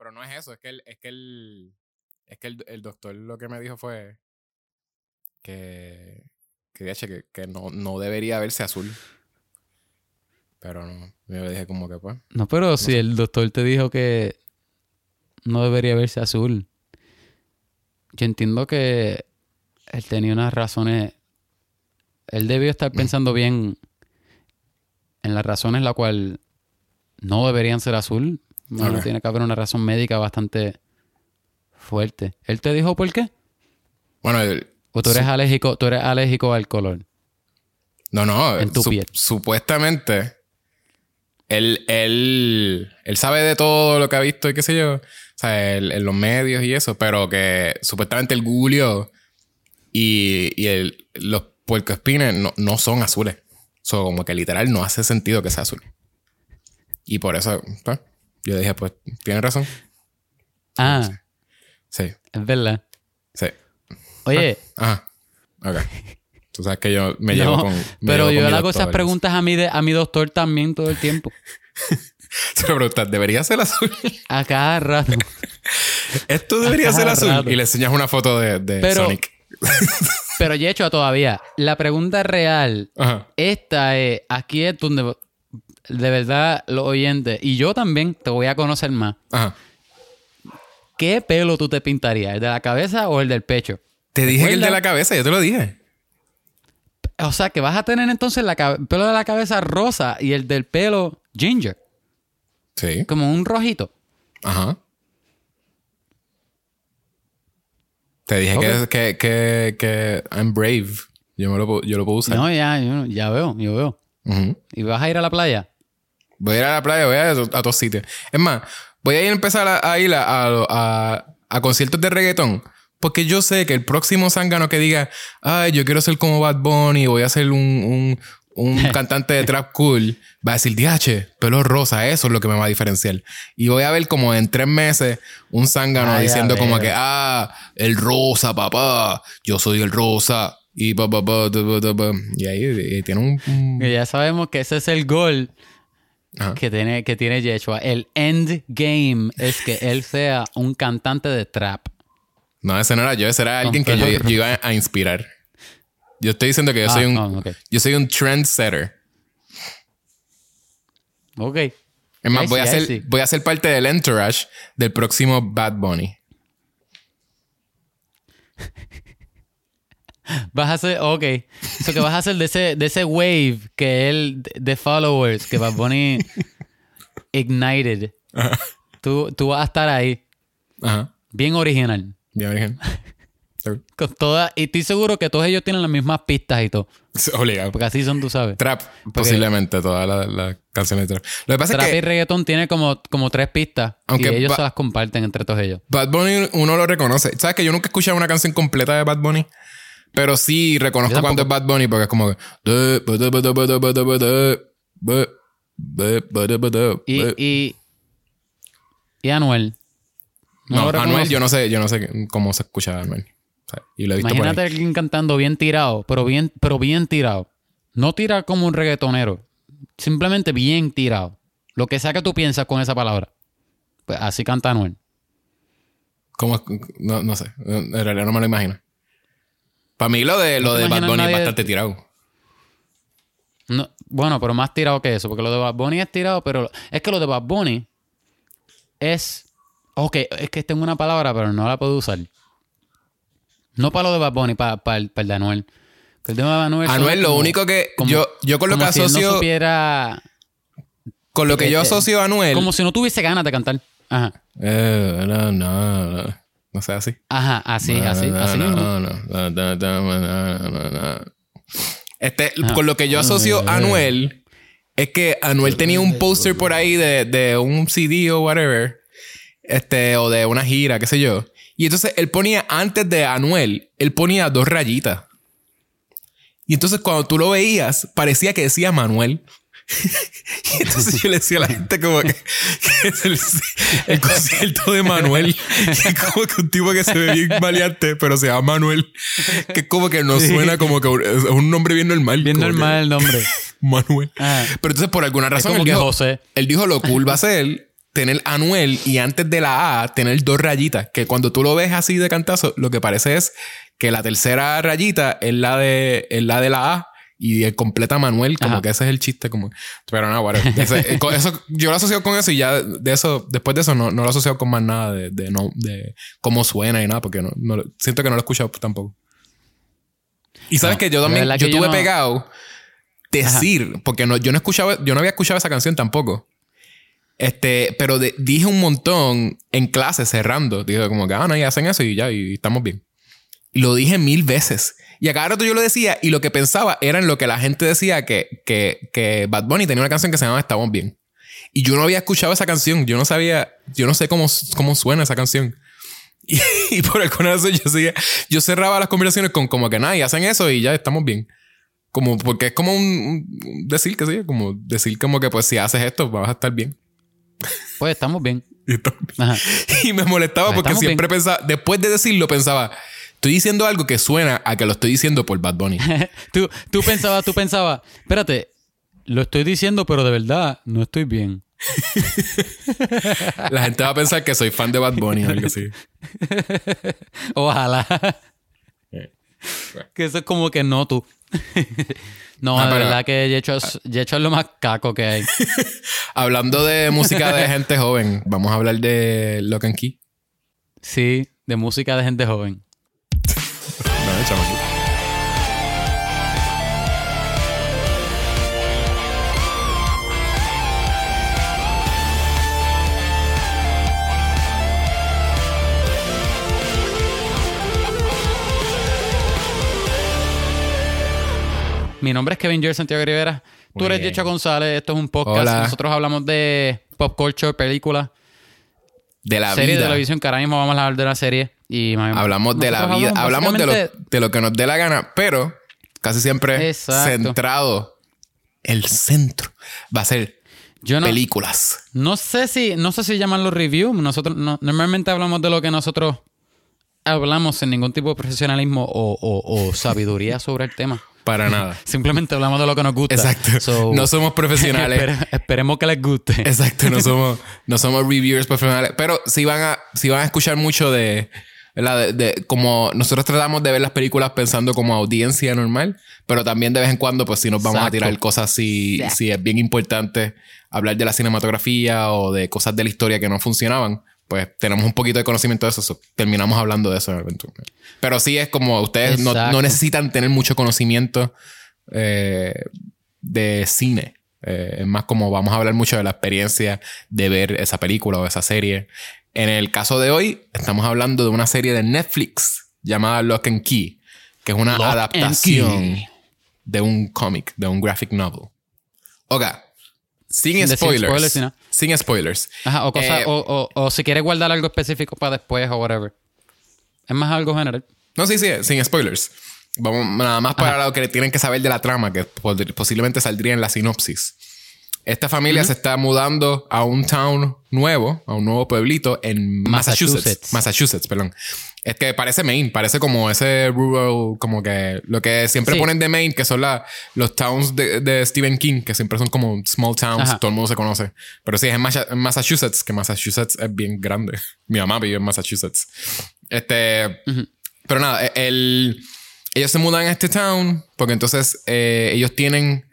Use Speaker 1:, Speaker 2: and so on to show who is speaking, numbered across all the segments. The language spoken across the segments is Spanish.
Speaker 1: pero no es eso, es que el, es que el, es que el, el doctor lo que me dijo fue que, que, que, que no, no debería verse azul. Pero no, yo le dije como que pues.
Speaker 2: No, pero si el doctor te dijo que no debería verse azul, yo entiendo que él tenía unas razones. Él debió estar pensando bien en las razones la cual no deberían ser azul. Bueno,
Speaker 1: Ok.
Speaker 2: tiene que haber una razón médica bastante fuerte. ¿Él te dijo por qué?
Speaker 1: Bueno, el-
Speaker 2: ¿O tú eres alérgico, tú eres alérgico al color?
Speaker 1: no, no,
Speaker 2: En tu
Speaker 1: su-
Speaker 2: piel.
Speaker 1: supuestamente él, él, él sabe de todo lo que ha visto y qué sé yo, o sea, en los medios y eso, pero que supuestamente el gulio y, y el, los puercoespines no, no son azules. So, como que literal no hace sentido que sea azul. Y por eso, pues, yo dije, pues, tiene razón.
Speaker 2: Ah,
Speaker 1: Sí,
Speaker 2: es verdad.
Speaker 1: sí.
Speaker 2: Oye,
Speaker 1: Ajá. Ok. Tú sabes que yo me llevo
Speaker 2: no,
Speaker 1: con. me
Speaker 2: pero
Speaker 1: llevo
Speaker 2: yo
Speaker 1: con
Speaker 2: le hago esas preguntas a mi, de- a mi doctor también todo el tiempo.
Speaker 1: Se me pregunta, ¿debería ser azul?
Speaker 2: A cada rato.
Speaker 1: Esto debería ser azul.
Speaker 2: rato.
Speaker 1: Y le enseñas una foto de, de
Speaker 2: Pero-
Speaker 1: Sonic.
Speaker 2: Pero Yecho, todavía, la pregunta real,
Speaker 1: Ajá.
Speaker 2: esta es, aquí es donde de verdad los oyentes, y yo también te voy a conocer más.
Speaker 1: Ajá.
Speaker 2: ¿Qué pelo tú te pintarías? ¿El de la cabeza o el del pecho?
Speaker 1: Te dije que el de la cabeza, yo te lo dije.
Speaker 2: O sea, que vas a tener entonces la cabe- pelo de la cabeza rosa y el del pelo ginger,
Speaker 1: Sí.
Speaker 2: como un rojito.
Speaker 1: Ajá. Te dije que, que, que, que I'm brave. Yo, me lo, puedo- yo lo puedo usar.
Speaker 2: No, ya, yo- ya veo, yo veo. ¿Y vas a ir a la playa?
Speaker 1: Voy a ir a la playa, voy a ir a, a todos sitios. Es más, voy a ir a empezar a, a ir a, a- a- a conciertos de reggaetón. Porque yo sé que el próximo zángano que diga, ay, yo quiero ser como Bad Bunny, voy a ser un, un, un cantante de trap cool, va a decir, DH, pelo rosa, eso es lo que me va a diferenciar. Y voy a ver como en tres meses un zángano diciendo como que, ah, el rosa, papá, yo soy el rosa. Y, pa, pa, pa, y ahí y tiene un... un-
Speaker 2: Y ya sabemos que ese es el gol
Speaker 1: Ajá.
Speaker 2: que tiene, que tiene Yeshua. El end game es que él sea un cantante de trap.
Speaker 1: No, ese no era yo, ese era alguien que yo, iba a inspirar. Yo estoy diciendo que yo
Speaker 2: Ah,
Speaker 1: soy un
Speaker 2: ah, ok.
Speaker 1: yo soy un trendsetter.
Speaker 2: Ok.
Speaker 1: Es más,
Speaker 2: I
Speaker 1: voy a
Speaker 2: see, see.
Speaker 1: voy a ser parte del entourage del próximo Bad Bunny.
Speaker 2: Vas a hacer, ok. Eso que vas a hacer de ese, de ese wave que él, de- followers, que Bad Bunny ignited. Tú, tú vas a estar ahí,
Speaker 1: Ajá.
Speaker 2: bien original.
Speaker 1: Bien, origen.
Speaker 2: Con todas, y estoy seguro que todos ellos tienen las mismas pistas y todo.
Speaker 1: Obligado.
Speaker 2: Porque así son, tú sabes.
Speaker 1: Trap, posiblemente, todas las las canciones de trap. Lo que pasa
Speaker 2: Trap
Speaker 1: es
Speaker 2: y
Speaker 1: que
Speaker 2: reggaetón tiene como, como tres pistas.
Speaker 1: Aunque
Speaker 2: y ellos
Speaker 1: ba-
Speaker 2: se las comparten entre todos ellos.
Speaker 1: Bad Bunny uno lo reconoce. ¿Sabes que yo nunca he escuchado una canción completa de Bad Bunny? Pero sí reconozco
Speaker 2: Yo
Speaker 1: cuando es Bad Bunny porque es como que...
Speaker 2: Y, y, y Anuel.
Speaker 1: No,
Speaker 2: lo
Speaker 1: Anuel, yo no sé, yo no sé cómo se escucha a Anuel. O sea, y lo he visto
Speaker 2: Imagínate a alguien cantando bien tirado, pero bien, pero bien tirado. No tira como un reggaetonero. Simplemente bien tirado. Lo que sea que tú piensas con esa palabra. Pues así canta Anuel.
Speaker 1: ¿Cómo? No, no sé. En realidad no me lo imagino. Para mí lo de, lo de Bad Bunny es bastante tirado.
Speaker 2: No, bueno, pero más tirado que eso. Porque lo de Bad Bunny es tirado, pero es que lo de Bad Bunny es. Ok, es que tengo una palabra, pero no la puedo usar. No para lo de Bad Bunny, para, el de Anuel. Que el de Anuel.
Speaker 1: Anuel, lo
Speaker 2: como-
Speaker 1: único que
Speaker 2: como-
Speaker 1: yo, yo con lo que
Speaker 2: como si
Speaker 1: asocio,
Speaker 2: no supiera.
Speaker 1: con lo que yo
Speaker 2: este,
Speaker 1: asocio a Anuel,
Speaker 2: Como si no tuviese ganas de cantar. Ajá.
Speaker 1: eh, no, no, no, no sé así.
Speaker 2: Ajá, así, así, así.
Speaker 1: Este, con lo que yo asocio a Anuel es que Anuel tenía un póster por ahí de, de un CD o whatever, este, o de una gira, qué sé yo. Y entonces él ponía, antes de Anuel, él ponía dos rayitas. Y entonces cuando tú lo veías, parecía que decía Manuel. y entonces yo le decía a la gente como que, que es el, el concierto de Manuel. que es como que un tipo que se ve bien maleante, pero se llama Manuel. Que como que no suena como que un- es un nombre bien normal.
Speaker 2: Bien normal el nombre.
Speaker 1: Manuel.
Speaker 2: Ajá.
Speaker 1: Pero entonces por alguna
Speaker 2: Es
Speaker 1: razón
Speaker 2: como
Speaker 1: él
Speaker 2: que
Speaker 1: dijo,
Speaker 2: José.
Speaker 1: él dijo lo cool va a ser tener Anuel y antes de la A tener dos rayitas. Que cuando tú lo ves así de cantazo, lo que parece es que la tercera rayita es la de, es la, de la A y completa Manuel, como que ese es el chiste, como. Pero no, bueno, eh, eso, yo lo asocio con eso y ya de eso, después de eso, no, no lo asocio con más nada de, de, no, de cómo suena y nada, porque no, no, siento que no lo he escuchado tampoco. Y sabes que yo también, yo tuve pegado decir, porque no, yo no escuchaba, yo no había escuchado esa canción tampoco. Este, pero dije un montón en clase cerrando. Dije como que, ah, no, y hacen eso y ya, y estamos bien. Y lo dije mil veces. Y a cada rato yo lo decía y lo que pensaba era en lo que la gente decía que, que, que Bad Bunny tenía una canción que se llamaba Estamos Bien. Y yo no había escuchado esa canción. Yo no sabía, yo no sé cómo, cómo suena esa canción. Y, por alguna razón yo seguía, yo cerraba las conversaciones con como que nada, y hacen eso y ya estamos bien. Como, porque es como un, decir que sí, como decir como que pues si haces esto vas a estar bien.
Speaker 2: Pues estamos bien.
Speaker 1: y, me molestaba pues porque siempre pensaba, después de decirlo pensaba, Estoy diciendo algo que suena a que lo estoy diciendo por Bad Bunny.
Speaker 2: tú, tú pensabas, tú pensabas, espérate, lo estoy diciendo, pero de verdad no estoy bien.
Speaker 1: La gente va a pensar que soy fan de Bad Bunny o algo así.
Speaker 2: Ojalá. Eh, que eso es como que no tú. no, ah, de verdad que Yecho es, es lo más caco que hay.
Speaker 1: Hablando de música de gente joven, vamos a hablar de Lock and Key.
Speaker 2: Sí, de música de gente joven. Mi nombre es Kevin George Santiago Rivera. Tú eres Yecha González. Esto es un podcast. Nosotros hablamos de pop culture, películas.
Speaker 1: De la
Speaker 2: serie
Speaker 1: de
Speaker 2: televisión, que ahora mismo vamos a hablar de la serie. Y
Speaker 1: hablamos de la vida, hablamos de lo, de lo, que nos dé la gana, pero casi siempre centrado. El centro va a ser películas.
Speaker 2: No sé si, no sé si llaman reviews. Nosotros normalmente hablamos de lo que nosotros hablamos sin ningún tipo de profesionalismo o sabiduría sobre el tema.
Speaker 1: Para nada.
Speaker 2: Simplemente hablamos de lo que nos gusta.
Speaker 1: Exacto. no somos profesionales.
Speaker 2: esperemos que les guste.
Speaker 1: Exacto. No somos, no somos reviewers profesionales. Pero si van a, si van a escuchar mucho de, de, como nosotros tratamos de ver las películas pensando como audiencia normal, pero también de vez en cuando, pues si nos vamos a tirar cosas, si, si es bien importante hablar de la cinematografía o de cosas de la historia que no funcionaban, pues tenemos un poquito de conocimiento de eso. terminamos hablando de eso eventualmente. Pero sí es como ustedes no, necesitan tener mucho conocimiento eh, de cine. Eh, es más como vamos a hablar mucho de la experiencia de ver esa película o esa serie. En el caso de hoy, estamos hablando de una serie de Netflix llamada Lock and Key, que es una adaptación de un cómic, de un graphic novel. Ok. Sin, spoilers. Sin spoilers.
Speaker 2: Ajá, o, cosa, eh, o, o, si quieres guardar algo específico para después o whatever. Es más algo general.
Speaker 1: No, sí, sí, sin spoilers. Vamos, nada más para lo que tienen que saber de la trama, que posiblemente saldría en la sinopsis. Esta familia se está mudando a un town nuevo, a un nuevo pueblito en Massachusetts. Massachusetts, Massachusetts perdón. Es que parece Maine, parece como ese rural, como que lo que siempre ponen de Maine, que son la, los towns de, Stephen King, que siempre son como small towns, todo el mundo se conoce. Pero sí, es en, Massachusetts, que Massachusetts es bien grande. Mi mamá vive en Massachusetts. Este, pero nada, e, el, ellos se mudan a este town porque entonces eh, ellos tienen,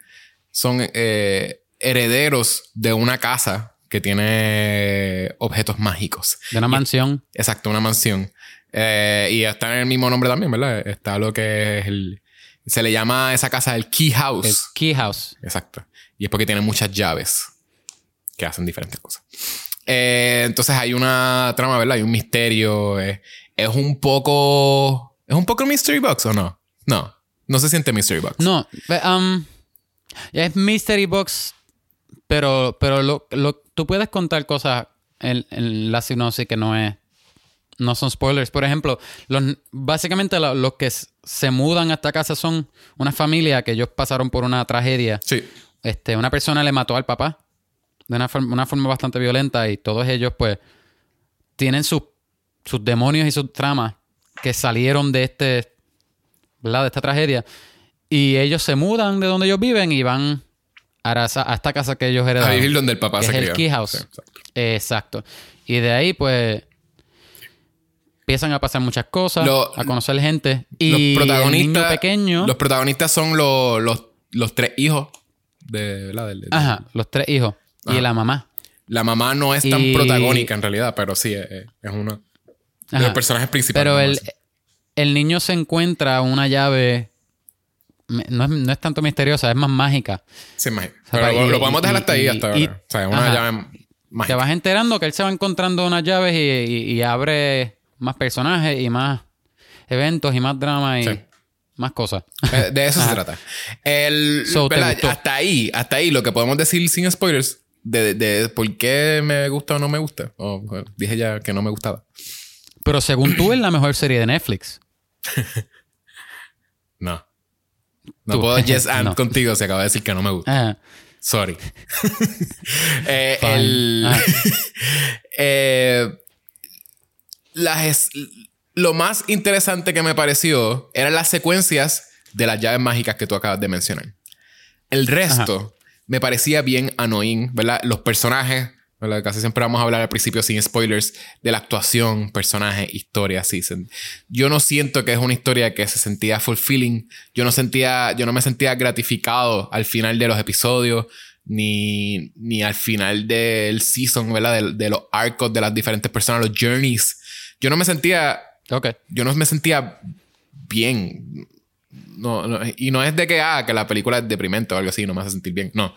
Speaker 1: son eh, herederos de una casa que tiene objetos mágicos.
Speaker 2: De una mansión.
Speaker 1: Exacto, una mansión. Eh, y está en el mismo nombre también, ¿verdad? Está lo que es el... Se le llama a esa casa el Key House. El
Speaker 2: Key House.
Speaker 1: Exacto. Y es porque tiene muchas llaves que hacen diferentes cosas. Eh, entonces hay una trama, ¿verdad? Hay un misterio. Eh, es un poco... ¿Es un poco Mystery Box o no? No. No se siente Mystery Box.
Speaker 2: No. Um, es Mystery Box, pero, pero lo, tú puedes contar cosas en, en la sinopsis que no es no son spoilers. Por ejemplo, los, básicamente los que se mudan a esta casa son una familia que ellos pasaron por una tragedia.
Speaker 1: Sí.
Speaker 2: Este, una persona le mató al papá de una, una forma bastante violenta y todos ellos pues tienen sus, sus demonios y sus tramas que salieron de este, ¿verdad? De esta tragedia. Y ellos se mudan de donde ellos viven y van a, a esta casa que ellos
Speaker 1: A
Speaker 2: heredaron.
Speaker 1: vivir donde el papá
Speaker 2: que
Speaker 1: se
Speaker 2: es el. Key House.
Speaker 1: Sí, exacto.
Speaker 2: Exacto. Y de ahí, pues, empiezan a pasar muchas cosas,
Speaker 1: Lo-
Speaker 2: a conocer gente. Y
Speaker 1: los
Speaker 2: el
Speaker 1: protagonistas.
Speaker 2: niño pequeño.
Speaker 1: Los protagonistas son los, los, los tres hijos de, ¿verdad? Del- del-
Speaker 2: Ajá, los tres hijos. Y la mamá.
Speaker 1: La mamá no es tan
Speaker 2: Y-
Speaker 1: protagónica en realidad, pero sí es, es uno de los personajes principales.
Speaker 2: Pero
Speaker 1: a
Speaker 2: el, el niño se encuentra una llave. No es, no es tanto misteriosa, es más mágica.
Speaker 1: Sí, imagino.
Speaker 2: o sea,
Speaker 1: Pero
Speaker 2: y-
Speaker 1: lo, podemos dejar
Speaker 2: y-
Speaker 1: hasta ahí, hasta
Speaker 2: y-
Speaker 1: ahora. O sea, una
Speaker 2: ajá.
Speaker 1: llave
Speaker 2: Te
Speaker 1: mágica.
Speaker 2: vas enterando que él se va encontrando unas llaves y, abre más personajes y más eventos y más drama y
Speaker 1: Sí.
Speaker 2: más cosas.
Speaker 1: Eh, De eso se trata. El,
Speaker 2: So, ¿te.
Speaker 1: Hasta ahí, hasta ahí, lo que podemos decir sin spoilers de, de por qué me gusta o no me gusta. O, dije ya que no me gustaba.
Speaker 2: Pero según tú, es la mejor serie de Netflix.
Speaker 1: No. No
Speaker 2: Tú.
Speaker 1: puedo yes and
Speaker 2: No.
Speaker 1: contigo si acabo de decir que no me gusta.
Speaker 2: Ajá.
Speaker 1: Sorry. Eh, el-
Speaker 2: Ah.
Speaker 1: eh, las es- lo más interesante que me pareció eran las secuencias de las llaves mágicas que tú acabas de mencionar. El resto me parecía bien annoying, ¿verdad? Los personajes, ¿verdad? Casi siempre vamos a hablar al principio sin spoilers de la actuación, personaje, historia. Se- Yo no siento que es una historia que se sentía fulfilling. Yo no sentía, yo no me sentía gratificado al final de los episodios, ni, ni al final del season, ¿verdad? De, de los arcos de las diferentes personas, los journeys. Yo no me sentía
Speaker 2: Ok.
Speaker 1: yo no me sentía bien. No, no, y no es de que, ah, que la película es deprimente o algo así, no me hace sentir bien. No.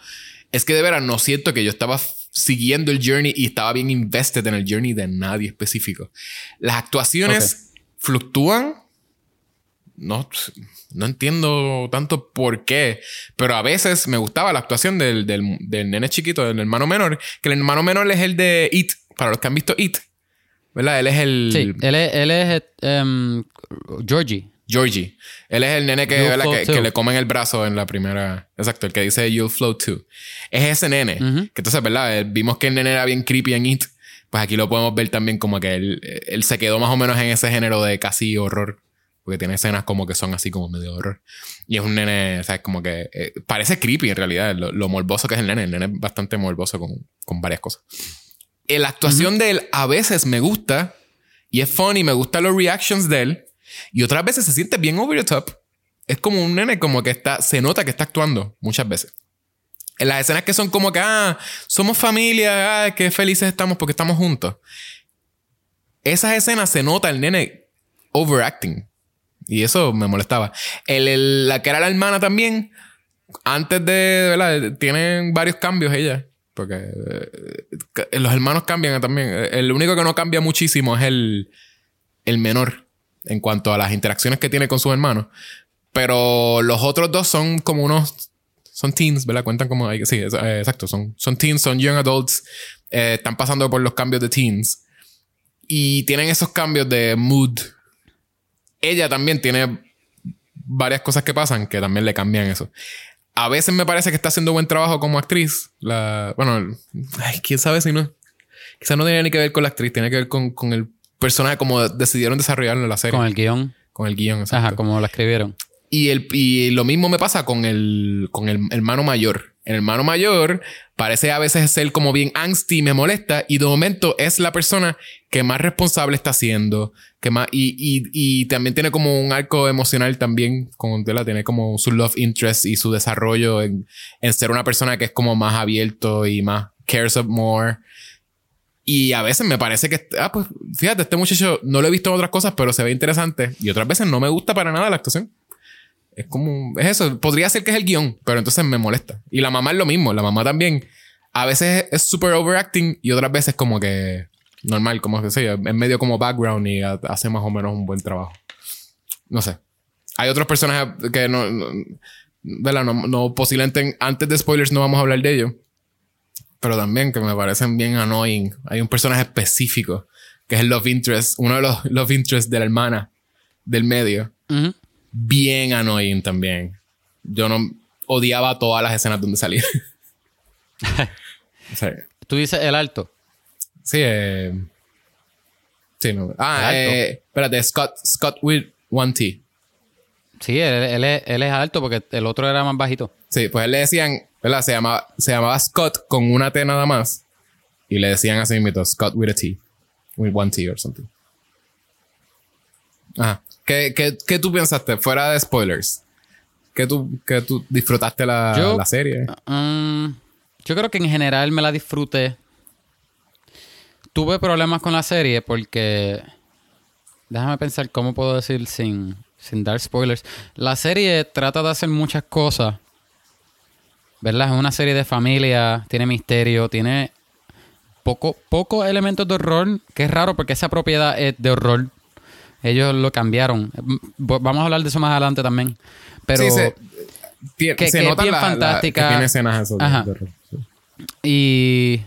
Speaker 1: Es que de veras no siento que yo estaba siguiendo el journey y estaba bien invested en el journey de nadie específico. Las actuaciones fluctúan. No, no entiendo tanto por qué, pero a veces me gustaba la actuación del, del, del nene chiquito, del hermano menor, que el hermano menor es el de It, para los que han visto It, ¿verdad? Él es el...
Speaker 2: Sí, él es, él es em, Georgie.
Speaker 1: Georgie. Él es el nene que, que, le comen el brazo en la primera. Exacto, el que dice You'll float too. Es ese nene.
Speaker 2: Ujú.
Speaker 1: Que entonces, ¿verdad? Eh, Vimos que el nene era bien creepy en It. Pues aquí lo podemos ver también como que él, él se quedó más o menos en ese género de casi horror. Porque tiene escenas como que son así como medio horror. Y es un nene, o sea, como que eh, parece creepy en realidad, lo, lo morboso que es el nene. El nene es bastante morboso con, con varias cosas. Eh, La actuación de él a veces me gusta y es funny, me gustan los reactions de él. Y otras veces se siente bien over the top. Es como un nene como que está, se nota que está actuando muchas veces. En las escenas que son como que, ah, somos familia, ah, qué felices estamos porque estamos juntos. Esas escenas se nota el nene overacting. Y eso me molestaba. El, el- la que era la hermana también, antes de, ¿verdad? Tienen varios cambios ella. Porque eh, los hermanos cambian también. El único que no cambia muchísimo es el, el menor en cuanto a las interacciones que tiene con sus hermanos. Pero los otros dos son como unos. Son teens, ¿verdad? Cuentan como. Sí, eh, exacto. Son, son teens, son young adults. eh, están pasando por los cambios de teens. Y tienen esos cambios de mood. Ella también tiene varias cosas que pasan que también le cambian eso. A veces me parece que está haciendo buen trabajo como actriz. La, bueno, ay, quién sabe si no. Quizá no tenía ni que ver con la actriz, tiene que ver con, con el personaje, como decidieron desarrollarlo en la serie.
Speaker 2: Con el guion.
Speaker 1: Con el guion, exacto.
Speaker 2: Ajá, como lo escribieron.
Speaker 1: Y, el, y lo mismo me pasa con el, con el hermano mayor. El hermano mayor parece a veces ser como bien angsty y me molesta. Y de momento es la persona que más responsable está siendo. Que más, y, y, y también tiene como un arco emocional también. Con, ¿verdad? Tiene como su love interest y su desarrollo en, en ser una persona que es como más abierto y más cares up more. Y a veces me parece que, ah, pues fíjate, este muchacho no lo he visto en otras cosas, pero se ve interesante. Y otras veces no me gusta para nada la actuación. Es como, es eso. Podría ser que es el guion, pero entonces me molesta. Y la mamá es lo mismo. La mamá también a veces es súper overacting y otras veces como que normal, como que sé, es medio como background y ha- hace más o menos un buen trabajo. No sé. Hay otros personajes que no, no, no, no posiblemente antes de spoilers no vamos a hablar de ellos. Pero también que me parecen bien annoying. Hay un personaje específico que es el love interest, uno de los love interests de la hermana del medio bien annoying también. Yo no odiaba todas las escenas donde salía.
Speaker 2: Tú dices el alto.
Speaker 1: sí, eh, sí, no. Ah, eh, espérate, Scott, Scott with one T.
Speaker 2: Sí, él, él es, él es alto porque el otro era más bajito.
Speaker 1: Sí, pues él le decían ¿verdad? Se llamaba, se llamaba Scott con una T nada más. Y le decían así mismo, Scott with a T. With one T or something. Ajá. ¿Qué, qué, qué tú pensaste? Fuera de spoilers. ¿Qué tú, qué tú disfrutaste la,
Speaker 2: Yo-
Speaker 1: la serie?
Speaker 2: Mm, yo creo que en general me la disfruté. Tuve problemas con la serie porque. Déjame pensar cómo puedo decir sin, sin dar spoilers. La serie trata de hacer muchas cosas. ¿Verdad? Es una serie de familia, tiene misterio, tiene poco, pocos elementos de horror, que es raro porque esa propiedad es de horror. Ellos lo cambiaron. Vamos a hablar de eso más adelante también. Pero.
Speaker 1: Sí, se,
Speaker 2: que-
Speaker 1: se
Speaker 2: que es
Speaker 1: nota
Speaker 2: bien
Speaker 1: la- la-
Speaker 2: fantástica.
Speaker 1: que tiene escenas eso de-
Speaker 2: Ajá.
Speaker 1: de horror, sí.
Speaker 2: Y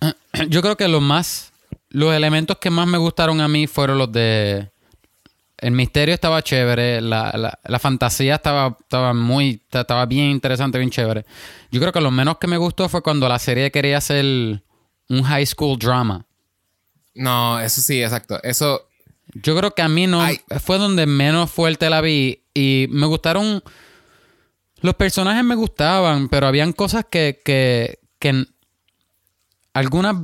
Speaker 2: yo creo que los más, los elementos que más me gustaron a mí fueron los de... El misterio estaba chévere, la, la- la fantasía estaba, estaba muy, estaba bien interesante, bien chévere. Yo creo que lo menos que me gustó fue cuando la serie quería hacer un high school drama.
Speaker 1: No, eso sí, exacto. Eso,
Speaker 2: Yo creo que a mí no
Speaker 1: Ay.
Speaker 2: fue donde menos fuerte la vi y me gustaron los personajes me gustaban, pero habían cosas que que, que algunas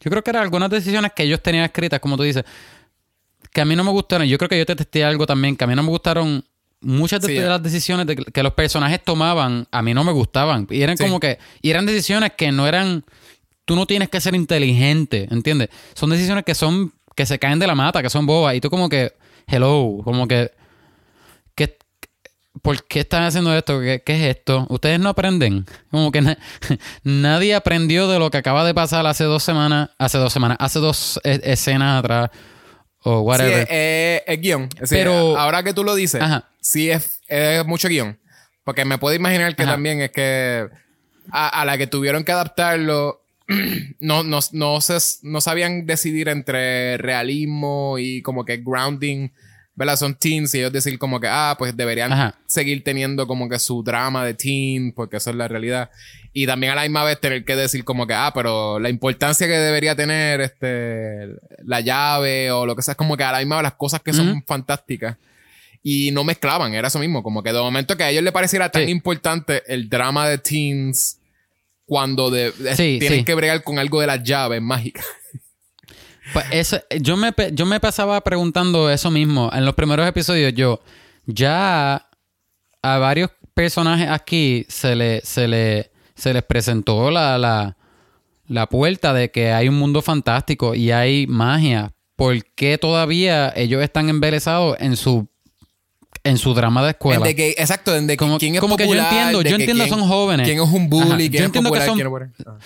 Speaker 2: yo creo que eran algunas decisiones que ellos tenían escritas, como tú dices, que a mí no me gustaron. Yo creo que yo te testé algo también, que a mí no me gustaron muchas de,
Speaker 1: Sí,
Speaker 2: de
Speaker 1: ya.
Speaker 2: las decisiones de que, que los personajes tomaban, a mí no me gustaban. Y eran
Speaker 1: Sí.
Speaker 2: como que, y eran decisiones que no eran, tú no tienes que ser inteligente, ¿entiendes? Son decisiones que son, que se caen de la mata, que son bobas. Y tú como que, hello, como que, ¿qué, ¿por qué están haciendo esto? ¿Qué, qué es esto? Ustedes no aprenden. Como que na- nadie aprendió de lo que acaba de pasar hace dos semanas, hace dos semanas, hace dos e- escenas atrás, o
Speaker 1: sí,
Speaker 2: whatever.
Speaker 1: es, es- es guion. Es decir,
Speaker 2: Pero-
Speaker 1: ahora que tú lo dices,
Speaker 2: Ajá.
Speaker 1: sí es, es mucho guion. Porque me puedo imaginar que
Speaker 2: Ajá.
Speaker 1: también es que a, a la que tuvieron que adaptarlo, no, no, no, se, no sabían decidir entre realismo y como que grounding. ¿Verdad? Son teens y ellos decir como que, ah, pues deberían
Speaker 2: Ajá.
Speaker 1: seguir teniendo como que su drama de teen, porque eso es la realidad. Y también a la misma vez tener que decir como que, ah, pero la importancia que debería tener este la llave o lo que sea, es como que a la misma vez las cosas que son fantásticas. Y no mezclaban, era eso mismo, como que de momento que a ellos les pareciera tan
Speaker 2: Sí.
Speaker 1: importante el drama de teens cuando de, de-
Speaker 2: Sí,
Speaker 1: tienen
Speaker 2: sí.
Speaker 1: que bregar con algo de las llaves mágicas.
Speaker 2: Pues eso- yo, me, yo me pasaba preguntando eso mismo. En los primeros episodios, yo ya a varios personajes aquí se, le, se, le, se les presentó la, la, la puerta de que hay un mundo fantástico y hay magia. ¿Por qué todavía ellos están embelesados en su, en su drama de escuela?
Speaker 1: De que, exacto, de que
Speaker 2: Como-
Speaker 1: quién es
Speaker 2: como que yo
Speaker 1: popular,
Speaker 2: entiendo, yo entiendo
Speaker 1: quién-
Speaker 2: son jóvenes.
Speaker 1: Quién es un bully, quién
Speaker 2: yo
Speaker 1: es
Speaker 2: entiendo que
Speaker 1: popular,
Speaker 2: son-
Speaker 1: quién es-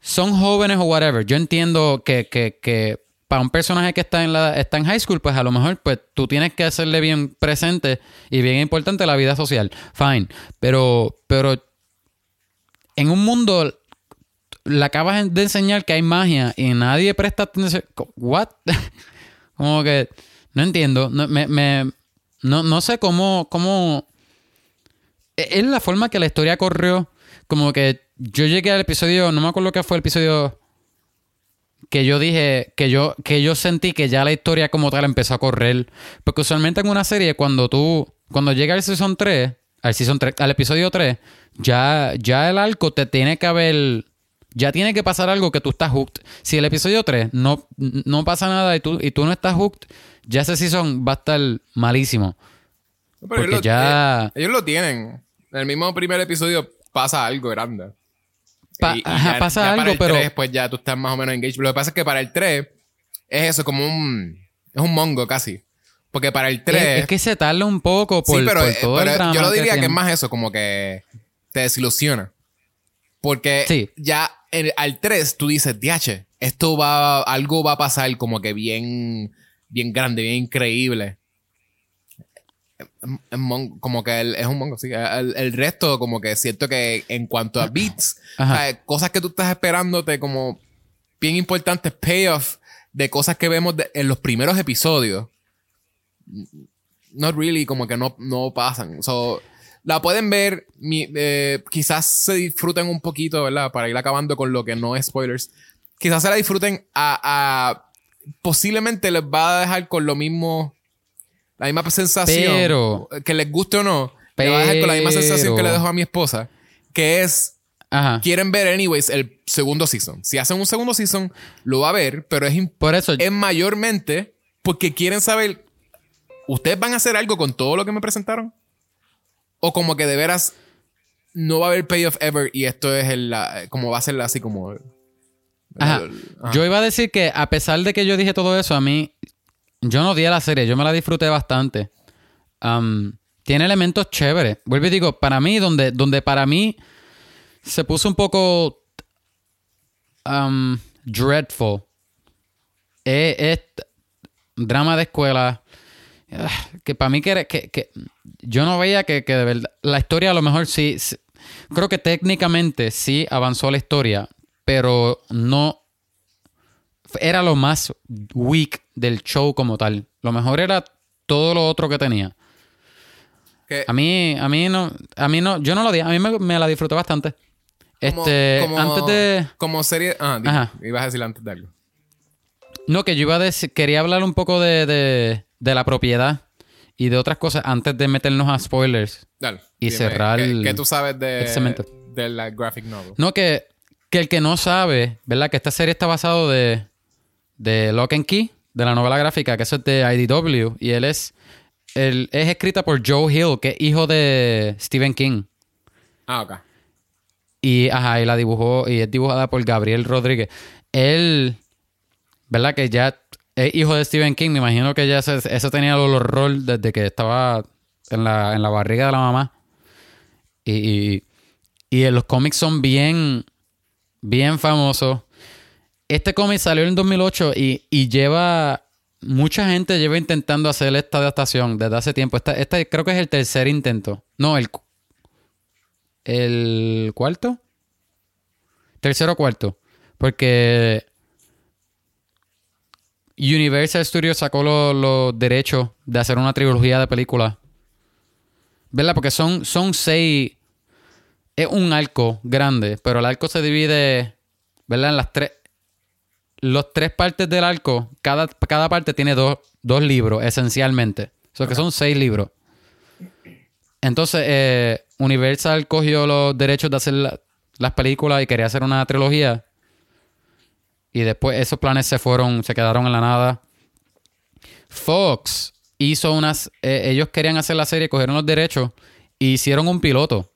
Speaker 2: son jóvenes o whatever. Yo entiendo que, que, que para un personaje que está en la está en high school, pues a lo mejor pues tú tienes que hacerle bien presente y bien importante la vida social. Fine. Pero, pero en un mundo le acabas de enseñar que hay magia y nadie presta atención. What? Como que no entiendo. No, me, no, no sé cómo, cómo e- es la forma que la historia corrió. Como que yo llegué al episodio, no me acuerdo qué fue el episodio que yo dije, que yo, que yo sentí que ya la historia como tal empezó a correr. Porque usualmente en una serie, cuando tú, cuando llega el season 3, al season 3, al episodio 3, ya, ya el arco te tiene que haber. Ya tiene que pasar algo que tú estás hooked. Si el episodio 3 no, no pasa nada y tú, y tú no estás hooked, ya ese season va a estar malísimo.
Speaker 1: Pero
Speaker 2: Porque
Speaker 1: ellos lo-
Speaker 2: ya-
Speaker 1: eh, ellos lo tienen. En el mismo primer episodio pasa algo grande.
Speaker 2: Pa-
Speaker 1: Y- y
Speaker 2: ajá, pasa
Speaker 1: para
Speaker 2: algo,
Speaker 1: el
Speaker 2: pero-
Speaker 1: 3, pues ya tú estás más o menos engaged. Lo que pasa es que para el 3 es eso, como un. Es un mongo casi. Porque para el 3.
Speaker 2: Es, es que se tarda un poco por,
Speaker 1: sí, pero,
Speaker 2: por
Speaker 1: eh,
Speaker 2: todo
Speaker 1: pero
Speaker 2: el drama
Speaker 1: yo lo diría que, es más eso, como que te desilusiona. Porque
Speaker 2: Sí.
Speaker 1: ya en- al 3 tú dices, diache, esto va, algo va a pasar como que bien, bien grande, bien increíble. Como que el- es un mongo, sí. El, el resto, como que siento que en cuanto a beats,
Speaker 2: Ajá.
Speaker 1: o sea, cosas que tú estás esperándote como bien importantes, payoff de cosas que vemos de- en los primeros episodios not really, como que no, no pasan. So, la pueden ver, mi- eh, quizás se disfruten un poquito, ¿verdad? Para ir acabando con lo que no es spoilers. Quizás se la disfruten a, a- posiblemente les va a dejar con lo mismo, la misma sensación.
Speaker 2: Pero-
Speaker 1: Que les guste o no, le va a dejar con la misma
Speaker 2: Pero-
Speaker 1: sensación que le dejó a mi esposa, que es
Speaker 2: Ajá.
Speaker 1: quieren ver anyways el segundo season. Si hacen un segundo season, lo va a ver, pero es,
Speaker 2: Por eso,
Speaker 1: es mayormente porque quieren saber, ¿ustedes van a hacer algo con todo lo que me presentaron? O como que de veras no va a haber payoff ever y esto es el, la- como va a ser así como...
Speaker 2: Ajá.
Speaker 1: Ajá.
Speaker 2: Yo iba a decir que a pesar de que yo dije todo eso, a mí, yo no odié la serie, yo me la disfruté bastante. Am, tiene elementos chéveres. Vuelvo y digo, para mí, donde, donde para mí se puso un poco am, dreadful, es, es drama de escuela. Que para mí que, era- que, que yo no veía que, que de verdad la historia a lo mejor sí, sí- creo que técnicamente sí avanzó la historia, pero no era lo más weak del show como tal. Lo mejor era todo lo otro que tenía. A mí, a mí no, a mí no, yo no lo di, a mí me, me la disfruté bastante.
Speaker 1: como-
Speaker 2: Este,
Speaker 1: como-
Speaker 2: antes de,
Speaker 1: Como serie... Ah, ibas a decir antes de algo.
Speaker 2: no, que yo iba a decir, quería hablar un poco de, de, de la propiedad y de otras cosas antes de meternos a spoilers.
Speaker 1: Dale.
Speaker 2: Y
Speaker 1: Dime,
Speaker 2: cerrar
Speaker 1: ¿qué, qué tú sabes de,
Speaker 2: cemento.
Speaker 1: de la graphic novel?
Speaker 2: No, que, que el que no sabe, ¿verdad? Que esta serie está basado de, de Lock and Key, de la novela gráfica, que eso es de IDW. Y él es, él es escrita por Joe Hill, que es hijo de Stephen King.
Speaker 1: Ah, ok.
Speaker 2: Y, ajá, y la dibujó, y es dibujada por Gabriel Rodríguez. Él, ¿verdad? Que ya es hijo de Stephen King. Me imagino que ya ese- eso tenía el horror desde que estaba en la, en la barriga de la mamá. Y, y, los cómics son bien, bien famosos. Este cómic salió en 2008 y, y lleva... Mucha gente lleva intentando hacer esta adaptación desde hace tiempo. Esta, este creo que es el tercer intento. No, el, el cuarto. Tercero o cuarto. Porque Universal Studios sacó lo- los derechos de hacer una trilogía de películas. ¿Verdad? Porque son, son seis. Es un arco grande, pero el arco se divide, ¿verdad? En las tres. Los tres partes del arco, cada, cada parte tiene dos, dos libros, esencialmente. O sea que son seis libros. Entonces, eh, Universal cogió los derechos de hacer la- las películas y quería hacer una trilogía. Y después esos planes se fueron, se quedaron en la nada. Fox hizo unas. eh, ellos querían hacer la serie, cogieron los derechos e hicieron un piloto.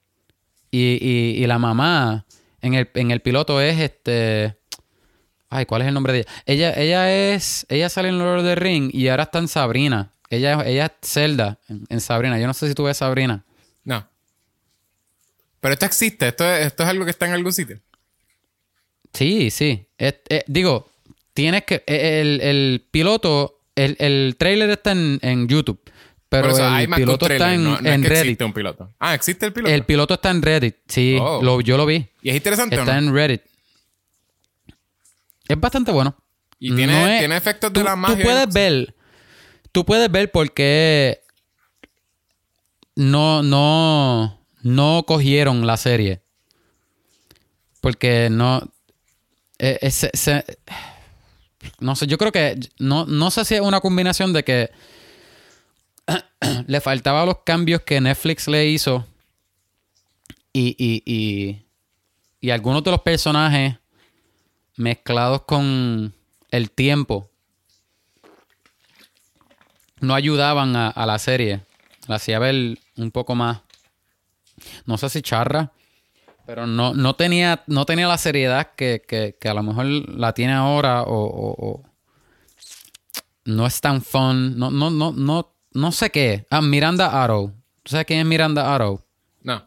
Speaker 2: Y, y- y la mamá en el, en el piloto es este. Ay, ¿cuál es el nombre de ella? Ella, ella es. Ella sale en Lord of the Ring y ahora está en Sabrina. Ella, ella es Zelda en, en Sabrina. Yo no sé si tú ves Sabrina.
Speaker 1: No. Pero esto existe. Esto es, esto es algo que está en algún sitio.
Speaker 2: Sí, sí. Es- digo, tienes que. eh, El, el piloto. El, el trailer está en, en YouTube. Pero
Speaker 1: eso
Speaker 2: el piloto
Speaker 1: trailer,
Speaker 2: está en,
Speaker 1: no, no es
Speaker 2: en
Speaker 1: que
Speaker 2: Reddit.
Speaker 1: existe un piloto. Ah, ¿existe el piloto?
Speaker 2: El piloto está en Reddit. Sí,
Speaker 1: Oh.
Speaker 2: lo- yo lo vi.
Speaker 1: ¿Y es interesante
Speaker 2: Está
Speaker 1: o no?
Speaker 2: en Reddit. Es bastante bueno.
Speaker 1: ¿Y tiene,
Speaker 2: es-
Speaker 1: tiene efectos de
Speaker 2: tú,
Speaker 1: la
Speaker 2: tú
Speaker 1: magia?
Speaker 2: puedes ver. Tú puedes ver por qué no, no, no cogieron la serie. Porque no. Eh, eh, no sé, yo creo que. No, no sé si es una combinación de que le faltaban los cambios que Netflix le hizo. Y, y, y, y algunos de los personajes mezclados con el tiempo no ayudaban a, a la serie. La hacía ver un poco más. No sé si charra. Pero no, no, tenía, no tenía la seriedad que, que- que a lo mejor la tiene ahora. O, o- o no es tan fun. No, no, no, no, no sé qué. Ah, Miranda Arrow. ¿Tú sabes quién es Miranda Arrow?
Speaker 1: No.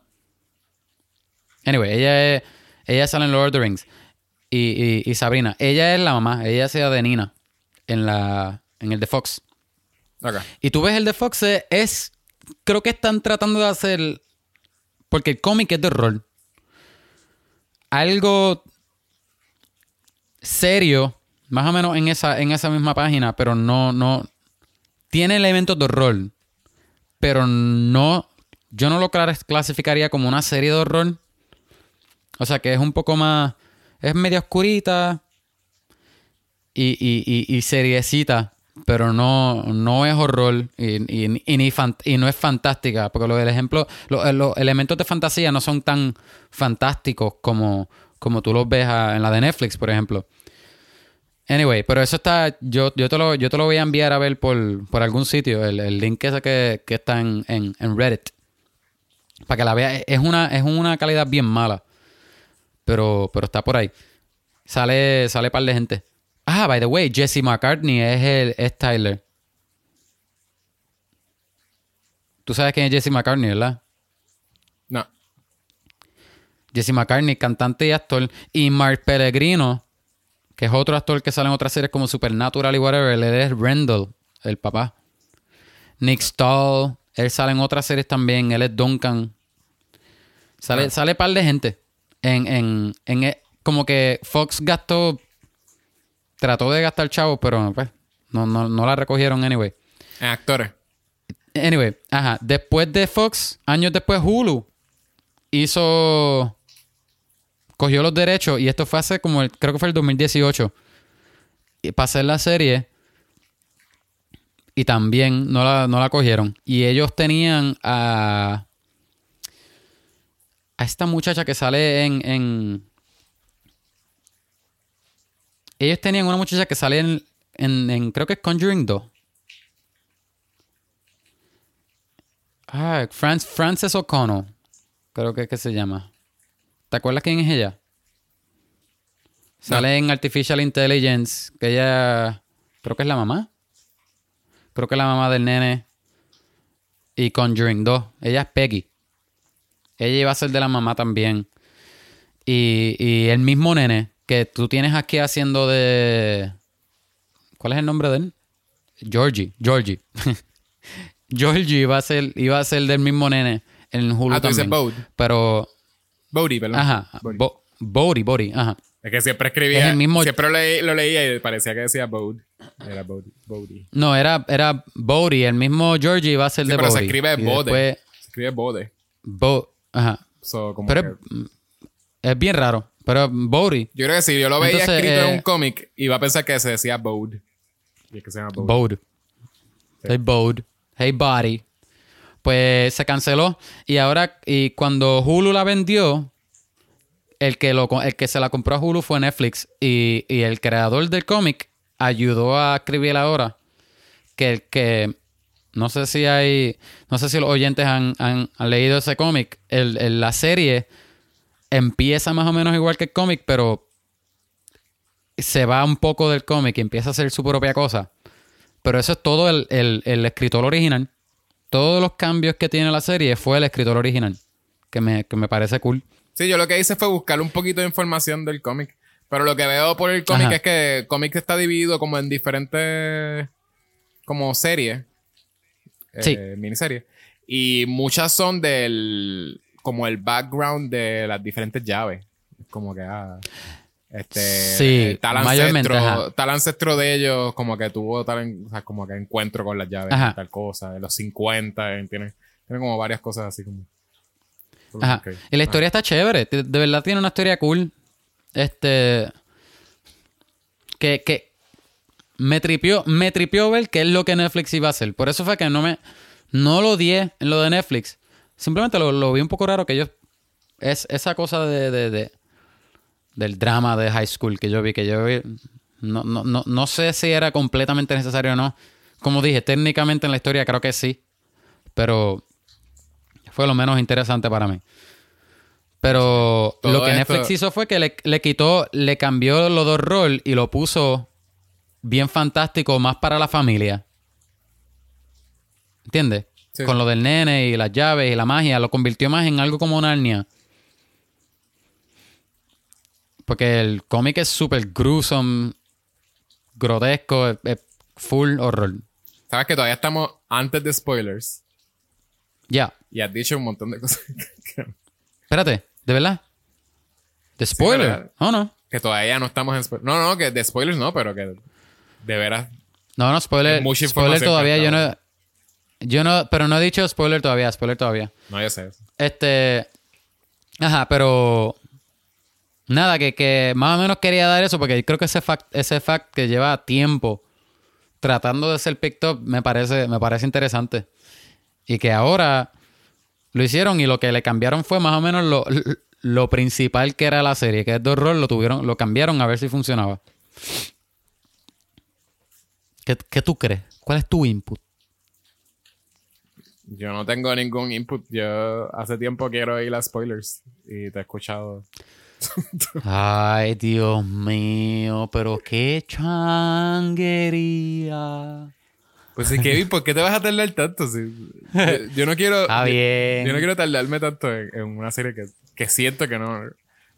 Speaker 2: Anyway, ella es, ella sale en Lord of the Rings. Y, y- y Sabrina. Ella es la mamá. Ella hacía de Nina. En la. En el de Fox.
Speaker 1: Ok.
Speaker 2: Y tú ves el de Fox, es. Creo que están tratando de hacer. Porque el cómic es de rol. Algo serio, más o menos en esa, en esa misma página, pero no, no. Tiene elementos de horror. Pero no. Yo no lo clas- clasificaría como una serie de horror. O sea que es un poco más. Es media oscurita. Y, y, y, y seriecita. Pero no, no es horror y, y- ni y no es fantástica, porque los, ejemplo, los, los elementos de fantasía no son tan fantásticos como, como tú los ves en la de Netflix, por ejemplo. Anyway, pero eso está, yo, yo, te, lo, yo te lo voy a enviar a ver por, por algún sitio, el, el link ese que, que está en, en, en Reddit, para que la veas. Es una, es una calidad bien mala, pero, pero está por ahí. Sale, sale par de gente. Ah, by the way, Jesse McCartney es, el, es Tyler. Tú sabes quién es Jesse McCartney, ¿verdad?
Speaker 1: No.
Speaker 2: Jesse McCartney, cantante y actor. Y Mark Pellegrino, que es otro actor que sale en otras series como Supernatural y whatever. Él es Randall, el papá. Nick Stahl, él sale en otras series también. Él es Duncan. Sale,
Speaker 1: Ah.
Speaker 2: sale par de gente. En, en, en, e- como que Fox gastó. Trató de gastar chavos, pero pues, no, no, no la recogieron anyway.
Speaker 1: En actores.
Speaker 2: Anyway, ajá. Después de Fox, años después, Hulu hizo. Cogió los derechos y esto fue hace como. el- creo que fue el 2018. Y para hacer la serie. Y también no la, no la cogieron. Y ellos tenían a. A esta muchacha que sale en. en ellos tenían una muchacha que sale en. en, en- creo que es Conjuring 2. Ah, Frances, Frances O'Connell. Creo que es que se llama. ¿Te acuerdas quién es ella? Sale en Artificial Intelligence. Que ella. Creo que es la mamá. Creo que es la mamá del nene. Y Conjuring 2. Ella es Peggy. Ella iba a ser de la mamá también. Y, y el mismo nene que tú tienes aquí haciendo de. ¿Cuál es el nombre de él? Georgie. Georgie. Georgie iba a ser, iba a ser del mismo nene en Hulu
Speaker 1: Ah, tú dices
Speaker 2: también.
Speaker 1: Bode.
Speaker 2: Pero,
Speaker 1: Bodhi, perdón.
Speaker 2: ajá,
Speaker 1: Bodhi.
Speaker 2: Bo- Bodhi, Bodhi, ajá.
Speaker 1: Es que siempre escribía.
Speaker 2: Es el mismo-
Speaker 1: Siempre lo, leí- lo leía y parecía que decía Bode. Era. Bodhi.
Speaker 2: No, era, era Bodhi, el mismo Georgie iba a ser
Speaker 1: Sí,
Speaker 2: de
Speaker 1: pero
Speaker 2: Bodhi.
Speaker 1: se escribe Bode.
Speaker 2: después,
Speaker 1: Se escribe Bode.
Speaker 2: Bo- ajá.
Speaker 1: So, como
Speaker 2: Pero
Speaker 1: que-
Speaker 2: es, es bien raro. Pero Bodhi,
Speaker 1: yo creo que si yo lo veía
Speaker 2: Entonces,
Speaker 1: escrito en
Speaker 2: eh,
Speaker 1: un cómic, iba a pensar que se decía Bode. Y es que se llama Bode.
Speaker 2: Bode. Hey Bode. Hey Body. Pues se canceló. Y ahora, y cuando Hulu la vendió, el que, lo, el que se la compró a Hulu fue Netflix. Y, y el creador del cómic ayudó a escribir ahora que el que. No sé si hay. No sé si los oyentes han, han- han leído ese cómic. El- el- la serie empieza más o menos igual que el cómic, pero se va un poco del cómic y empieza a hacer su propia cosa. Pero eso es todo el, el- el escritor original. Todos los cambios que tiene la serie fue el escritor original. Que me, que me parece cool.
Speaker 1: Sí, yo lo que hice fue buscar un poquito de información del cómic. Pero lo que veo por el cómic
Speaker 2: Ajá.
Speaker 1: es que el cómic está dividido como en diferentes como series. eh,
Speaker 2: Sí.
Speaker 1: miniseries. Y muchas son del como el background de las diferentes llaves. Como que ah, este
Speaker 2: Sí,
Speaker 1: tal ancestro, tal ancestro de ellos como que tuvo tal o sea, como que encuentro con las llaves
Speaker 2: Ajá.
Speaker 1: tal cosa, de los 50, eh, tiene, tiene como varias cosas así como
Speaker 2: Ajá. Y la historia está chévere. De, de verdad tiene una historia cool. Este. Que, que me tripió, me tripió ver qué es lo que Netflix iba a hacer. Por eso fue que no me. No lo odié en lo de Netflix. Simplemente lo, lo vi un poco raro que ellos. Es esa cosa de, de- de- del drama de high school que yo vi, que yo vi. No, no, no, no sé si era completamente necesario o no. Como dije, técnicamente en la historia creo que sí. Pero fue lo menos interesante para mí. Pero
Speaker 1: Todo
Speaker 2: lo que
Speaker 1: esto-
Speaker 2: Netflix hizo fue que le, le quitó, le cambió los dos rol y lo puso bien fantástico, más para la familia. ¿Entiendes?
Speaker 1: Sí.
Speaker 2: Con lo del nene y las llaves y la magia, lo convirtió más en algo como Narnia. Porque el cómic es súper gruesome, grotesco, es- es full horror.
Speaker 1: Sabes que todavía estamos antes de spoilers.
Speaker 2: Ya,
Speaker 1: Y has dicho un montón de cosas que,
Speaker 2: espérate, ¿de verdad? ¿De spoiler?
Speaker 1: ¿verdad?
Speaker 2: ¿O no?
Speaker 1: que todavía no estamos en spoilers. No, no, que de spoilers no, pero que de veras.
Speaker 2: No, no, spoiler.
Speaker 1: Mucha
Speaker 2: Spoiler todavía, yo no. Yo no, pero no he dicho spoiler todavía, spoiler todavía.
Speaker 1: No, yo sé.
Speaker 2: Este. Ajá, pero. Nada, que, que más o menos quería dar eso porque creo que ese fact, ese fact que lleva tiempo tratando de ser picked up me parece, me parece interesante. Y que ahora lo hicieron y lo que le cambiaron fue más o menos lo, lo principal que era la serie, que es de horror, lo tuvieron, lo cambiaron a ver si funcionaba. ¿Qué, qué tú crees? ¿Cuál es tu input?
Speaker 1: Yo no tengo ningún input. Yo hace tiempo quiero ir a spoilers y te he escuchado.
Speaker 2: Ay, Dios mío, pero qué changuería.
Speaker 1: Pues sí, Kevin, ¿por qué te vas a tardar tanto? Si- yo, yo no quiero.
Speaker 2: Está
Speaker 1: yo-
Speaker 2: bien.
Speaker 1: Yo, no quiero tardarme tanto en, en una serie que, que siento que no.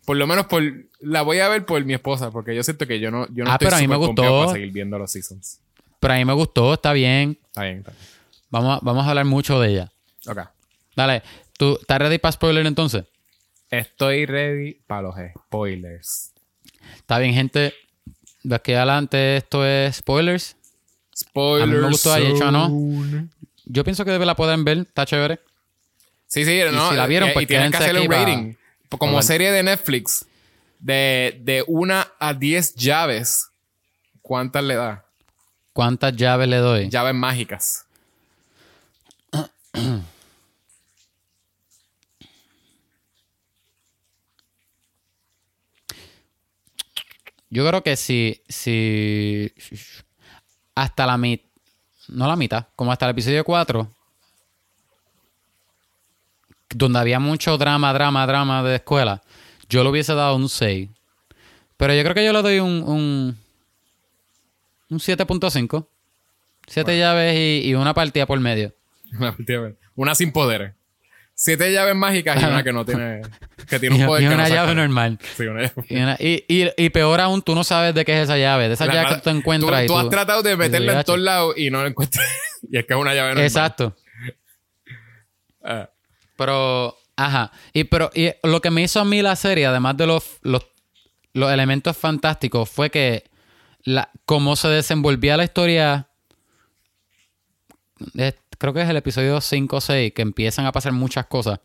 Speaker 1: Por lo menos por. La voy a ver por mi esposa, porque yo siento que yo no, yo no
Speaker 2: Ah,
Speaker 1: estoy
Speaker 2: pero a mí me gustó.
Speaker 1: para seguir viendo los seasons.
Speaker 2: Pero a mí me gustó, está bien.
Speaker 1: Está bien, está bien.
Speaker 2: Vamos a, vamos a hablar mucho de ella.
Speaker 1: Ok.
Speaker 2: Dale, ¿tú estás ready para spoiler entonces?
Speaker 1: Estoy ready para los spoilers.
Speaker 2: Está bien, gente. De aquí adelante esto es spoilers.
Speaker 1: Spoilers.
Speaker 2: A mí me gustó, hecho, ¿no? Yo pienso que la pueden ver, está chévere.
Speaker 1: Sí, sí, no.
Speaker 2: si la vieron,
Speaker 1: y-
Speaker 2: pues
Speaker 1: y tienen que hacerle un rating. Como serie de Netflix, de, de una a 10 llaves, ¿cuántas le da?
Speaker 2: ¿Cuántas llaves le doy?
Speaker 1: Llaves mágicas.
Speaker 2: Yo creo que si, si hasta la mitad, no la mitad, como hasta el episodio 4, donde había mucho drama, drama, drama de escuela, yo le hubiese dado un 6. Pero yo creo que yo le doy un, un, un 7.5. Siete llaves y, y una partida por medio.
Speaker 1: Una sin poderes. Siete llaves mágicas y una que no tiene. Que tiene un poder
Speaker 2: y
Speaker 1: que
Speaker 2: una
Speaker 1: no
Speaker 2: llave normal.
Speaker 1: Sí, una llave.
Speaker 2: Y, una- y- y- peor aún, tú no sabes de qué es esa llave. De esa
Speaker 1: La-
Speaker 2: llave que tú te encuentras.
Speaker 1: Tú, tú has tratado de meterla en todos lados y no la encuentras. y es que es una llave normal.
Speaker 2: Exacto.
Speaker 1: Ah,
Speaker 2: Pero, ajá. Y, pero, y lo que me hizo a mí la serie, además de los, los, los elementos fantásticos, fue que la, cómo se desenvolvía la historia. Creo que es el episodio 5 o 6, que empiezan a pasar muchas cosas.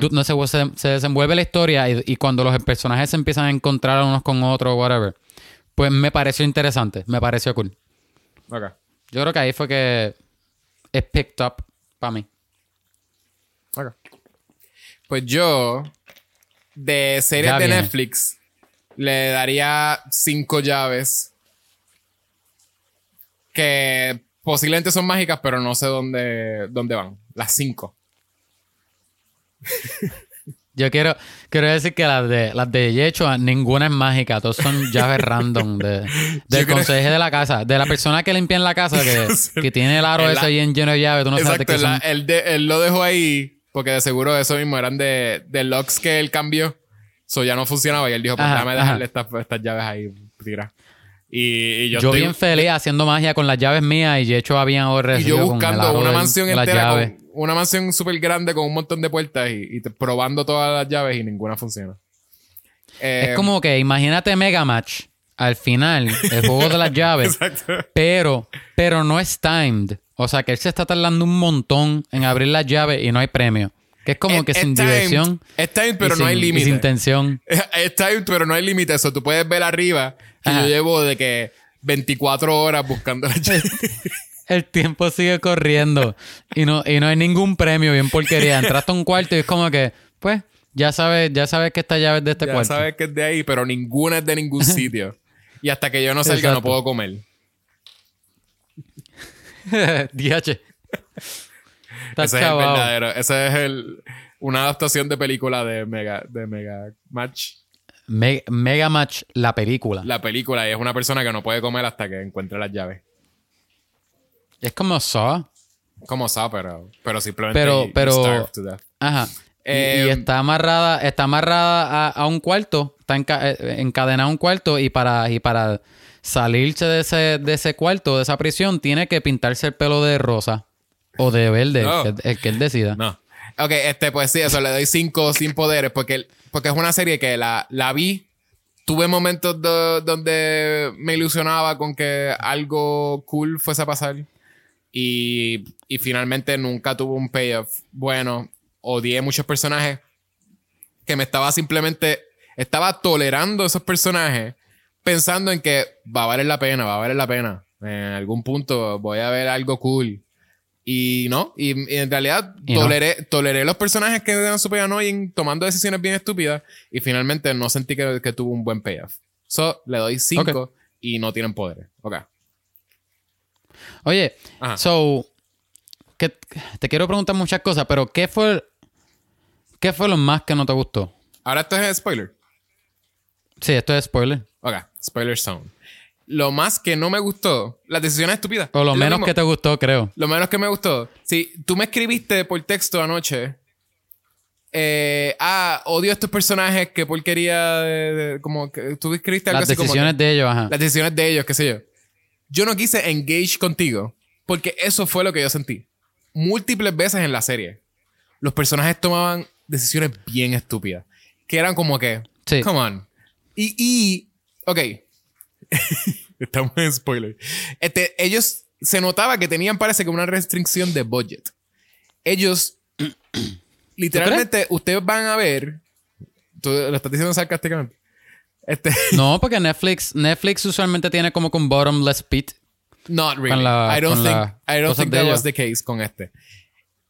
Speaker 2: Tú- no sé, se, se desenvuelve la historia y, y cuando los personajes se empiezan a encontrar unos con otros, whatever. Pues me pareció interesante, me pareció cool.
Speaker 1: ok.
Speaker 2: Yo creo que ahí fue que es picked up para mí.
Speaker 1: Ok. Pues yo, de series
Speaker 2: Ya
Speaker 1: de
Speaker 2: viene.
Speaker 1: Netflix, le daría cinco llaves que posiblemente son mágicas, pero no sé dónde, dónde van. Las cinco.
Speaker 2: Yo quiero, quiero decir que las de las de Yechua, ninguna es mágica, todos son llaves random de, del conseje de la casa, de la persona que limpia en la casa que, que tiene el aro
Speaker 1: El
Speaker 2: ese bien lleno de llaves, tú no sabes de
Speaker 1: Exacto,
Speaker 2: qué
Speaker 1: él, la-
Speaker 2: son.
Speaker 1: él, de- él lo dejó ahí porque de seguro eso mismo eran de, de locks que él cambió. Eso ya no funcionaba y él dijo, pues
Speaker 2: Ajá,
Speaker 1: déjame
Speaker 2: ajá.
Speaker 1: dejarle estas, estas llaves ahí tiradas. Y, y yo,
Speaker 2: Yo,
Speaker 1: estoy-
Speaker 2: bien feliz haciendo magia con las llaves mías y Yechua habían ahora
Speaker 1: Y yo buscando una mansión
Speaker 2: las
Speaker 1: entera, con, una mansión súper grande con un montón de puertas y, y te- probando todas las llaves y ninguna funciona. Eh,
Speaker 2: Es como que imagínate Mega Match al final, el juego de las llaves, pero, pero no es timed. O sea que él se está tardando un montón en abrir las llaves y no hay premio. Que es como
Speaker 1: Es-
Speaker 2: que
Speaker 1: es
Speaker 2: sin
Speaker 1: timed,
Speaker 2: diversión.
Speaker 1: Es timed, pero no hay límite.
Speaker 2: sin tensión.
Speaker 1: Es timed, pero no hay límite. Eso tú puedes ver arriba que
Speaker 2: Ajá.
Speaker 1: yo llevo de que 24 horas buscando llaves.
Speaker 2: El tiempo sigue corriendo y no, y no hay ningún premio, bien porquería. Entraste a un cuarto y es como que, pues, ya sabes, ya sabes que esta llave es de este
Speaker 1: ya
Speaker 2: cuarto.
Speaker 1: sabes que es de ahí, pero ninguna es de ningún sitio. Y hasta que yo no salga
Speaker 2: Exacto.
Speaker 1: no puedo comer.
Speaker 2: DH.
Speaker 1: Ese es el verdadero. Ese es el, una adaptación de película de Mega, de Mega Match.
Speaker 2: Me- Mega Match, la película.
Speaker 1: La película y es una persona que no puede comer hasta que encuentre las llaves.
Speaker 2: Es como Saw.
Speaker 1: Como sabe, pero, pero simplemente
Speaker 2: Pero- pero-
Speaker 1: starve to death.
Speaker 2: Ajá. Y-
Speaker 1: Eh,
Speaker 2: y, está amarrada, está amarrada a, a un cuarto, está enca- eh, encadenada a un cuarto y para, y para salirse de ese, de ese cuarto, de esa prisión, tiene que pintarse el pelo de rosa o de verde,
Speaker 1: No.
Speaker 2: el que él decida.
Speaker 1: No. Ok, este, pues sí, eso le doy cinco sin poderes porque, porque es una serie que la, la vi. Tuve momentos do- donde me ilusionaba con que algo cool fuese a pasar. Y, y finalmente nunca tuvo un payoff bueno. Odié muchos personajes que me estaba simplemente. Estaba tolerando esos personajes pensando en que va a valer la pena, va a valer la pena. En algún punto voy a ver algo cool. Y no, y, y en realidad
Speaker 2: Y no.
Speaker 1: toleré, toleré los personajes que eran super annoying tomando decisiones bien estúpidas y finalmente no sentí que, que tuvo un buen payoff. So, le doy 5 y no tienen poderes. Ok.
Speaker 2: Oye,
Speaker 1: Ajá.
Speaker 2: so, que, te quiero preguntar muchas cosas, pero ¿qué fue, ¿qué fue lo más que no te gustó?
Speaker 1: Ahora esto es spoiler.
Speaker 2: Sí, esto es spoiler.
Speaker 1: Ok, spoiler zone. Lo más que no me gustó, las decisiones estúpidas.
Speaker 2: O lo
Speaker 1: Es
Speaker 2: menos que te gustó, creo.
Speaker 1: Lo menos que me gustó. Si tú me escribiste por texto anoche. eh, ah, odio a estos personajes, qué porquería. de- de- como que tú escribiste algo
Speaker 2: Las
Speaker 1: así como que-
Speaker 2: decisiones de ellos, ajá.
Speaker 1: las decisiones de ellos, qué sé yo. Yo no quise engage contigo porque eso fue lo que yo sentí. Múltiples veces en la serie. Los personajes tomaban decisiones bien estúpidas. Que eran como que,
Speaker 2: Sí.
Speaker 1: come on. Y, y ok. Estamos en spoiler. Este, ellos se notaba que tenían, parece que una restricción de budget. Ellos, literalmente, ustedes van a ver. Tú lo estás diciendo sarcásticamente. Este,
Speaker 2: No, porque Netflix, Netflix usualmente tiene como un bottomless pit.
Speaker 1: Not really.
Speaker 2: Con la-
Speaker 1: I don't
Speaker 2: con
Speaker 1: think, I don't think that was the case con este.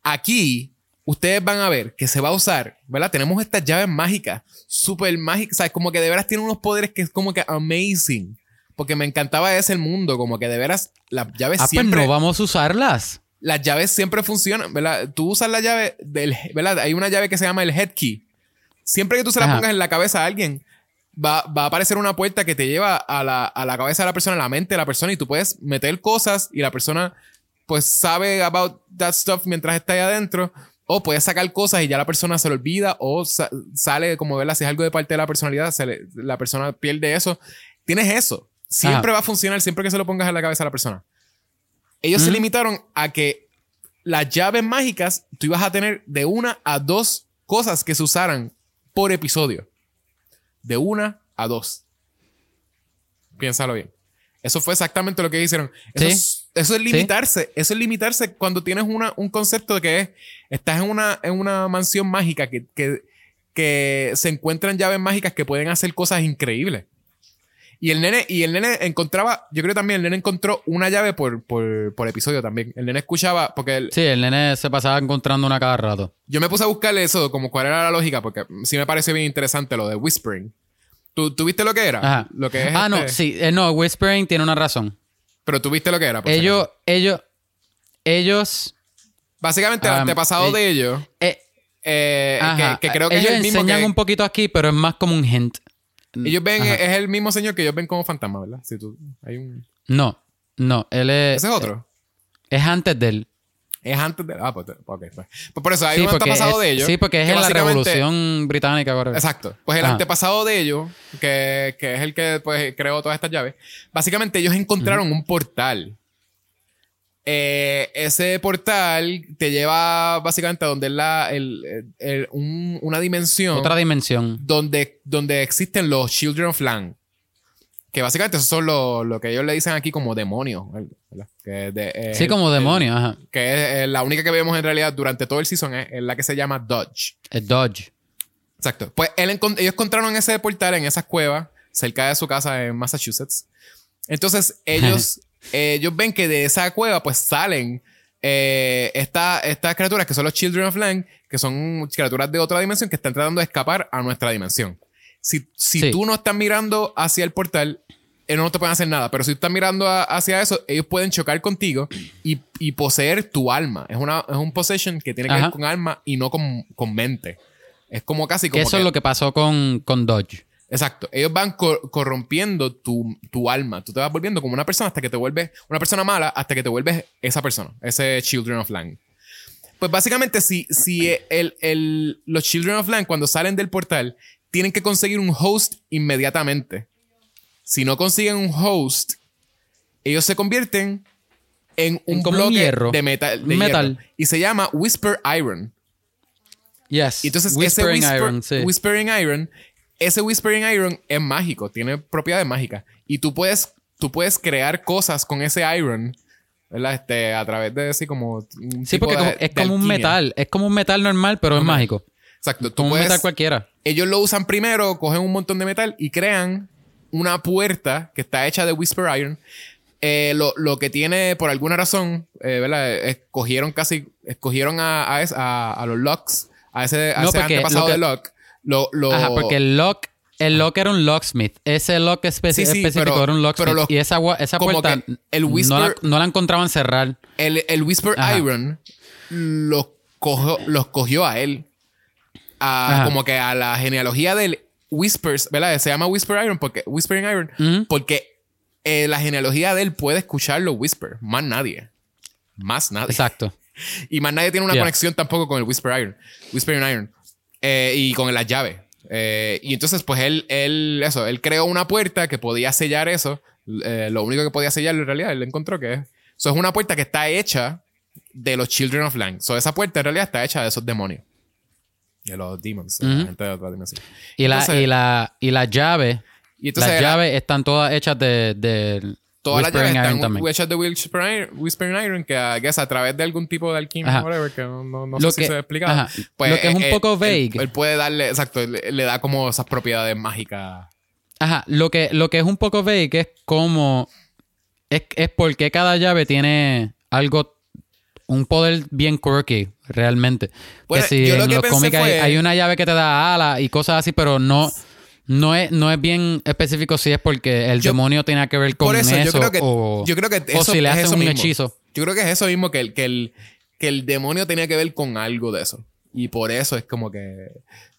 Speaker 1: Aquí, ustedes van a ver que se va a usar, ¿verdad? Tenemos estas llaves mágicas, súper mágicas, o sea, como que de veras tienen unos poderes que es como que amazing. Porque me encantaba ese mundo, como que de veras las llaves
Speaker 2: Ah, pues
Speaker 1: siempre,
Speaker 2: no vamos a usarlas.
Speaker 1: las llaves siempre funcionan, ¿verdad? Tú usas la llave del, ¿verdad? Hay una llave que se llama el head key. Siempre que tú se la
Speaker 2: Ajá.
Speaker 1: pongas en la cabeza a alguien, va, va a aparecer una puerta que te lleva a la, a la cabeza de la persona, a la mente de la persona, y tú puedes meter cosas y la persona pues sabe about that stuff mientras está ahí adentro. O puedes sacar cosas y ya la persona se lo olvida. O sa- sale como verla, si es algo de parte de la personalidad, se le- la persona pierde eso. Tienes eso. Siempre va a funcionar siempre que se lo pongas en la cabeza a la persona. Ellos se limitaron a que las llaves mágicas tú ibas a tener de una a dos cosas que se usaran por episodio. De una a dos. Piénsalo bien. Eso fue exactamente lo que hicieron. Eso,
Speaker 2: Sí.
Speaker 1: es, eso es limitarse. Eso es limitarse cuando tienes una, un concepto de que es, estás en una, en una mansión mágica que, que, que se encuentran llaves mágicas que pueden hacer cosas increíbles. Y el nene, y el nene encontraba, yo creo también el nene encontró una llave por, por, por episodio también. El nene escuchaba, porque el-
Speaker 2: Sí, el nene se pasaba encontrando una cada rato.
Speaker 1: yo me puse a buscarle eso, como cuál era la lógica, porque sí me parece bien interesante lo de whispering. ¿Tú, tú viste lo que era?
Speaker 2: Ajá.
Speaker 1: Lo que es
Speaker 2: ah, no,
Speaker 1: este-
Speaker 2: sí. eh, no, Whispering tiene una razón.
Speaker 1: Pero tú viste lo que era. por
Speaker 2: Ellos, ellos, ellos,
Speaker 1: Básicamente, el
Speaker 2: Ah,
Speaker 1: antepasado
Speaker 2: eh,
Speaker 1: de ellos,
Speaker 2: eh,
Speaker 1: que, que creo que
Speaker 2: ellos
Speaker 1: es el mismo
Speaker 2: enseñan
Speaker 1: que...
Speaker 2: un poquito aquí, pero es más como un hint.
Speaker 1: Ellos ven,
Speaker 2: Ajá.
Speaker 1: es el mismo señor que ellos ven como fantasma, ¿verdad? Si tú, hay un...
Speaker 2: No, no, él es,
Speaker 1: Ese es otro.
Speaker 2: es antes de él.
Speaker 1: Es antes de... Ah, pues, ok. Pues, Pues por eso hay
Speaker 2: Sí,
Speaker 1: un antepasado
Speaker 2: es,
Speaker 1: de ellos.
Speaker 2: sí, porque es en la Revolución Británica.
Speaker 1: Exacto. Pues el
Speaker 2: Ajá.
Speaker 1: antepasado de ellos, que, que es el que pues, creó todas estas llaves, básicamente ellos encontraron un portal. Eh, ese portal te lleva básicamente a donde es la, el- el- un- una dimensión
Speaker 2: Otra dimensión.
Speaker 1: donde, donde existen los Children of Land. Que básicamente esos son lo, lo que ellos le dicen aquí como demonios. Que, de- eh,
Speaker 2: Sí, como
Speaker 1: el-
Speaker 2: demonio, ajá.
Speaker 1: que es eh, la única que vemos en realidad durante todo el season es, es la que se llama Dodge.
Speaker 2: Es Dodge.
Speaker 1: Exacto. Pues él ellos encontraron ese portal en esas cuevas cerca de su casa en Massachusetts. Entonces ellos, eh, ellos ven que de esa cueva pues salen eh, esta- estas criaturas que son los Children of Land, que son criaturas de otra dimensión que están tratando de escapar a nuestra dimensión. Si, si
Speaker 2: Sí.
Speaker 1: tú no estás mirando hacia el portal, ellos no te pueden hacer nada. Pero si tú estás mirando a- hacia eso, ellos pueden chocar contigo y, y poseer tu alma. Es, una, es un possession que tiene que
Speaker 2: Ajá.
Speaker 1: ver con alma y no con, con mente. Es como casi
Speaker 2: Que
Speaker 1: como
Speaker 2: eso es lo que pasó con, con Dodge.
Speaker 1: Exacto. Ellos van cor- corrompiendo tu, tu alma. Tú te vas volviendo como una persona hasta que te vuelves una persona mala hasta que te vuelves esa persona, ese Children of Land. Pues básicamente, si, si el, el- los Children of Land, cuando salen del portal, tienen que conseguir un host inmediatamente. Si no consiguen un host, ellos se convierten en un
Speaker 2: como un
Speaker 1: bloque
Speaker 2: hierro.
Speaker 1: de metal. de
Speaker 2: Metal.
Speaker 1: hierro. Y se llama Whisper Iron.
Speaker 2: Yes.
Speaker 1: Y entonces
Speaker 2: Whispering
Speaker 1: ese whisper-
Speaker 2: Iron, sí.
Speaker 1: Whispering Iron, ese Whispering Iron es mágico, tiene propiedades mágicas. Y tú puedes, tú puedes crear cosas con ese Iron, ¿verdad? Este, a través de así como
Speaker 2: Sí, porque
Speaker 1: de-
Speaker 2: es como un metal. Es como un metal normal, pero es mágico.
Speaker 1: Exacto. Tú
Speaker 2: Como un
Speaker 1: puedes,
Speaker 2: metal cualquiera.
Speaker 1: ellos lo usan primero, cogen un montón de metal y crean una puerta que está hecha de Whisper Iron. eh, lo, lo que tiene, por alguna razón, eh, ¿verdad? Escogieron casi, escogieron a, a, es- a- a los Locks, a ese, a
Speaker 2: No,
Speaker 1: ese antepasado
Speaker 2: que-
Speaker 1: de Lock. Lo, lo,
Speaker 2: Ajá, porque el lock, el lock era un locksmith. Ese lock espe-
Speaker 1: Sí, sí,
Speaker 2: específico
Speaker 1: pero-
Speaker 2: era un locksmith.
Speaker 1: pero
Speaker 2: y esa, esa puerta
Speaker 1: el
Speaker 2: no, la,
Speaker 1: whisper-
Speaker 2: no la encontraban cerrar.
Speaker 1: el, el Whisper
Speaker 2: Ajá.
Speaker 1: Iron los cogió, los cogió a él. A, como que a la genealogía del Whispers, ¿verdad? Se llama Whisper Iron porque Whispering Iron porque eh, la genealogía de él puede escuchar los Whisper, más nadie. Más nadie.
Speaker 2: Exacto.
Speaker 1: Y más nadie tiene una
Speaker 2: Yeah.
Speaker 1: conexión tampoco con el Whisper Iron. Whispering Iron. Eh, y con las llaves. Eh, y entonces, pues él, él, eso, él creó una puerta que podía sellar eso. Eh, lo único que podía sellarlo en realidad, él encontró que es. Eso es una puerta que está hecha de los Children of Lang. So, esa puerta en realidad está hecha de esos demonios. De los demons, de la
Speaker 2: Ujú.
Speaker 1: gente de otra dimensión.
Speaker 2: Y la,
Speaker 1: Entonces-
Speaker 2: y la, y la llave,
Speaker 1: Y entonces
Speaker 2: las
Speaker 1: era-
Speaker 2: llaves están todas hechas de, de
Speaker 1: todas las llaves están
Speaker 2: también.
Speaker 1: hechas de Whispering Whispering Iron que, I guess, a través de algún tipo de alquimia, whatever, que no, no, no sé
Speaker 2: que-
Speaker 1: si se ha explicado.
Speaker 2: ajá. Lo que es un
Speaker 1: eh,
Speaker 2: poco
Speaker 1: él-
Speaker 2: vague.
Speaker 1: Él, puede darle, exacto, le, le da como esas propiedades mágicas.
Speaker 2: Ajá, lo que, lo que es un poco vague es como. Es, es porque cada llave tiene algo. Un poder bien quirky, realmente.
Speaker 1: Pues,
Speaker 2: que si
Speaker 1: yo lo
Speaker 2: en
Speaker 1: que
Speaker 2: los cómics hay, hay una llave que te da alas y cosas así, pero no. No es, no es bien específico si es porque el
Speaker 1: Yo-
Speaker 2: demonio tiene que ver con
Speaker 1: Por eso,
Speaker 2: eso,
Speaker 1: yo creo que,
Speaker 2: o,
Speaker 1: yo creo que
Speaker 2: o si le hacen un
Speaker 1: mismo.
Speaker 2: hechizo.
Speaker 1: Yo creo que es eso mismo, que el, que, el, que el demonio tenía que ver con algo de eso. Y por eso es como que,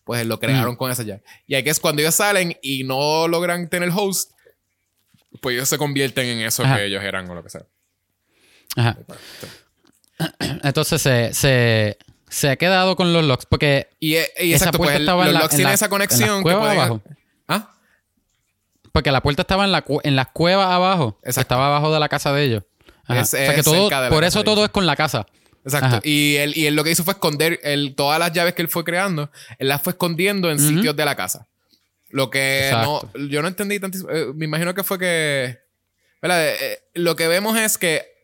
Speaker 1: pues lo crearon
Speaker 2: Mm.
Speaker 1: con esa llave. Y aquí es cuando ellos salen y no logran tener host, pues ellos se convierten en eso
Speaker 2: Ajá.
Speaker 1: que ellos eran o lo que sea.
Speaker 2: Ajá. Entonces se, se, se ha quedado con los locks porque
Speaker 1: Y, eh, y
Speaker 2: Esa
Speaker 1: exacto, pues
Speaker 2: puerta
Speaker 1: el-
Speaker 2: estaba en la-
Speaker 1: locks
Speaker 2: en
Speaker 1: tienen
Speaker 2: la-
Speaker 1: esa
Speaker 2: en
Speaker 1: conexión. que pueden-
Speaker 2: abajo.
Speaker 1: ¿Ah?
Speaker 2: Porque la puerta estaba en, la en las cuevas abajo.
Speaker 1: Exacto.
Speaker 2: Estaba abajo de la casa de ellos. Ajá.
Speaker 1: Es-
Speaker 2: o sea que
Speaker 1: es
Speaker 2: todo,
Speaker 1: cerca de la
Speaker 2: por eso todo es con la casa.
Speaker 1: Exacto.
Speaker 2: Ajá.
Speaker 1: Y él, y él lo que hizo fue esconder el, todas las llaves que él fue creando, él las fue escondiendo en sitios de la casa. Lo que no, yo no entendí tantísimo. eh, me imagino que fue que. Eh, eh, lo que vemos es que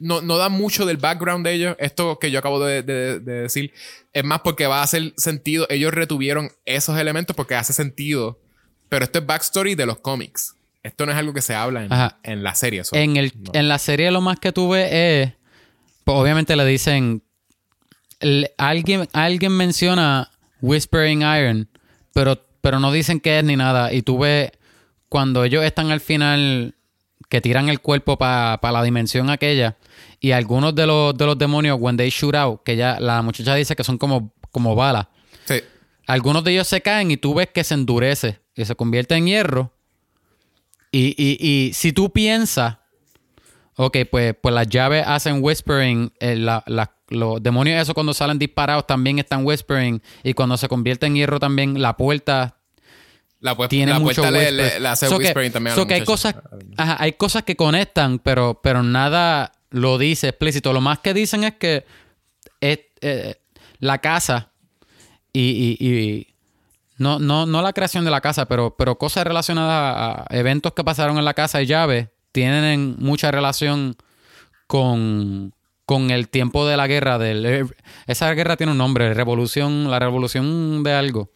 Speaker 1: no, no da mucho del background de ellos. Esto que yo acabo de, de- de decir es más porque va a hacer sentido. Ellos retuvieron esos elementos porque hace sentido. Pero esto es backstory de los cómics. Esto no es algo que se habla en, en la serie.
Speaker 2: En, el,
Speaker 1: no.
Speaker 2: en la serie lo más que tuve es... Pues obviamente le dicen... alguien, alguien menciona Whispering Iron, pero, pero no dicen qué es ni nada. Y tú ves cuando ellos están al final que tiran el cuerpo para la dimensión aquella y algunos de los, de los demonios, when they shoot out, que ya la muchacha dice que son como, como balas.
Speaker 1: Sí.
Speaker 2: Algunos de ellos se caen y tú ves que se endurece y se convierte en hierro. Y, y- y si tú piensas, ok, pues, pues las llaves hacen whispering, eh, la- la- los demonios esos cuando salen disparados también están whispering y cuando se convierte en hierro también la puerta
Speaker 1: La,
Speaker 2: tiene
Speaker 1: la
Speaker 2: mucho
Speaker 1: puerta le,
Speaker 2: whisper.
Speaker 1: le- le hace
Speaker 2: So que-
Speaker 1: whispering también a
Speaker 2: so
Speaker 1: la
Speaker 2: que hay cosas, ajá, hay cosas que conectan, pero, pero nada lo dice explícito. Lo más que dicen es que eh, la casa y, no, no, no la creación de la casa, pero, pero cosas relacionadas a eventos que pasaron en la casa y llaves tienen mucha relación con, con el tiempo de la guerra. Del, esa guerra tiene un nombre, revolución, la revolución de algo.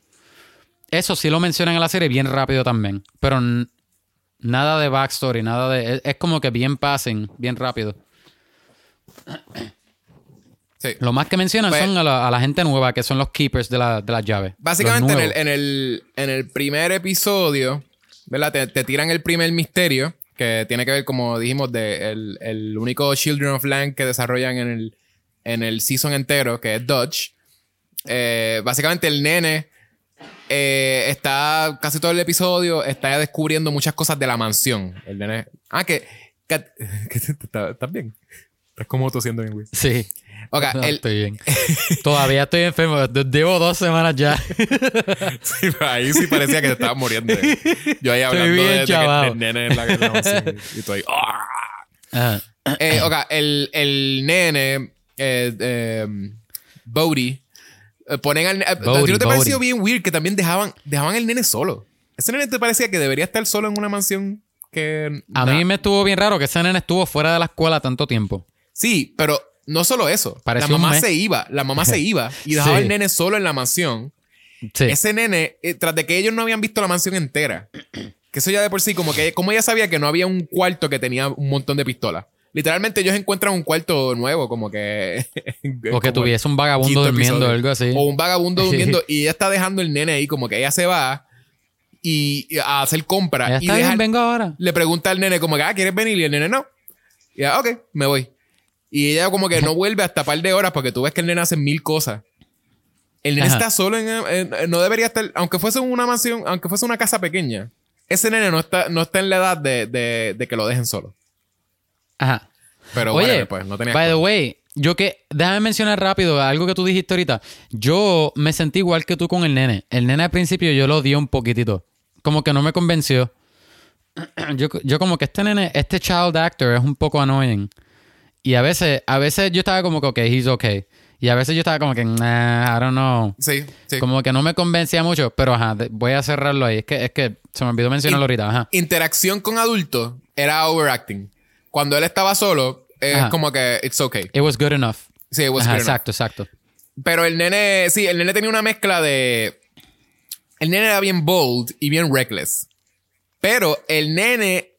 Speaker 2: Eso sí lo mencionan en la serie bien rápido también. Pero nada de backstory, nada de. Es como que bien pasen, bien rápido.
Speaker 1: Sí.
Speaker 2: Lo más que mencionan
Speaker 1: Pues-
Speaker 2: son a la, a la gente nueva, que son los keepers de, la, de las llaves.
Speaker 1: Básicamente en el,
Speaker 2: nuevos.
Speaker 1: en, el, en el primer episodio, ¿verdad? Te, te tiran el primer misterio, que tiene que ver, como dijimos, de el, el único Children of Land que desarrollan en el, en el season entero, que es Dodge. Eh, básicamente el nene eh, está casi todo el episodio, está descubriendo muchas cosas de la mansión. El nene... Ah, que... que- que- ¿Estás estás bien? Estás como tosiendo bien, güey.
Speaker 2: Sí.
Speaker 1: Ok,
Speaker 2: No,
Speaker 1: el,
Speaker 2: estoy bien. Todavía estoy enfermo. De- Llevo dos semanas ya.
Speaker 1: Sí, ahí sí parecía que te estabas muriendo. Yo ahí hablando
Speaker 2: bien
Speaker 1: de, de que el nene en la mansión, y tú ahí. ¡ah!
Speaker 2: Ajá.
Speaker 1: Eh, ok, el, el nene, eh, eh, Bodhi, eh, ponen al. eh, ¿a ti
Speaker 2: Bodhi,
Speaker 1: ¿No te
Speaker 2: Bodhi.
Speaker 1: pareció bien weird que también dejaban, dejaban el nene solo? ¿Ese nene te parecía que debería estar solo en una mansión que.
Speaker 2: A
Speaker 1: na-
Speaker 2: mí me estuvo bien raro que ese nene estuvo fuera de la escuela tanto tiempo.
Speaker 1: Sí, pero no solo eso.
Speaker 2: Pareció
Speaker 1: la mamá se iba, la mamá se iba y dejaba
Speaker 2: Sí.
Speaker 1: al nene solo en la mansión.
Speaker 2: Sí.
Speaker 1: Ese nene, eh, tras de que ellos no habían visto la mansión entera, Que eso ya de por sí, como que como ella sabía que no había un cuarto que tenía un montón de pistolas. Literalmente ellos encuentran un cuarto nuevo, como que...
Speaker 2: O que tuviese un vagabundo durmiendo o algo así.
Speaker 1: O un vagabundo durmiendo y ella está dejando el nene ahí, como que ella se va y, y a hacer compra.
Speaker 2: Ella
Speaker 1: y deja-
Speaker 2: bien, vengo ahora.
Speaker 1: le pregunta al nene como que, ah, ¿quieres venir? Y el nene no. Y ella, ok, me voy. Y ella como que no vuelve hasta par de horas porque tú ves que el nene hace mil cosas. El nene
Speaker 2: Ajá.
Speaker 1: está solo en, en- No debería estar... Aunque fuese una mansión, aunque fuese una casa pequeña, ese nene no está, no está en la edad de, de- de que lo dejen solo.
Speaker 2: Ajá.
Speaker 1: Pero
Speaker 2: Oye,
Speaker 1: whatever, pues no tenía...
Speaker 2: by the way, yo que, déjame mencionar rápido algo que tú dijiste ahorita. Yo me sentí igual que tú con el nene. El nene al principio yo lo odié un poquitito. Como que no me convenció. Yo, yo como que este nene, este child actor es un poco annoying. Y a veces, a veces yo estaba como que, ok, he's okay. Y a veces yo estaba como que, nah, I don't know.
Speaker 1: Sí, sí.
Speaker 2: Como que no me convencía mucho, pero ajá, voy a cerrarlo ahí. Es que, es que se me olvidó mencionarlo ahorita, ajá.
Speaker 1: Interacción con adultos era overacting. Cuando él estaba solo, es
Speaker 2: Ajá.
Speaker 1: como que it's okay.
Speaker 2: It was good enough.
Speaker 1: Sí, it was
Speaker 2: Ajá,
Speaker 1: good enough.
Speaker 2: exacto, exacto.
Speaker 1: Pero el nene, sí, el nene tenía una mezcla de. El nene era bien bold y bien reckless. Pero el nene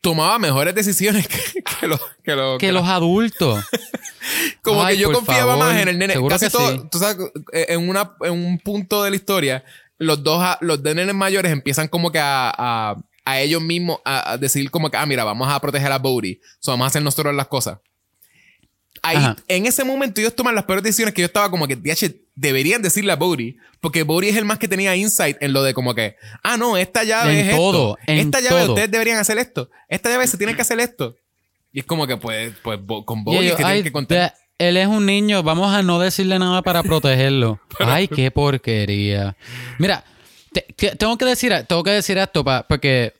Speaker 1: tomaba mejores decisiones que, que los. Que, los-
Speaker 2: Que
Speaker 1: que
Speaker 2: los adultos.
Speaker 1: como
Speaker 2: Ay,
Speaker 1: que yo confiaba
Speaker 2: favor.
Speaker 1: más en el nene.
Speaker 2: Seguro
Speaker 1: Casi
Speaker 2: que
Speaker 1: todo.
Speaker 2: sí.
Speaker 1: Tú sabes, eh, en, una, en un punto de la historia, los dos, a- los dos nenes mayores empiezan como que a, a, a ellos mismos a, a decir como que, ah, mira, vamos a proteger a Bodhi. So, vamos a hacer nosotros las cosas. Ahí,
Speaker 2: Ajá.
Speaker 1: en ese momento ellos toman las peores decisiones que yo estaba como que, deberían decirle a Bodhi, porque Bodhi es el más que tenía insight en lo de como que, ah, no, esta llave
Speaker 2: En
Speaker 1: es
Speaker 2: todo,
Speaker 1: esto.
Speaker 2: en
Speaker 1: esta llave
Speaker 2: todo.
Speaker 1: ustedes deberían hacer esto. Esta llave se tiene que hacer esto. Y es como que, pues, pues con Bodhi es que tienen
Speaker 2: "Ay,
Speaker 1: que contar.
Speaker 2: él es un niño, vamos a no decirle nada para protegerlo. Ay, qué porquería. Mira, te- que- tengo que decir, tengo que decir esto pa- porque,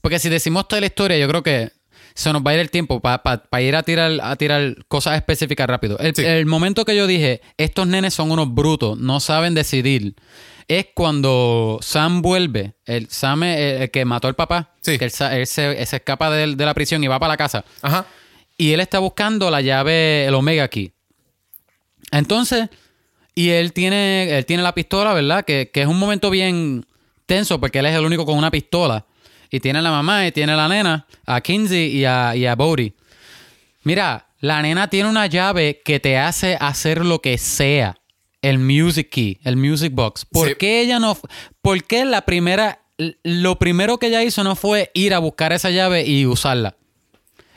Speaker 2: porque si decimos toda la historia, yo creo que se nos va a ir el tiempo para ir a tirar, a tirar cosas específicas rápido. El,
Speaker 1: Sí.
Speaker 2: el momento que yo dije, estos nenes son unos brutos, no saben decidir, es cuando Sam vuelve, el Sam es el, el que mató al papá,
Speaker 1: Sí.
Speaker 2: que él, se, él se escapa de, de la prisión y va para la casa.
Speaker 1: Ajá.
Speaker 2: Y él está buscando la llave, el Omega Key. Entonces, y él tiene, él tiene la pistola, ¿verdad? Que, que es un momento bien tenso porque él es el único con una pistola. Y tiene a la mamá y tiene a la nena, a Kinsey y a, y a Bodhi. Mira, la nena tiene una llave que te hace hacer lo que sea. El Music Key, el Music Box. ¿Por
Speaker 1: Sí.
Speaker 2: qué ella no... ¿Por qué la primera... Lo primero que ella hizo no fue ir a buscar esa llave y usarla?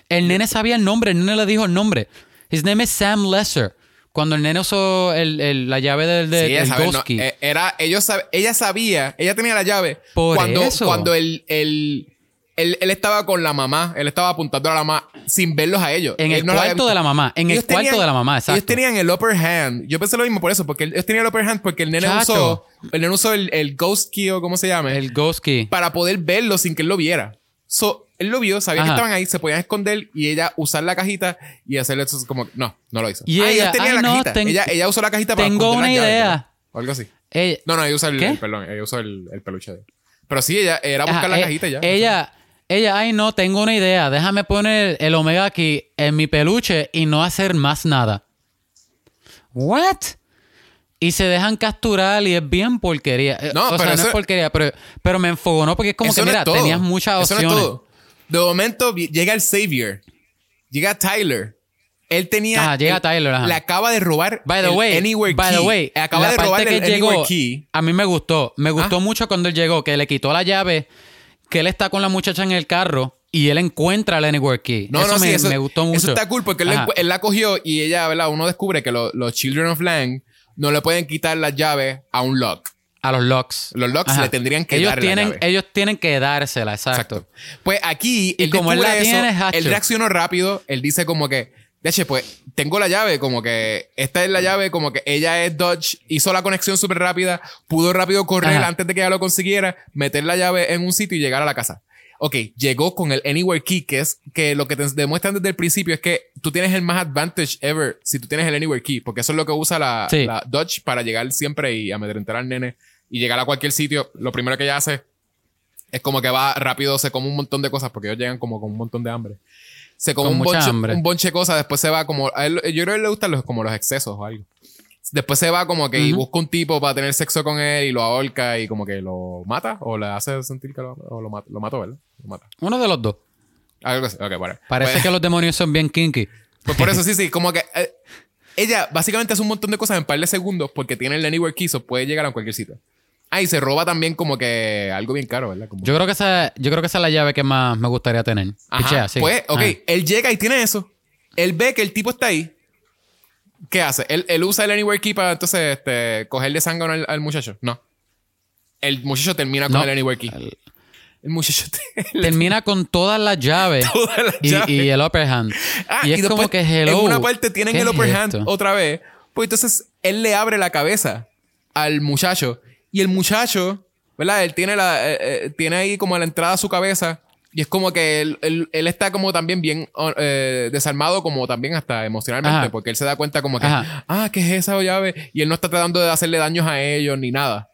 Speaker 2: El nene sabía el nombre, el nene le dijo el nombre. His name is Sam Lesser. Cuando el nene usó el- el- la llave del, del-
Speaker 1: Sí, sabe, no,
Speaker 2: Key.
Speaker 1: eh, era, ellos sab- ella sabía, ella tenía la llave.
Speaker 2: Por
Speaker 1: cuando,
Speaker 2: eso.
Speaker 1: Cuando él, él, él, él estaba con la mamá, él estaba apuntando a la mamá sin verlos a ellos.
Speaker 2: En
Speaker 1: Él
Speaker 2: el
Speaker 1: no
Speaker 2: cuarto de la mamá, en el cuarto
Speaker 1: tenían-
Speaker 2: de la mamá, exacto.
Speaker 1: Ellos tenían el upper hand. Yo pensé lo mismo por eso, porque ellos tenían el upper hand porque el nene
Speaker 2: Chacho.
Speaker 1: usó, el nene usó el, el Ghost Key o como se llame,
Speaker 2: el Ghost Key.
Speaker 1: para poder verlo sin que él lo viera. So, él lo vio, sabía que estaban ahí, se podían esconder y ella usar la cajita y hacerle eso como... No, no lo hizo.
Speaker 2: Y
Speaker 1: ah,
Speaker 2: ella, "Ay,
Speaker 1: la
Speaker 2: no,
Speaker 1: cajita.
Speaker 2: ten-
Speaker 1: ella, ella usó la cajita para
Speaker 2: tengo una
Speaker 1: llaves,
Speaker 2: idea.
Speaker 1: O algo así.
Speaker 2: Ella,
Speaker 1: No, no, ella usa el, el- perdón, ella usa el, el peluche de él. Pero sí, ella era
Speaker 2: Ajá,
Speaker 1: buscar la
Speaker 2: eh,
Speaker 1: cajita y ya.
Speaker 2: Ella, ella, ay no, tengo una idea. Déjame poner el Omega Key en mi peluche y no hacer más nada. What? Y se dejan capturar y es bien porquería. Eh,
Speaker 1: No,
Speaker 2: o
Speaker 1: pero
Speaker 2: sea, no
Speaker 1: eso-
Speaker 2: es porquería, pero, pero me enfogonó porque es como que,
Speaker 1: no
Speaker 2: mira, tenías muchas
Speaker 1: Eso no es
Speaker 2: opciones.
Speaker 1: todo. De momento llega el Savior. Llega Tyler. Él tenía.
Speaker 2: Ajá, llega
Speaker 1: él-
Speaker 2: Tyler, ajá.
Speaker 1: Le acaba de robar.
Speaker 2: By the
Speaker 1: el
Speaker 2: way,
Speaker 1: Anywhere
Speaker 2: by
Speaker 1: Key.
Speaker 2: the way,
Speaker 1: Acaba
Speaker 2: la
Speaker 1: de robar
Speaker 2: que
Speaker 1: el
Speaker 2: llegó,
Speaker 1: Anywhere Key.
Speaker 2: a mí me gustó. Me gustó
Speaker 1: Ah.
Speaker 2: mucho cuando él llegó, que le quitó la llave, que él está con la muchacha en el carro y él encuentra el Anywhere Key.
Speaker 1: No,
Speaker 2: eso
Speaker 1: no,
Speaker 2: me,
Speaker 1: sí, eso,
Speaker 2: me gustó mucho.
Speaker 1: Eso está cool porque él, la cogió y ella, ¿verdad? Uno descubre que lo- los Children of Lang no le pueden quitar las llaves a un lock.
Speaker 2: A los locks.
Speaker 1: Los locks
Speaker 2: Ajá.
Speaker 1: le tendrían que
Speaker 2: ellos
Speaker 1: dar la
Speaker 2: tienen,
Speaker 1: llave.
Speaker 2: Ellos tienen que dársela, exacto.
Speaker 1: Pues aquí,
Speaker 2: Y
Speaker 1: él
Speaker 2: como él la
Speaker 1: eso,
Speaker 2: tiene, es hacho.
Speaker 1: él reaccionó rápido. Él dice como que, de hecho, pues, tengo la llave, como que esta es la llave, como que ella es Dodge, hizo la conexión súper rápida, pudo rápido correr
Speaker 2: Ajá.
Speaker 1: antes de que ella lo consiguiera, meter la llave en un sitio y llegar a la casa. Ok, llegó con el Anywhere Key, que es que lo que te demuestran desde el principio es que tú tienes el más advantage ever si tú tienes el Anywhere Key, porque eso es lo que usa la,
Speaker 2: Sí.
Speaker 1: la Dodge para llegar siempre y amedrentar al nene y llegar a cualquier sitio. Lo primero que ella hace es como que va rápido, se come un montón de cosas, porque ellos llegan como con un montón de hambre. Se come
Speaker 2: Con
Speaker 1: un bonche,
Speaker 2: hambre.
Speaker 1: un bonche de cosas, después se va como. a él- yo creo que le gustan los, como los excesos o algo. Después se va como que y busca un tipo para tener sexo con él y lo ahorca y como que lo mata o le hace sentir que lo, o lo, mata, lo mató, ¿verdad? Lo mata.
Speaker 2: Uno de los dos.
Speaker 1: Algo así.
Speaker 2: Parece
Speaker 1: Pues-
Speaker 2: que los demonios son bien kinky.
Speaker 1: Pues por eso sí, sí, como que eh, ella básicamente hace un montón de cosas en par de segundos porque tiene el Anywhere Key, so puede llegar a cualquier sitio. Ah, y se roba también como que algo bien caro, ¿verdad? Como-
Speaker 2: Yo creo que esa, yo creo que esa es la llave que más me gustaría tener.
Speaker 1: Ajá,
Speaker 2: Pichea, sí.
Speaker 1: Pues, ok,
Speaker 2: Ajá.
Speaker 1: él llega y tiene eso. Él ve que el tipo está ahí. ¿Qué hace? Él, él usa el Anywhere Key para entonces este, cogerle sangre al, al muchacho. No. El muchacho termina con
Speaker 2: No.
Speaker 1: el Anywhere Key. El muchacho te-
Speaker 2: Termina con todas las llaves.
Speaker 1: todas las
Speaker 2: y,
Speaker 1: llaves.
Speaker 2: y el upper hand.
Speaker 1: Ah,
Speaker 2: y es como
Speaker 1: después,
Speaker 2: que hello.
Speaker 1: En una parte tienen
Speaker 2: ¿qué
Speaker 1: el
Speaker 2: es
Speaker 1: upper hand otra vez. Pues entonces él le abre la cabeza al muchacho. Y el muchacho, ¿verdad? Él tiene, la, eh, eh, tiene ahí como la entrada a su cabeza. Y es como que él, él- él está como también bien eh, desarmado, como también hasta emocionalmente,
Speaker 2: Ajá.
Speaker 1: porque él se da cuenta como que,
Speaker 2: Ajá.
Speaker 1: ah, ¿qué es esa llave? Y él no está tratando de hacerle daños a ellos ni nada.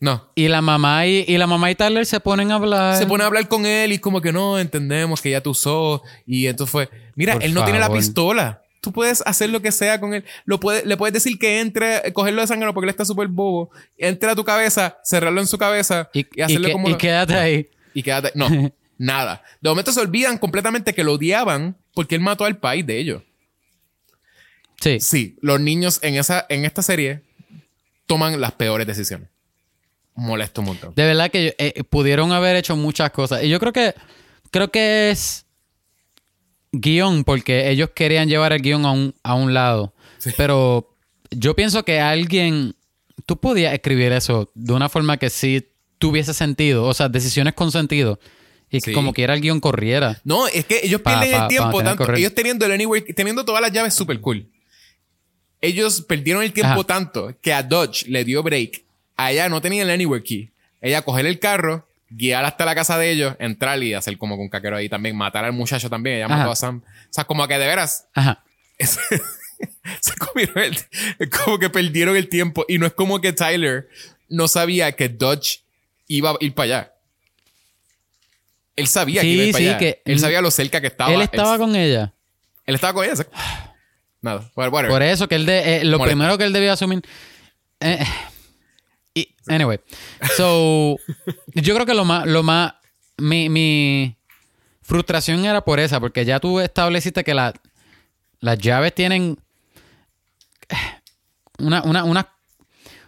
Speaker 1: No.
Speaker 2: Y la mamá y, y la mamá y Tyler se ponen a hablar.
Speaker 1: Se pone a hablar con él y como que no, entendemos que ya tú usó. Y entonces fue, mira,
Speaker 2: Por
Speaker 1: él no tiene la pistola. Tú puedes hacer lo que sea con él. Lo puede, le puedes decir que entre, cogerlo de sangre porque él está súper bobo. Entre a tu cabeza, cerrarlo en su cabeza y,
Speaker 2: y, que-
Speaker 1: como...
Speaker 2: y quédate ahí.
Speaker 1: y quédate. No, nada. De momento se olvidan completamente que lo odiaban porque él mató al país de ellos.
Speaker 2: Sí.
Speaker 1: Sí, los niños en, esa, en esta serie toman las peores decisiones. Molesto un montón.
Speaker 2: De verdad que eh, pudieron haber hecho muchas cosas. Y yo creo que creo que es guion, porque ellos querían llevar el guion a un, a un lado. Pero yo pienso que alguien, tú podías escribir eso de una forma que sí tuviese sentido, o sea, decisiones con sentido. Y que
Speaker 1: Sí.
Speaker 2: como quiera el guion corriera.
Speaker 1: No, es que ellos
Speaker 2: Pa-
Speaker 1: pierden
Speaker 2: pa-
Speaker 1: el tiempo
Speaker 2: que
Speaker 1: tanto. Ellos teniendo el Anywhere, teniendo todas las llaves super cool. Ellos perdieron el tiempo
Speaker 2: Ajá.
Speaker 1: tanto que a Dodge le dio break. A ella no tenía el Anywhere Key. Ella coger el carro, guiar hasta la casa de ellos, entrar y hacer como con caquero ahí también, matar al muchacho también. Ella mató a Sam. O sea, como que de veras
Speaker 2: Ajá.
Speaker 1: se, se comieron el, es como que perdieron el tiempo y no es como que Tyler no sabía que Dodge iba a ir para allá. Él sabía que iba a
Speaker 2: sí,
Speaker 1: allá.
Speaker 2: que-
Speaker 1: él sabía lo cerca que estaba.
Speaker 2: Él estaba con ella.
Speaker 1: Él estaba con ella. Nada. Whatever.
Speaker 2: Por eso que él de, eh, lo
Speaker 1: Molesta.
Speaker 2: primero que él debía asumir. eh, y, anyway. So, yo creo que lo más, lo más. Mi, mi frustración era por esa, porque ya tú estableciste que la- las llaves tienen. Una, una, una-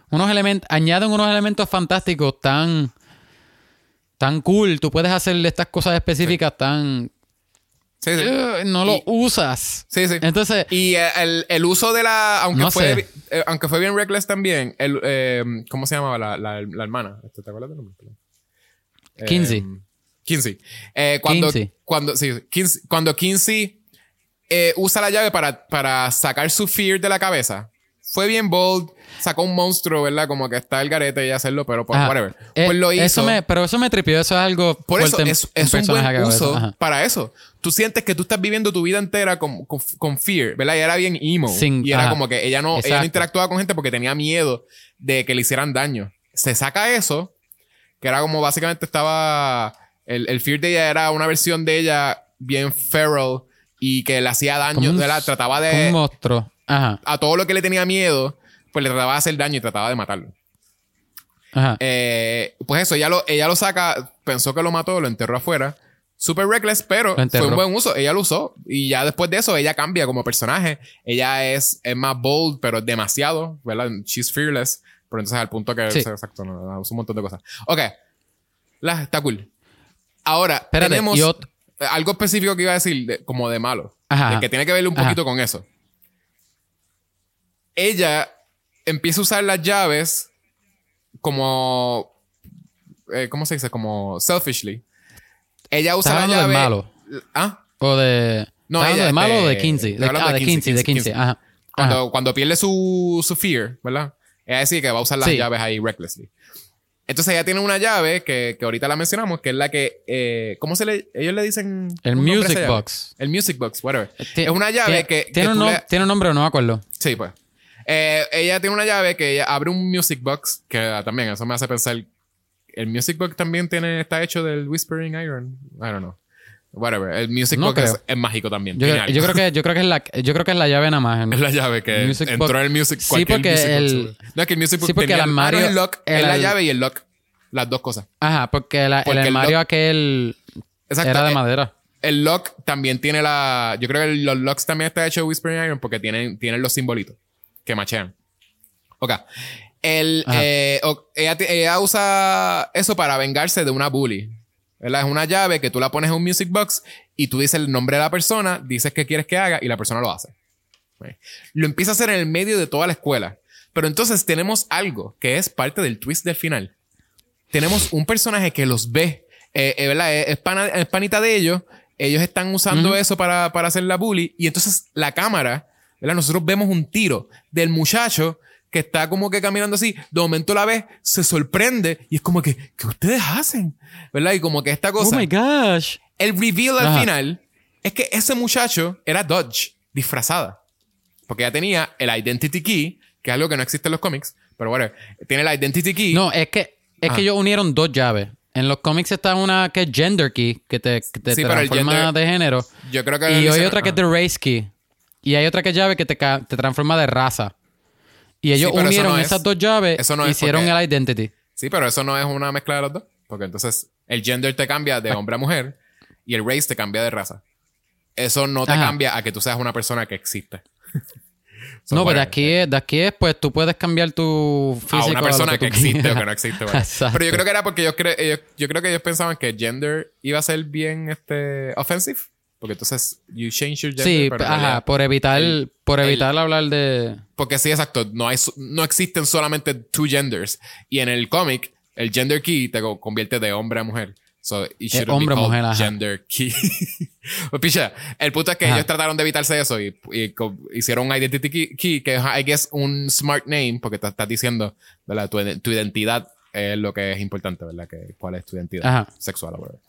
Speaker 2: unos elementos. Añaden unos elementos fantásticos tan. Tan cool. Tú puedes hacerle estas cosas específicas tan.
Speaker 1: Sí, sí.
Speaker 2: eh, no lo
Speaker 1: Y-
Speaker 2: usas.
Speaker 1: Sí, sí.
Speaker 2: Entonces.
Speaker 1: Y eh, el, el uso de la. Aunque,
Speaker 2: No
Speaker 1: fue, eh, aunque fue bien reckless también. El, eh, ¿Cómo se llamaba la, la, la hermana? Este, ¿Te acuerdas del nombre? Eh,
Speaker 2: Kinsey.
Speaker 1: Kinsey. Cuando,
Speaker 2: Kinsey.
Speaker 1: Cuando, sí, Kinsey- cuando Kinsey usa la llave para, para sacar su fear de la cabeza. Fue bien bold. Sacó un monstruo, ¿verdad? Como que está el garete y hacerlo, pero pues,
Speaker 2: Ajá.
Speaker 1: whatever.
Speaker 2: Eh,
Speaker 1: pues lo hizo.
Speaker 2: Eso me, pero eso me tripió. Eso es algo.
Speaker 1: Por eso es, es un buen uso para eso. Tú sientes que tú estás viviendo tu vida entera con, con, con fear, ¿verdad? Y era bien emo.
Speaker 2: Sin-
Speaker 1: y era
Speaker 2: ajá.
Speaker 1: como que ella no, ella no interactuaba con gente porque tenía miedo de que le hicieran daño. Se saca eso, que era como básicamente estaba. El, el fear de ella era una versión de ella bien feral y que le hacía daño,
Speaker 2: un-
Speaker 1: ¿verdad? Trataba de.
Speaker 2: un monstruo. Ajá.
Speaker 1: A todo lo que le tenía miedo, pues le trataba de hacer daño y trataba de matarlo.
Speaker 2: Ajá.
Speaker 1: Eh, pues eso, ella lo, ella lo saca, pensó que lo mató, lo enterró afuera. Super reckless, pero fue un buen uso. Ella lo usó. Y ya después de eso, ella cambia como personaje. Ella es, es más bold, pero es demasiado, ¿verdad? She's fearless. Pero entonces al punto que...
Speaker 2: Sí.
Speaker 1: Exacto, no, no, usa un montón de cosas. Ok. La, está cool. Ahora,
Speaker 2: Espérate,
Speaker 1: tenemos algo específico que iba a decir, de- como de malo.
Speaker 2: Ajá.
Speaker 1: De que tiene que ver un
Speaker 2: Ajá.
Speaker 1: poquito con eso. Ella empieza a usar las llaves como. eh, ¿Cómo se dice? Como selfishly. Ella usa
Speaker 2: ¿Estás
Speaker 1: la llave.
Speaker 2: del malo?
Speaker 1: ¿Ah?
Speaker 2: O de.
Speaker 1: No,
Speaker 2: ¿Estás hablando
Speaker 1: ella,
Speaker 2: de malo o de
Speaker 1: este,
Speaker 2: 15?
Speaker 1: estoy
Speaker 2: De,
Speaker 1: hablando
Speaker 2: ah,
Speaker 1: de
Speaker 2: de
Speaker 1: 15,
Speaker 2: 15, de 15.
Speaker 1: 15.
Speaker 2: Ajá.
Speaker 1: Cuando,
Speaker 2: Ajá.
Speaker 1: cuando pierde su, su fear, ¿verdad? Ella dice que va a usar las
Speaker 2: Sí.
Speaker 1: llaves ahí recklessly. Entonces ella tiene una llave que, que ahorita la mencionamos, que es la que. eh, ¿Cómo se le.? Ellos le dicen.
Speaker 2: El Music. Box.
Speaker 1: El Music Box, whatever. Es una llave que. que
Speaker 2: Tiene, un nom-
Speaker 1: le-
Speaker 2: tiene un nombre, no me acuerdo.
Speaker 1: Sí, pues. Eh, ella tiene una llave que ella abre un music box, que ah, también eso me hace pensar. El music box también tiene, está hecho del Whispering Iron. I don't know. Whatever. El Music
Speaker 2: No
Speaker 1: Box es, mágico también.
Speaker 2: Yo, creo que, yo creo que es la, yo creo que es la llave nada más.
Speaker 1: Es la llave que
Speaker 2: Music
Speaker 1: entró
Speaker 2: Box.
Speaker 1: en el Music
Speaker 2: Sí,
Speaker 1: cualquier
Speaker 2: porque
Speaker 1: Music Box,
Speaker 2: el-
Speaker 1: güey. No, es que el Music Box
Speaker 2: Sí, porque
Speaker 1: tenía
Speaker 2: el
Speaker 1: ah, no,
Speaker 2: armario-
Speaker 1: es el lock.
Speaker 2: el
Speaker 1: es la llave y el lock. Las dos cosas.
Speaker 2: Ajá, porque la-
Speaker 1: Porque
Speaker 2: el
Speaker 1: el
Speaker 2: armario
Speaker 1: lock-
Speaker 2: aquel
Speaker 1: Exacto.
Speaker 2: era de
Speaker 1: Eh,
Speaker 2: madera.
Speaker 1: El lock también tiene la... Yo creo que los locks también está hecho de Whispering Iron porque tienen, tienen los simbolitos que machean. Ok. El, eh, ella, usa eso para vengarse de una bully. ¿verdad? Es una llave que tú la pones en un music box y tú dices el nombre de la persona, dices qué quieres que haga y la persona lo hace. Lo empieza a hacer en el medio de toda la escuela. Pero entonces tenemos algo que es parte del twist del final. Tenemos un personaje que los ve, eh, eh, ¿verdad? Es, pana- es panita de ellos. Ellos están usando eso para, para hacer la bully. Y entonces la cámara, ¿verdad? Nosotros vemos un tiro del muchacho que está como que caminando así. De momento la ve, se sorprende y es como que, ¿qué ustedes hacen? ¿Verdad? Y como que esta
Speaker 2: Oh
Speaker 1: cosa.
Speaker 2: my gosh.
Speaker 1: El reveal al
Speaker 2: Ajá.
Speaker 1: final es que ese muchacho era Dodge, disfrazada. Porque ella tenía el Identity Key, que es algo que no existe en los cómics, pero whatever. Tiene el Identity Key.
Speaker 2: No, es que, es
Speaker 1: Ajá.
Speaker 2: que ellos unieron dos llaves. En los cómics está una que es Gender Key, que te, que te
Speaker 1: Sí, pero el
Speaker 2: transforma
Speaker 1: gender-
Speaker 2: de género.
Speaker 1: Yo creo que.
Speaker 2: Y hay otra que es
Speaker 1: ajá.
Speaker 2: The Race Key. Y hay otra que es llave que te, te transforma de raza. Y ellos
Speaker 1: Sí,
Speaker 2: unieron
Speaker 1: no es-
Speaker 2: esas dos llaves
Speaker 1: eso no
Speaker 2: hicieron
Speaker 1: porque-
Speaker 2: el Identity.
Speaker 1: Sí, pero eso no es una mezcla de los dos. Porque entonces el gender te cambia de hombre a mujer y el race te cambia de raza. Eso no te
Speaker 2: Ajá.
Speaker 1: cambia a que tú seas una persona que existe. So,
Speaker 2: no, pero de aquí, es, de aquí es, pues tú puedes cambiar tu físico.
Speaker 1: a una persona que, existe o que no existe.
Speaker 2: Exacto.
Speaker 1: Pero yo creo que era porque ellos, ellos- yo creo que ellos pensaban que gender iba a ser bien este offensive. Porque entonces you change your gender.
Speaker 2: Sí,
Speaker 1: pero
Speaker 2: ajá, por evitar,
Speaker 1: el-
Speaker 2: por
Speaker 1: el-
Speaker 2: evitar hablar de...
Speaker 1: Porque sí, exacto. No, hay, no existen solamente two genders. Y en el cómic, el gender key te co- convierte de hombre a mujer. So it shouldn't be
Speaker 2: hombre,
Speaker 1: called
Speaker 2: mujer, ajá.
Speaker 1: gender key. pues picha, el punto es que
Speaker 2: Ajá.
Speaker 1: ellos trataron de evitarse eso y, y hicieron un identity key, key, que es, I guess, un smart name, porque te estás diciendo, ¿verdad? Tu, tu identidad es lo que es importante, ¿verdad? Que, ¿Cuál es tu identidad
Speaker 2: Ajá.
Speaker 1: sexual whatever.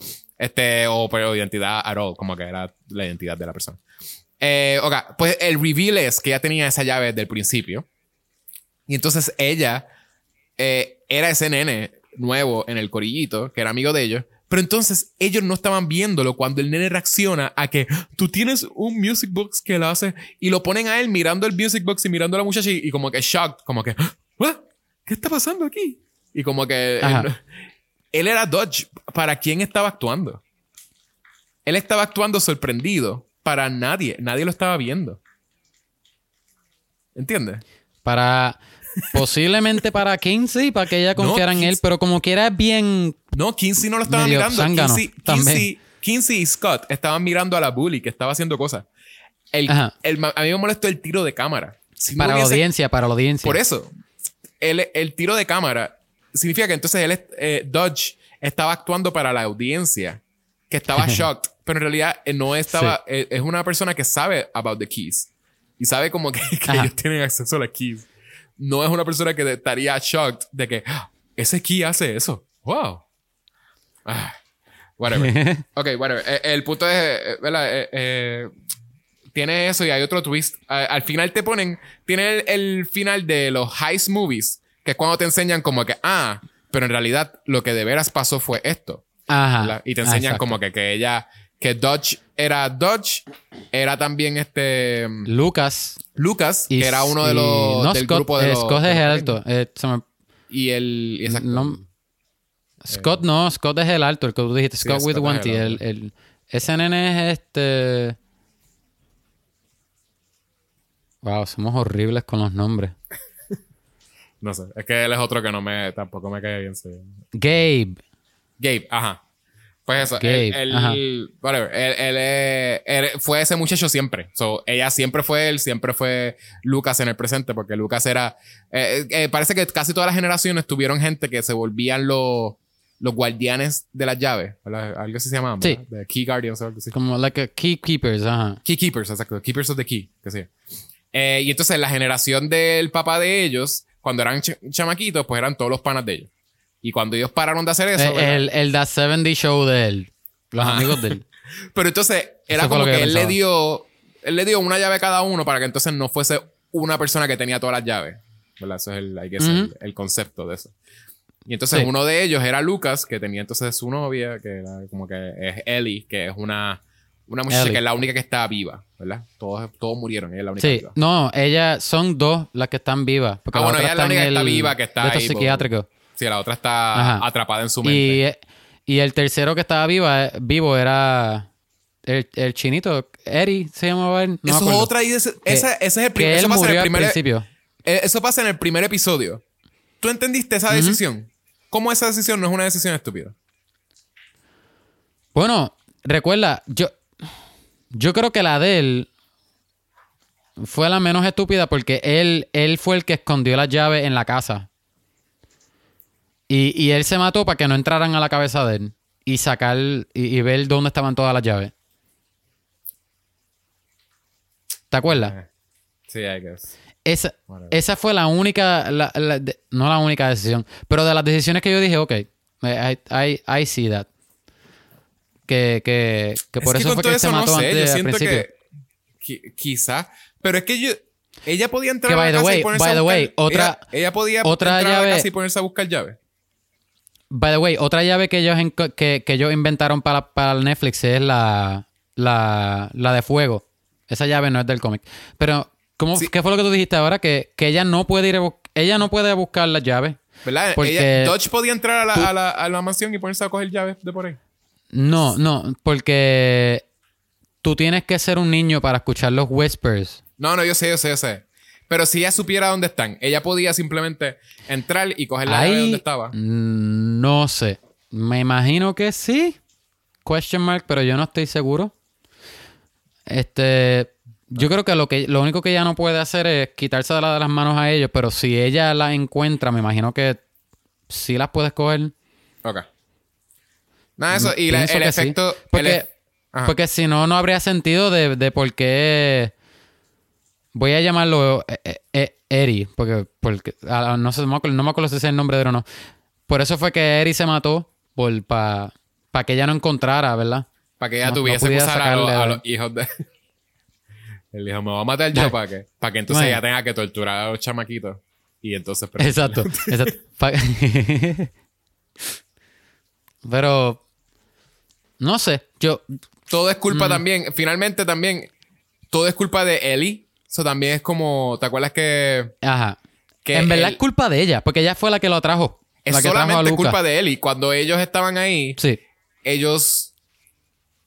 Speaker 1: Este, o pero identidad at all, como que era la identidad de la persona. Eh, pues el reveal es que ella tenía esa llave desde el principio. Y entonces ella eh, era ese nene nuevo en el corillito, que era amigo de ellos. Pero entonces ellos no estaban viéndolo cuando el nene reacciona a que tú tienes un music box que lo hace y lo ponen a él mirando el music box y mirando a la muchacha y, y como que shocked, como que, "What? ¿qué está pasando aquí? Y como que él, él era Dodge. ¿Para quién estaba actuando? Él estaba actuando sorprendido. Para nadie. Nadie lo estaba viendo. ¿Entiendes?
Speaker 2: Para... Posiblemente para Kinsey, para que ella
Speaker 1: No,
Speaker 2: confiara en él, pero como quiera es bien...
Speaker 1: No, Kinsey no lo estaba mirando. Kinsey,
Speaker 2: también.
Speaker 1: Kinsey- Kinsey y Scott estaban mirando a la bully que estaba haciendo cosas. El, el- a mí me molestó el tiro de cámara. Si no
Speaker 2: para la audiencia, para la audiencia.
Speaker 1: Por eso, el, el tiro de cámara significa que entonces él, es- eh, Dodge estaba actuando para la audiencia, que estaba shocked, pero en realidad eh, no estaba, eh, es una persona que sabe about the keys y sabe como que, que ellos tienen acceso a las keys. No es una persona que estaría shocked de que "Ah, ese key hace eso. Wow. Ah, whatever. Ok, whatever. Eh, el punto es, ¿verdad? Tiene eso y hay otro twist. Al final te ponen, tiene el, el final de los heist movies, que es cuando te enseñan como que, ah, pero en realidad lo que de veras pasó fue esto.
Speaker 2: Ajá.
Speaker 1: Y te
Speaker 2: Ah,
Speaker 1: enseñan
Speaker 2: exacto.
Speaker 1: como que, que ella, que Dodge era Dodge, era también este
Speaker 2: Lucas.
Speaker 1: Lucas,
Speaker 2: y-
Speaker 1: que era uno de los
Speaker 2: no,
Speaker 1: del
Speaker 2: Scott,
Speaker 1: grupo de
Speaker 2: eh,
Speaker 1: los.
Speaker 2: Scott es el alto. Eh, me-
Speaker 1: Y el. exacto.
Speaker 2: no- Scott no, Scott es el alto, el que tú dijiste.
Speaker 1: Sí,
Speaker 2: Scott with
Speaker 1: Scott
Speaker 2: one T.
Speaker 1: el
Speaker 2: el- ese nene es este. Wow, somos horribles con los nombres.
Speaker 1: No sé. Es que él es otro que no me. Tampoco me cae bien. sí.
Speaker 2: Gabe.
Speaker 1: Gabe, ajá. Pues eso,
Speaker 2: Gabe,
Speaker 1: él, él-
Speaker 2: ajá.
Speaker 1: whatever, él, él, eh, fue ese muchacho siempre. So, ella siempre fue él, siempre fue Lucas en el presente, porque Lucas era. eh, eh, parece que casi todas las generaciones tuvieron gente que se volvían los, los guardianes de las llaves. ¿verdad? Algo así se llamaban.
Speaker 2: Sí.
Speaker 1: De Key Guardians o algo así.
Speaker 2: Como like a key keepers, ajá.
Speaker 1: Key Keepers, exacto. Keepers of the Key, que sí. Eh, y entonces la generación del papá de ellos, cuando eran ch- chamaquitos, pues eran todos los panas de ellos. Y cuando ellos pararon de hacer eso.
Speaker 2: Eh, el, el That 70 Show de él. Los
Speaker 1: Ajá.
Speaker 2: amigos de él.
Speaker 1: Pero entonces era
Speaker 2: Eso
Speaker 1: como
Speaker 2: lo que
Speaker 1: que, él le dio, él le dio una llave a cada uno para que entonces no fuese una persona que tenía todas las llaves. ¿Verdad? Eso es el, I guess, el, el concepto de eso. Y entonces
Speaker 2: Sí.
Speaker 1: uno de ellos era Lucas, que tenía entonces su novia, que era como que es Ellie, que es una, una muchacha
Speaker 2: Ellie.
Speaker 1: que es la única que está viva, ¿verdad? Todos, todos murieron, ella es la única
Speaker 2: Sí,
Speaker 1: viva.
Speaker 2: no, ellas son dos las que están vivas. Porque
Speaker 1: Ah,
Speaker 2: la
Speaker 1: bueno, ella es la única que está viva, que está ahí,
Speaker 2: psiquiátricos.
Speaker 1: Sí, la otra está
Speaker 2: Ajá.
Speaker 1: atrapada en su mente.
Speaker 2: Y, y el tercero que estaba viva, eh, vivo era el, el chinito. Eri se llamaba él. No
Speaker 1: eso es otra y ese, ese- ese es el
Speaker 2: Que
Speaker 1: primer.
Speaker 2: él
Speaker 1: Eso pasa en el
Speaker 2: al
Speaker 1: primer.
Speaker 2: principio.
Speaker 1: eh, Eso pasa en el primer episodio. ¿Tú entendiste esa decisión? ¿Cómo esa decisión no es una decisión estúpida?
Speaker 2: Bueno, recuerda, yo, yo creo que la de él fue la menos estúpida porque él, él fue el que escondió las llaves en la casa. Y, y él se mató para que no entraran a la cabeza de él y sacar y, y ver dónde estaban todas las llaves. ¿Te acuerdas?
Speaker 1: Sí, I guess.
Speaker 2: Esa, esa fue la única, la- la- de- no la única decisión, pero de las decisiones que yo dije, ok, I, I, I see that. Que, que, que por
Speaker 1: Es
Speaker 2: eso
Speaker 1: con
Speaker 2: fue que se mató
Speaker 1: no sé,
Speaker 2: antes
Speaker 1: yo
Speaker 2: al
Speaker 1: siento
Speaker 2: principio.
Speaker 1: que qui- quizá, pero es que yo ella podía entrar
Speaker 2: Que,
Speaker 1: a la casa
Speaker 2: way,
Speaker 1: y ponerse
Speaker 2: by
Speaker 1: a
Speaker 2: the
Speaker 1: buscar,
Speaker 2: way, otra-
Speaker 1: ella, ella podía
Speaker 2: otra
Speaker 1: entrar a la
Speaker 2: llave-
Speaker 1: casa y ponerse a buscar llaves.
Speaker 2: By the way, otra llave que ellos, que, que ellos inventaron para, para el Netflix es la, la, la de fuego. Esa llave no es del cómic. Pero, ¿cómo,
Speaker 1: Sí.
Speaker 2: ¿qué fue lo que tú dijiste ahora? Que, que ella no puede ir a ella no puede buscar la llave.
Speaker 1: ¿Verdad?
Speaker 2: Porque-
Speaker 1: Ella, Dodge podía entrar a la, a, la, a la mansión y ponerse a coger llaves de por ahí.
Speaker 2: No, no, porque tú tienes que ser un niño para escuchar los whispers.
Speaker 1: No, no, yo sé, yo sé, yo sé. Pero si ella supiera dónde están, ella podía simplemente entrar y coger la llave donde estaba.
Speaker 2: mm, No sé. Me imagino que sí. Question mark, pero yo no estoy seguro. Este. Yo creo que lo que lo único que ella no puede hacer es quitarse de, la- de las manos a ellos, pero si ella la encuentra, me imagino que sí las puedes coger.
Speaker 1: Ok. Nada, eso. Y la- el
Speaker 2: sí.
Speaker 1: efecto. el
Speaker 2: Porque, porque si no, no habría sentido de, de por qué. Voy a llamarlo eh, eh, eh, Eri, porque, porque ah, no, sé, no me acuerdo, no si es el nombre de él o no. Por eso fue que Eri se mató, para que ella no encontrara, ¿verdad?
Speaker 1: Para que ella
Speaker 2: No- no
Speaker 1: tuviese que
Speaker 2: pudiera
Speaker 1: usar a, los-
Speaker 2: sacarle-
Speaker 1: a los hijos de. El hijo me va a matar yo para que, para que entonces
Speaker 2: Bueno.
Speaker 1: ella tenga que torturar a los chamaquitos. Y entonces.
Speaker 2: Exacto, exacto. Pero, no sé, yo,
Speaker 1: Todo es
Speaker 2: Mm.
Speaker 1: culpa también. Finalmente también. Todo es culpa de Ellie. Eso también es como. ¿Te acuerdas que.?
Speaker 2: ajá.
Speaker 1: Que
Speaker 2: en verdad
Speaker 1: él-
Speaker 2: es culpa de ella, porque ella fue la que lo trajo.
Speaker 1: Es
Speaker 2: la que trajo a
Speaker 1: solamente culpa de Ellie. Cuando ellos estaban ahí,
Speaker 2: Sí.
Speaker 1: ellos.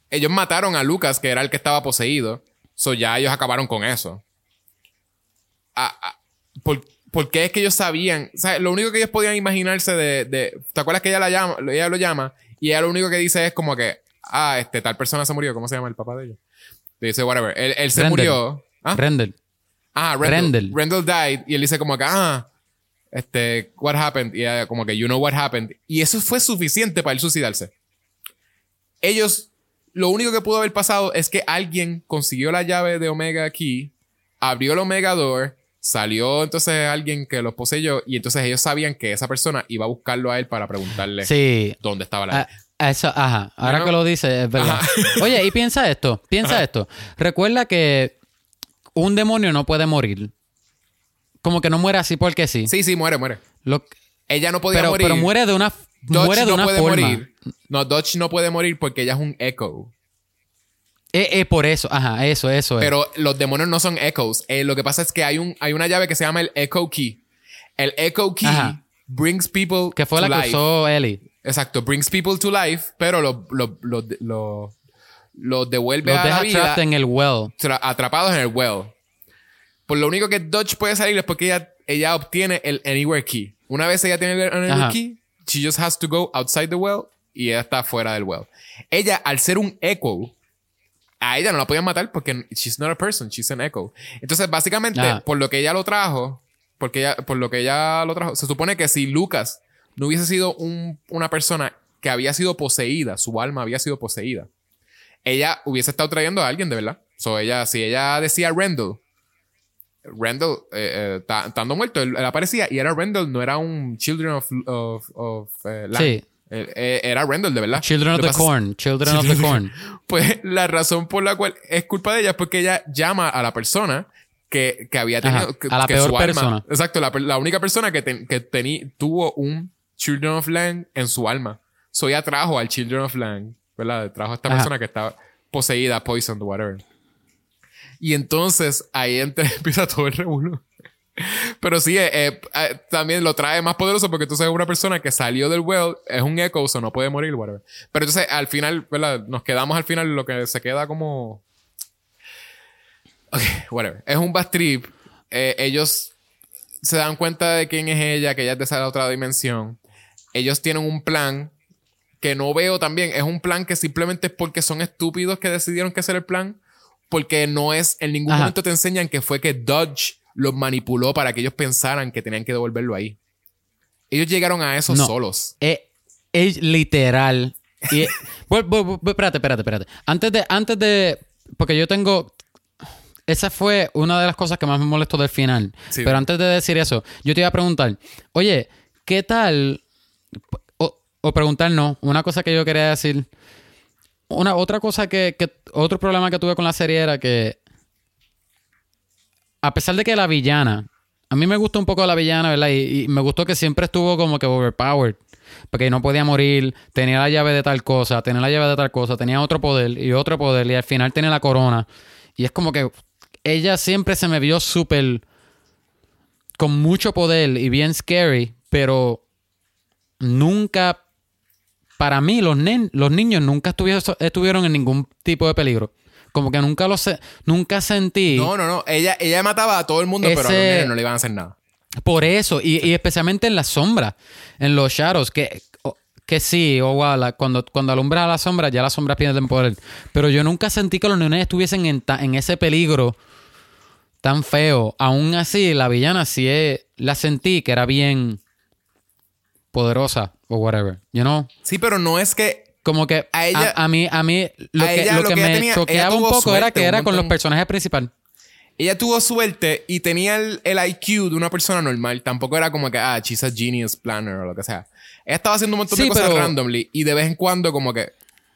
Speaker 1: Ellos mataron a Lucas, que era el que estaba poseído. So ya ellos acabaron con eso. Ah, ah, ¿por, por qué es que ellos sabían? O sea, lo único que ellos podían imaginarse de. de- ¿Te acuerdas que ella, la llama, ella lo llama? Y ella lo único que dice es como que. Ah, este, tal persona se murió. ¿Cómo se llama el papá de ellos? Dice, whatever. Él, él se
Speaker 2: Rendell.
Speaker 1: murió. ¿Ah?
Speaker 2: Rendell.
Speaker 1: Ah, Rendell.
Speaker 2: Rendell.
Speaker 1: Rendell died. Y él dice como que, ah, este, what happened? Y ella como que, you know what happened. Y eso fue suficiente para él suicidarse. Ellos, lo único que pudo haber pasado es que alguien consiguió la llave de Omega Key, abrió el Omega Door, salió entonces alguien que los poseyó y entonces ellos sabían que esa persona iba a buscarlo a él para preguntarle
Speaker 2: Sí.
Speaker 1: dónde estaba la
Speaker 2: Ah, eso, ajá. Ahora que lo dice, es verdad. Oye, y piensa esto, piensa esto. Recuerda que un demonio no puede morir. Como que no muere así porque sí.
Speaker 1: Sí, sí, muere, muere.
Speaker 2: Lo-
Speaker 1: Ella no podía
Speaker 2: pero,
Speaker 1: morir.
Speaker 2: pero muere de una,
Speaker 1: Dodge
Speaker 2: muere de
Speaker 1: no
Speaker 2: una
Speaker 1: puede
Speaker 2: forma.
Speaker 1: morir. No, Dodge no puede morir porque ella es un echo.
Speaker 2: Es, es por eso, ajá, eso, eso es.
Speaker 1: Pero los demonios no son echoes. Eh, lo que pasa es que hay, un, hay una llave que se llama el Echo Key. El Echo Key
Speaker 2: Ajá.
Speaker 1: brings people
Speaker 2: que fue
Speaker 1: to
Speaker 2: la que usó Ellie.
Speaker 1: Exacto, brings people to life, pero los lo, lo, lo, lo devuelve
Speaker 2: Los
Speaker 1: a la
Speaker 2: deja
Speaker 1: vida
Speaker 2: trapped en el well.
Speaker 1: tra- atrapados en el well. Por lo único que Dodge puede salir es porque ella, ella obtiene el Anywhere Key. Una vez ella tiene el Anywhere
Speaker 2: Ajá.
Speaker 1: Key, she just has to go outside the well y ella está fuera del well. Ella, al ser un echo, a ella no la podían matar porque she's not a person, she's an echo. Entonces, básicamente, por lo que ella lo trajo, porque ella, por lo que ella lo trajo, se supone que si Lucas no hubiese sido un- una persona que había sido poseída, su alma había sido poseída, ella hubiese estado trayendo a alguien de verdad. So, ella, si ella decía Rendell, Rendell, eh, eh, estando muerto, él, él aparecía y era Rendell, no era un Children of, of, of eh.
Speaker 2: Sí.
Speaker 1: Eh, eh, era Rendell, de verdad.
Speaker 2: Children of the Corn. Children of the Corn.
Speaker 1: pues la razón por la cual es culpa de ella es porque ella llama a la persona que, que había tenido.
Speaker 2: Ajá,
Speaker 1: que-
Speaker 2: a la
Speaker 1: que
Speaker 2: peor
Speaker 1: su alma-
Speaker 2: persona.
Speaker 1: exacto, la, la única persona que, ten- que teni- tuvo un, Children of Land en su alma. So ella trajo al Children of Land, ¿verdad? Trajo a esta
Speaker 2: Ajá.
Speaker 1: persona que estaba poseída, poisoned, whatever. Y entonces ahí entra- empieza todo el revuelo. Pero sí, eh, eh, eh, también lo trae más poderoso porque entonces es una persona que salió del well, es un echo, o no puede morir, whatever. Pero entonces al final, ¿verdad? Nos quedamos al final lo que se queda como. Ok, whatever. Es un bad trip. Ellos se dan cuenta de quién es ella, que ella es de esa otra dimensión. Ellos tienen un plan que no veo también. Es un plan que simplemente es porque son estúpidos que decidieron que era el plan. Porque no es, en ningún
Speaker 2: Ajá.
Speaker 1: momento te enseñan que fue que Dodge los manipuló para que ellos pensaran que tenían que devolverlo ahí. Ellos llegaron a eso
Speaker 2: No.
Speaker 1: solos.
Speaker 2: Es, es literal. Y, espérate, espérate, espérate. Antes de, antes de. Porque yo tengo. Esa fue una de las cosas que más me molestó del final.
Speaker 1: Sí.
Speaker 2: Pero antes de decir eso, yo te iba a preguntar, oye, ¿qué tal? O, o preguntar, no, una cosa que yo quería decir. Una, otra cosa que, que- Otro problema que tuve con la serie era que. A pesar de que la villana. A mí me gustó un poco la villana, ¿verdad? Y, me gustó que siempre estuvo como que overpowered. Porque no podía morir, tenía la llave de tal cosa, tenía la llave de tal cosa, tenía otro poder y otro poder, y al final tenía la corona. Y es como que ella siempre se me vio súper. con mucho poder y bien scary, pero nunca. Para mí, los, niños nunca estuvieron en ningún tipo de peligro. Como que nunca lo sé, nunca sentí.
Speaker 1: No, no, no. Ella, ella mataba a todo el mundo, pero a los nenes no le iban a hacer nada.
Speaker 2: Por eso, y, y especialmente en las sombras, en los shadows, que, que sí, o la- cuando, cuando alumbra a la sombra, ya las sombras pierden poder. Pero yo nunca sentí que los nenes estuviesen en, ta- en ese peligro tan feo. Aún así, la villana sí es- la sentí que era bien poderosa o whatever. You know?
Speaker 1: Sí, pero no es que
Speaker 2: Como que
Speaker 1: A
Speaker 2: a,
Speaker 1: ella-
Speaker 2: a mí, a mí lo
Speaker 1: a
Speaker 2: que,
Speaker 1: ella
Speaker 2: lo
Speaker 1: lo
Speaker 2: que
Speaker 1: que
Speaker 2: me
Speaker 1: tenía-
Speaker 2: choqueaba un poco era
Speaker 1: suerte,
Speaker 2: que
Speaker 1: un
Speaker 2: era con los personajes principales.
Speaker 1: ella tuvo suerte y tenía el, el IQ de una persona normal. Tampoco era como que, ah, she's a genius planner o lo que sea. Ella estaba haciendo un montón de
Speaker 2: Sí,
Speaker 1: cosas
Speaker 2: pero-
Speaker 1: randomly y de vez en cuando como que,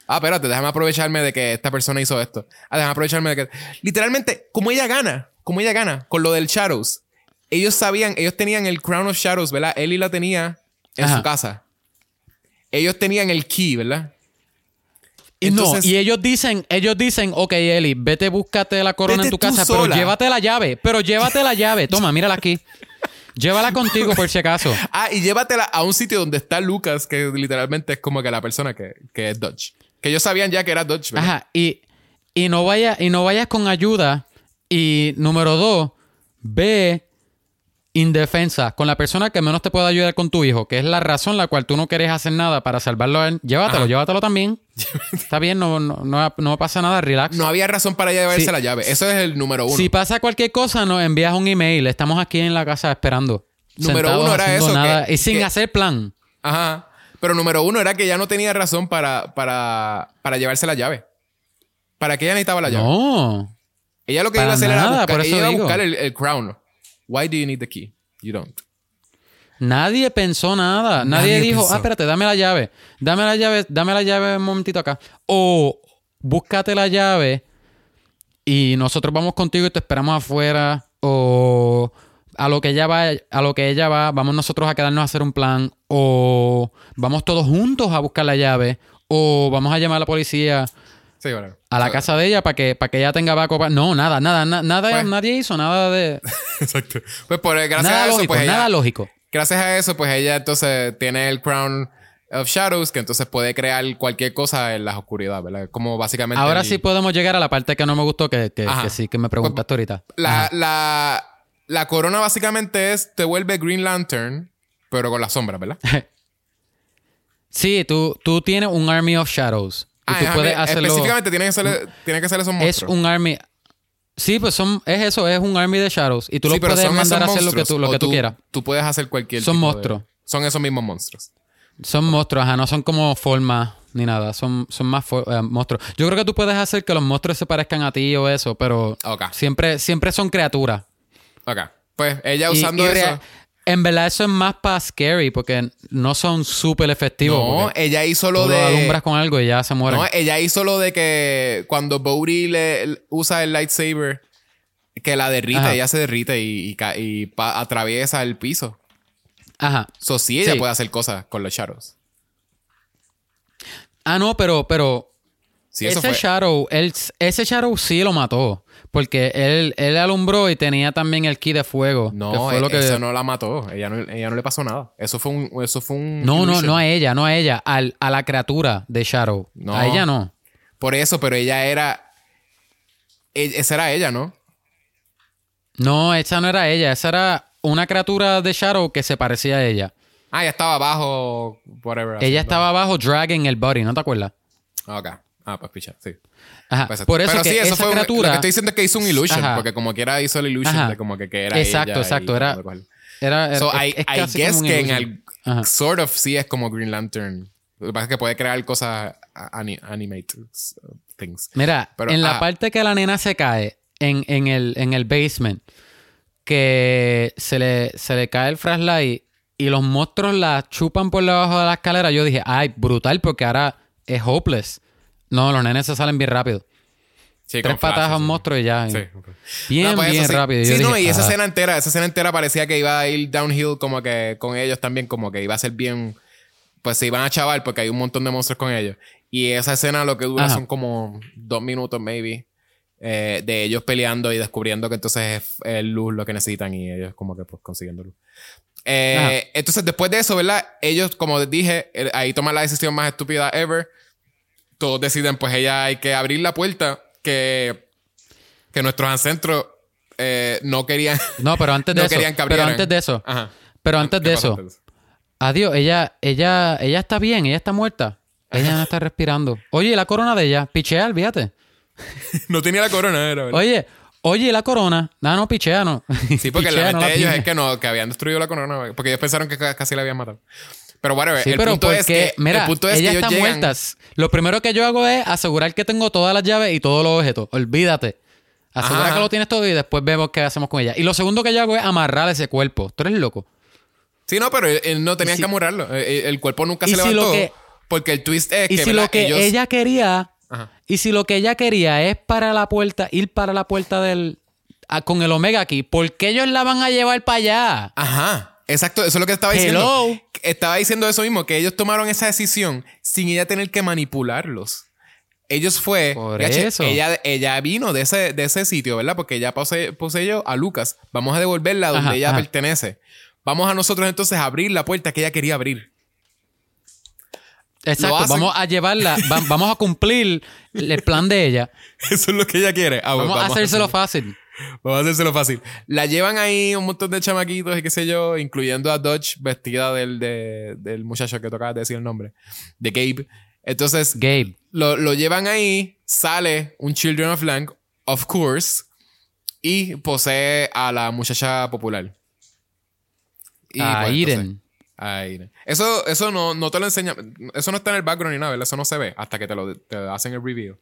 Speaker 1: ah, espérate, déjame aprovecharme de que esta persona hizo esto. Ah, déjame aprovecharme de que... Literalmente, como ella gana, como ella gana con lo del Shadows. Ellos sabían, ellos tenían el Crown of Shadows, ¿verdad? Ellie la tenía en
Speaker 2: Ajá.
Speaker 1: su casa. Ellos tenían el key, ¿verdad? Entonces-
Speaker 2: no, y ellos dicen, ellos dicen, ok, Eli, vete, búscate la corona en tu casa,
Speaker 1: sola.
Speaker 2: pero llévate la llave, pero llévate la llave. Toma, mírala aquí. Llévala contigo por si acaso.
Speaker 1: Ah, y llévatela a un sitio donde está Lucas, que literalmente es como que la persona que, que es Dodge. Que ellos sabían ya que era Dodge, ¿verdad?
Speaker 2: Ajá, y, y no vayas, y no vayas con ayuda. Y número dos, ve indefensa con la persona que menos te puede ayudar con tu hijo, que es la razón la cual tú no quieres hacer nada para salvarlo a él. Llévatelo,
Speaker 1: Ajá.
Speaker 2: llévatelo también. Está bien, no, no, no, no pasa nada, relax.
Speaker 1: No había razón para llevarse
Speaker 2: Sí.
Speaker 1: la llave. Eso es el número uno.
Speaker 2: Si pasa cualquier cosa, nos envías un email. Estamos aquí en la casa esperando.
Speaker 1: Número uno era eso,
Speaker 2: nada
Speaker 1: que-
Speaker 2: y sin
Speaker 1: que-
Speaker 2: hacer plan.
Speaker 1: Ajá. Pero número uno era que ella no tenía razón para, para, para llevarse la llave. ¿Para qué ella necesitaba la llave?
Speaker 2: No.
Speaker 1: Ella lo que iba a hacer
Speaker 2: nada,
Speaker 1: era buscar, ella iba a buscar el, el crown. Why do you need the key? You don't.
Speaker 2: Nadie pensó nada. Nadie,
Speaker 1: Nadie
Speaker 2: dijo,
Speaker 1: pensó.
Speaker 2: ah, espérate, dame la llave. Dame la llave, dame la llave un momentito acá. O búscate la llave y nosotros vamos contigo y te esperamos afuera. O a lo que ella va, a lo que ella va, vamos nosotros a quedarnos a hacer un plan. O vamos todos juntos a buscar la llave. O vamos a llamar a la policía
Speaker 1: Sí, bueno.
Speaker 2: a la casa de ella para que, para que ella tenga backup. No, nada, nada, na- nada,
Speaker 1: Pues-
Speaker 2: nadie hizo nada de.
Speaker 1: Exacto. Pues por gracias
Speaker 2: nada
Speaker 1: a eso,
Speaker 2: lógico,
Speaker 1: pues ella-
Speaker 2: nada lógico.
Speaker 1: gracias a eso, pues ella entonces tiene el crown of shadows, que entonces puede crear cualquier cosa en las oscuridades, ¿verdad? Como básicamente.
Speaker 2: Ahora
Speaker 1: el-
Speaker 2: sí podemos llegar a la parte que no me gustó, que, que, sí, que me preguntaste ahorita.
Speaker 1: La,
Speaker 2: Ajá.
Speaker 1: la, la corona básicamente es, te vuelve Green Lantern, pero con las sombras, ¿verdad?
Speaker 2: Sí, tú, tú tienes un Army of Shadows. Y
Speaker 1: Ah,
Speaker 2: tú
Speaker 1: ajá,
Speaker 2: puedes hacerlo.
Speaker 1: Específicamente tiene que ser, tiene que ser esos
Speaker 2: Es
Speaker 1: monstruos.
Speaker 2: un Army. Sí, pues son, es eso, es un Army de Shadows. Y tú
Speaker 1: Sí,
Speaker 2: lo puedes mandar a hacer lo que tú, lo que tú, quieras.
Speaker 1: Tú puedes hacer cualquier
Speaker 2: Son
Speaker 1: tipo de-
Speaker 2: monstruos.
Speaker 1: Son esos mismos monstruos.
Speaker 2: Son monstruos, ajá, no son como formas ni nada. Son, son más eh, monstruos. Yo creo que tú puedes hacer que los monstruos se parezcan a ti o eso, pero siempre, siempre son criaturas.
Speaker 1: Ok. Pues ella
Speaker 2: Y-
Speaker 1: usando
Speaker 2: y
Speaker 1: eso.
Speaker 2: En verdad, eso es más para scary porque no son súper efectivos.
Speaker 1: No, ella hizo lo
Speaker 2: tú
Speaker 1: de.
Speaker 2: lo alumbras con algo y ya se mueren.
Speaker 1: No, ella hizo lo de que cuando Bodhi le, usa el lightsaber, que la derrite,
Speaker 2: Ajá.
Speaker 1: ella se derrite y, atraviesa el piso.
Speaker 2: Ajá.
Speaker 1: So, sí, ella
Speaker 2: Sí.
Speaker 1: puede hacer cosas con los Shadows.
Speaker 2: Ah, no, pero, pero
Speaker 1: Sí,
Speaker 2: ese
Speaker 1: fue.
Speaker 2: Shadow, él, ese Shadow sí lo mató. Porque él, él alumbró y tenía también el ki de fuego.
Speaker 1: No,
Speaker 2: que fue
Speaker 1: e-
Speaker 2: lo que...
Speaker 1: eso no la mató. Ella no, ella no le pasó nada. Eso fue un. Eso fue un
Speaker 2: No, no,
Speaker 1: illusion.
Speaker 2: no a ella, no a ella, al- a la criatura de Shadow.
Speaker 1: No.
Speaker 2: A ella no.
Speaker 1: Por eso, pero ella era. e- Esa era ella, ¿no?
Speaker 2: No, esa no era ella, esa era una criatura de Shadow que se parecía a ella.
Speaker 1: Ah, ella estaba abajo. Whatever.
Speaker 2: Ella estaba abajo dragging el body, ¿no te acuerdas?
Speaker 1: Ok. Ah, pues picha, sí.
Speaker 2: Ajá.
Speaker 1: Pues,
Speaker 2: Por eso
Speaker 1: pero
Speaker 2: que
Speaker 1: sí, eso
Speaker 2: esa
Speaker 1: fue un-
Speaker 2: criatura...
Speaker 1: Lo que estoy diciendo es que hizo un illusion,
Speaker 2: Ajá.
Speaker 1: porque como quiera hizo el illusion
Speaker 2: Ajá.
Speaker 1: de como que, que era
Speaker 2: Exacto,
Speaker 1: ella
Speaker 2: exacto,
Speaker 1: y
Speaker 2: era-. Era, era-
Speaker 1: So,
Speaker 2: es-
Speaker 1: I,
Speaker 2: es
Speaker 1: I guess que en al,
Speaker 2: Ajá.
Speaker 1: sort of sí es como Green Lantern. Lo que pasa es que puede crear cosas ani- animated uh, things.
Speaker 2: Mira,
Speaker 1: Pero,
Speaker 2: en la
Speaker 1: ah.
Speaker 2: parte que la nena se cae en, en el, en el basement, que se le, se le cae el flashlight y los monstruos la chupan por debajo de la escalera, yo dije, ay, brutal, porque ahora es hopeless. No, los nenes se salen bien rápido.
Speaker 1: Sí,
Speaker 2: Tres
Speaker 1: con flash,
Speaker 2: patadas a un
Speaker 1: sí.
Speaker 2: monstruo y ya.
Speaker 1: Sí.
Speaker 2: Bien,
Speaker 1: No, pues
Speaker 2: bien rápido. Y
Speaker 1: Sí,
Speaker 2: yo
Speaker 1: no,
Speaker 2: dije,
Speaker 1: y esa escena entera, esa escena entera parecía que iba a ir downhill como que con ellos también, como que iba a ser bien. Pues se iban a chaval porque hay un montón de monstruos con ellos. Y esa escena lo que dura
Speaker 2: Ajá.
Speaker 1: son como dos minutos, maybe. eh, de ellos peleando y descubriendo que entonces es, es luz lo que necesitan y ellos como que pues consiguiendo luz. Eh, entonces después de eso, ¿verdad? Ellos, como dije, eh, ahí toman la decisión más estúpida ever. Todos deciden, pues ella hay que abrir la puerta que, que nuestros ancestros eh, no querían.
Speaker 2: No, pero antes de
Speaker 1: no
Speaker 2: eso.
Speaker 1: querían que
Speaker 2: Pero antes de eso.
Speaker 1: Ajá.
Speaker 2: Pero antes
Speaker 1: ¿Qué
Speaker 2: de eso.
Speaker 1: antes?
Speaker 2: Adiós, ella, ella, ella está bien, ella está muerta. Ella no está respirando. Oye, ¿y la corona de ella, pichea, olvídate.
Speaker 1: No tenía la corona, era, ¿verdad?
Speaker 2: Oye, oye, ¿y la corona. No, no, pichea, no.
Speaker 1: Sí, porque
Speaker 2: Pichea,
Speaker 1: la
Speaker 2: no
Speaker 1: de ellos
Speaker 2: tiene.
Speaker 1: es que no, que habían destruido la corona, porque ellos pensaron que ca- casi la habían matado. Pero whatever,
Speaker 2: Sí,
Speaker 1: el
Speaker 2: pero
Speaker 1: punto
Speaker 2: porque,
Speaker 1: es que
Speaker 2: mira,
Speaker 1: el punto es que ellos llegan-
Speaker 2: muerta. Lo primero que yo hago es asegurar que tengo todas las llaves y todos los objetos. Olvídate. Asegura
Speaker 1: Ajá.
Speaker 2: que lo tienes todo y después vemos qué hacemos con ella. Y lo segundo que yo hago es amarrar ese cuerpo. Tú eres loco.
Speaker 1: Sí, no, pero él, él no tenían
Speaker 2: si-
Speaker 1: que amurrarlo. El, el cuerpo nunca se
Speaker 2: si
Speaker 1: levantó.
Speaker 2: que-
Speaker 1: porque el twist es
Speaker 2: Y
Speaker 1: que
Speaker 2: si
Speaker 1: ¿verdad?
Speaker 2: lo que
Speaker 1: ellos-
Speaker 2: ella quería,
Speaker 1: Ajá.
Speaker 2: y si lo que ella quería es para la puerta, ir para la puerta del a- con el Omega aquí, ¿por qué ellos la van a llevar para allá?
Speaker 1: Ajá, exacto, eso es lo que estaba diciendo.
Speaker 2: Hello.
Speaker 1: Estaba diciendo eso mismo, que ellos tomaron esa decisión sin ella tener que manipularlos. Ellos fue.
Speaker 2: Por
Speaker 1: "Yache,
Speaker 2: eso.
Speaker 1: Ella, ella vino de ese, de ese sitio, ¿verdad? Porque ella pose- poseyó a Lucas. Vamos a devolverla donde
Speaker 2: Ajá,
Speaker 1: ella
Speaker 2: ajá.
Speaker 1: pertenece. Vamos a nosotros entonces a abrir la puerta que ella quería abrir.
Speaker 2: Exacto, vamos a llevarla, va- vamos a cumplir el plan de ella.
Speaker 1: Eso es lo que ella quiere. Ah, bueno,
Speaker 2: Vamos, a hacérselo fácil.
Speaker 1: Vamos a hacérselo fácil. La llevan ahí un montón de chamaquitos y qué sé yo, incluyendo a Dodge vestida del, de- del muchacho que tocaba decir el nombre, de Gabe. Entonces,
Speaker 2: Gabe.
Speaker 1: lo, lo llevan ahí, sale un Children of Lang, of course, y posee a la muchacha popular. Y,
Speaker 2: a
Speaker 1: pues,
Speaker 2: Irene.
Speaker 1: entonces, a Irene. Eso, eso no, no te lo enseña. Eso no está en el background ni nada, ¿verdad? Eso no se ve hasta que te lo te hacen el review.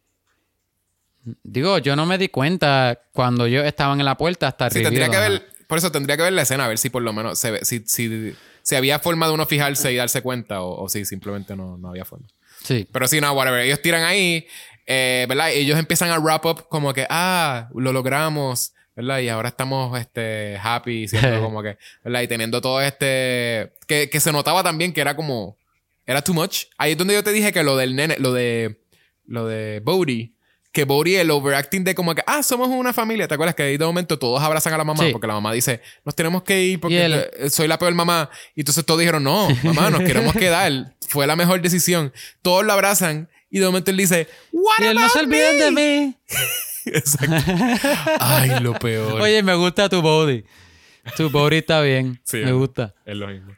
Speaker 2: Digo, yo no me di cuenta cuando yo estaban en la puerta hasta
Speaker 1: Sí,
Speaker 2: el
Speaker 1: tendría que ver. Por eso tendría que ver la escena, a ver si por lo menos se ve, si, si, si había forma de uno fijarse y darse cuenta, o, o si simplemente no, no había forma.
Speaker 2: Sí.
Speaker 1: Pero sí, no, whatever. Ellos tiran ahí, eh, ¿verdad? Ellos empiezan a wrap up como que, ah, lo logramos, ¿verdad? Y ahora estamos, este, happy, siendo como que, ¿verdad? Y teniendo todo este, que, que se notaba también que era como, era too much. Ahí es donde yo te dije que lo del nene, lo de, lo de Bodhi, que Bodhi, el overacting de como que, ah, somos una familia. ¿Te acuerdas que ahí de momento todos abrazan a la mamá?
Speaker 2: Sí.
Speaker 1: Porque la mamá dice, nos tenemos que ir porque
Speaker 2: él-
Speaker 1: eh, soy la peor mamá. Y entonces todos dijeron, no, mamá, nos queremos quedar. Fue la mejor decisión. Todos lo abrazan y de momento él dice, what
Speaker 2: Y él no se olviden
Speaker 1: me?"
Speaker 2: de mí.
Speaker 1: Exacto. Ay, lo peor.
Speaker 2: Oye, me gusta tu body. Tu body está bien.
Speaker 1: Sí,
Speaker 2: me gusta.
Speaker 1: es lo mismo.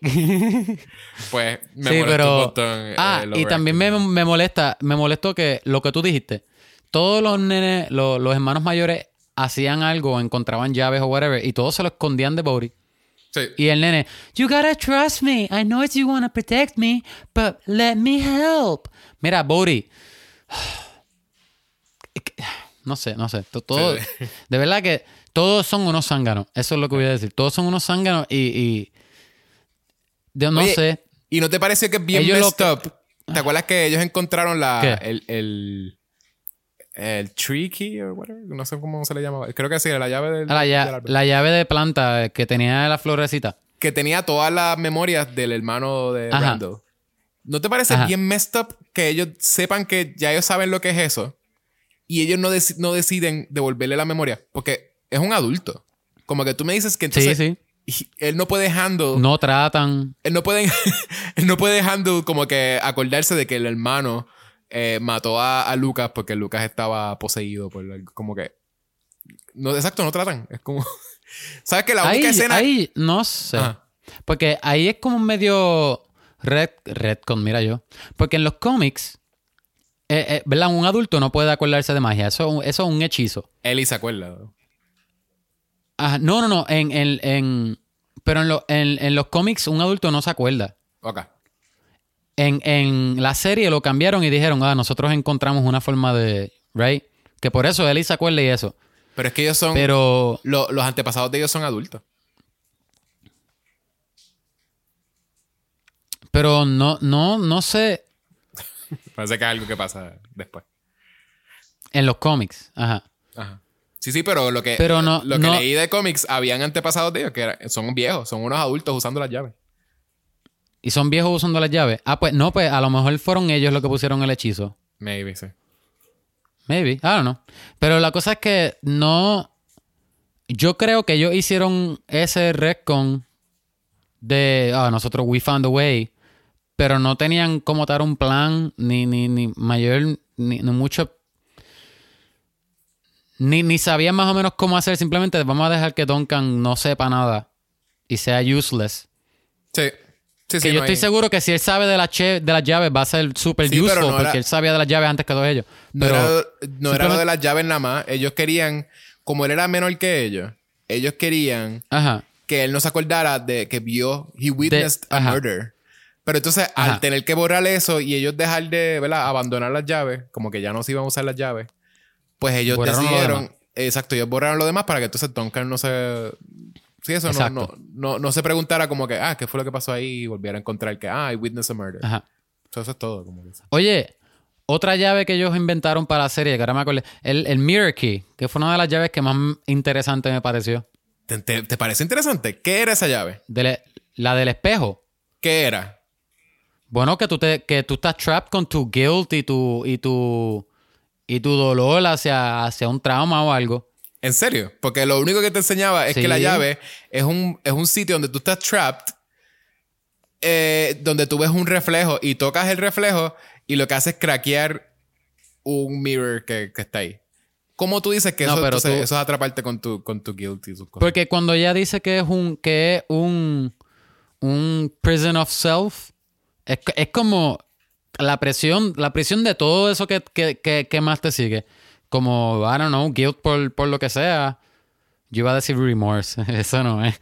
Speaker 1: Pues me
Speaker 2: sí,
Speaker 1: molestó
Speaker 2: pero.
Speaker 1: un montón. eh,
Speaker 2: ah, y también me, me molesta, me molestó que lo que tú dijiste, todos los nenes, lo- los hermanos mayores hacían algo, encontraban llaves o whatever, y todos se lo escondían de Bodhi.
Speaker 1: Sí.
Speaker 2: Y el nene, you gotta trust me. I know you wanna protect me, but let me help. Mira, Bodhi. No sé, no sé. to- Todo,
Speaker 1: Sí.
Speaker 2: De verdad que todos son unos zánganos. Eso es lo que voy a decir. Todos son unos zánganos y. y yo no
Speaker 1: Oye,
Speaker 2: sé.
Speaker 1: ¿Y no te pareció que es bien
Speaker 2: Ellos
Speaker 1: messed up? ¿Te acuerdas que ellos encontraron la, el, el, el tree key o whatever? No sé cómo se le llamaba. Creo que sí, la llave del,
Speaker 2: Ah, La,
Speaker 1: del
Speaker 2: llave de planta que tenía la florecita.
Speaker 1: que tenía todas las memorias del hermano de
Speaker 2: Ajá.
Speaker 1: Randall. ¿No te parece
Speaker 2: Ajá.
Speaker 1: bien messed up que ellos sepan que ya ellos saben lo que es eso y ellos no, deci- no deciden devolverle la memoria? Porque es un adulto. Como que tú me dices que
Speaker 2: Sí,
Speaker 1: entonces
Speaker 2: sí.
Speaker 1: y- él no puede handle
Speaker 2: No tratan.
Speaker 1: él no puede, él no puede handle como que acordarse de que el hermano eh, mató a, a Lucas porque Lucas estaba poseído por como que no exacto no tratan es como sabes que la
Speaker 2: ahí,
Speaker 1: única escena
Speaker 2: ahí, no sé.
Speaker 1: Ajá.
Speaker 2: Porque ahí es como medio red, redcon, mira yo. Porque en los cómics, eh, eh, ¿verdad? Un adulto no puede acordarse de magia. Eso, eso es un hechizo.
Speaker 1: Ellie se acuerda
Speaker 2: Ajá, no, no, no. En, en, en- pero en, lo- en, en los cómics un adulto no se acuerda.
Speaker 1: ok
Speaker 2: En, en la serie lo cambiaron y dijeron, ah, nosotros encontramos una forma de... Right? Que por eso Ellie se acuerda y eso.
Speaker 1: pero es que ellos son
Speaker 2: Pero...
Speaker 1: lo- los antepasados de ellos son adultos
Speaker 2: Pero no, no, no sé.
Speaker 1: parece que es algo que pasa después
Speaker 2: En los cómics. Ajá.
Speaker 1: Ajá. Sí sí pero lo que
Speaker 2: Pero no-
Speaker 1: lo que
Speaker 2: no-
Speaker 1: leí de cómics habían antepasados de ellos que era- son viejos son unos adultos usando las llaves
Speaker 2: Y son viejos usando las llaves. Ah, pues no, pues a lo mejor fueron ellos los que pusieron el hechizo.
Speaker 1: maybe sí
Speaker 2: Maybe, I don't know. Pero la cosa es que no. Yo creo que ellos hicieron ese retcon de. Ah, nosotros, we found a way. Pero no tenían como dar un plan, ni, ni, ni mayor, ni, ni mucho. Ni, ni sabían más o menos cómo hacer. Simplemente vamos a dejar que Duncan no sepa nada y sea useless.
Speaker 1: sí sí
Speaker 2: Que
Speaker 1: sí
Speaker 2: yo
Speaker 1: no
Speaker 2: estoy
Speaker 1: hay-
Speaker 2: seguro que si él sabe de, la che- de las llaves va a ser súper
Speaker 1: Sí,
Speaker 2: useful
Speaker 1: no era-
Speaker 2: porque él sabía de las llaves antes que todos ellos.
Speaker 1: No,
Speaker 2: Pero,
Speaker 1: era, no era lo de las llaves nada más. Ellos querían, como él era menor que ellos, ellos querían
Speaker 2: Ajá.
Speaker 1: que él no se acordara de que vio, he witnessed a murder. Pero entonces,
Speaker 2: Ajá.
Speaker 1: al tener que borrar eso y ellos dejar de, ¿verdad? Abandonar las llaves, como que ya no se iban a usar las llaves, pues ellos
Speaker 2: Borraron
Speaker 1: decidieron, exacto, ellos borraron lo demás para que entonces Duncan no se... Sí, eso no, no, no, no se preguntara como que, ah, ¿qué fue lo que pasó ahí? Y volviera a encontrar que, ah, I witnessed a murder.
Speaker 2: Ajá.
Speaker 1: So, eso es todo. Como que-
Speaker 2: Oye, otra llave que ellos inventaron para la serie, que ahora me acordé, el, el Mirror Key, que fue una de las llaves que más interesante me pareció.
Speaker 1: ¿Te, te, te parece interesante? ¿Qué era esa llave?
Speaker 2: De la del espejo.
Speaker 1: ¿Qué era?
Speaker 2: Bueno, que tú, te, que tú estás trapped con tu guilt y tu, y tu, y tu dolor hacia, hacia un trauma o algo.
Speaker 1: ¿En serio? Porque lo único que te enseñaba es
Speaker 2: Sí.
Speaker 1: que la llave es un, es un sitio donde tú estás trapped, eh, donde tú ves un reflejo y tocas el reflejo y lo que hace es craquear un mirror que, que está ahí. ¿Cómo tú dices que
Speaker 2: No,
Speaker 1: eso,
Speaker 2: pero
Speaker 1: entonces,
Speaker 2: tú-
Speaker 1: eso es atraparte con tu, con tu guilt y sus cosas?
Speaker 2: Porque cuando ella dice que es un, que es un, un prison of self, es, es como la presión, la presión de todo eso que, que, que, más te sigue. Como, I don't know, guilt por, por lo que sea. Yo iba a decir remorse, eso no es.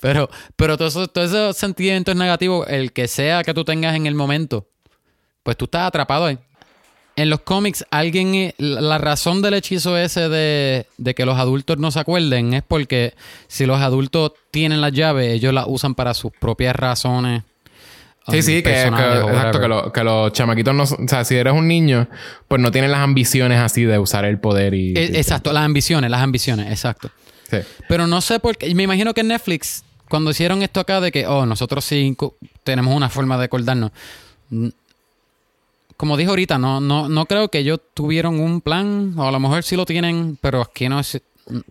Speaker 2: Pero, pero todos esos todo esos sentimientos negativos, el que sea que tú tengas en el momento, pues tú estás atrapado ahí. En los cómics, alguien, eh, la la razón del hechizo ese de, de que los adultos no se acuerden es porque si los adultos tienen las llaves, ellos las usan para sus propias razones.
Speaker 1: Sí, sí, que, exacto, que,
Speaker 2: whatever.
Speaker 1: lo- que los chamaquitos no... O sea, si eres un niño, pues no tienen las ambiciones así de usar el poder y...
Speaker 2: Eh, Exacto, las ambiciones, las ambiciones, exacto.
Speaker 1: Sí.
Speaker 2: Pero no sé por qué. Me imagino que Netflix, cuando hicieron esto acá de que, oh, nosotros sí tenemos una forma de acordarnos. Como dijo ahorita, no, no, no creo que ellos tuvieron un plan, o a lo mejor sí lo tienen, pero aquí no es.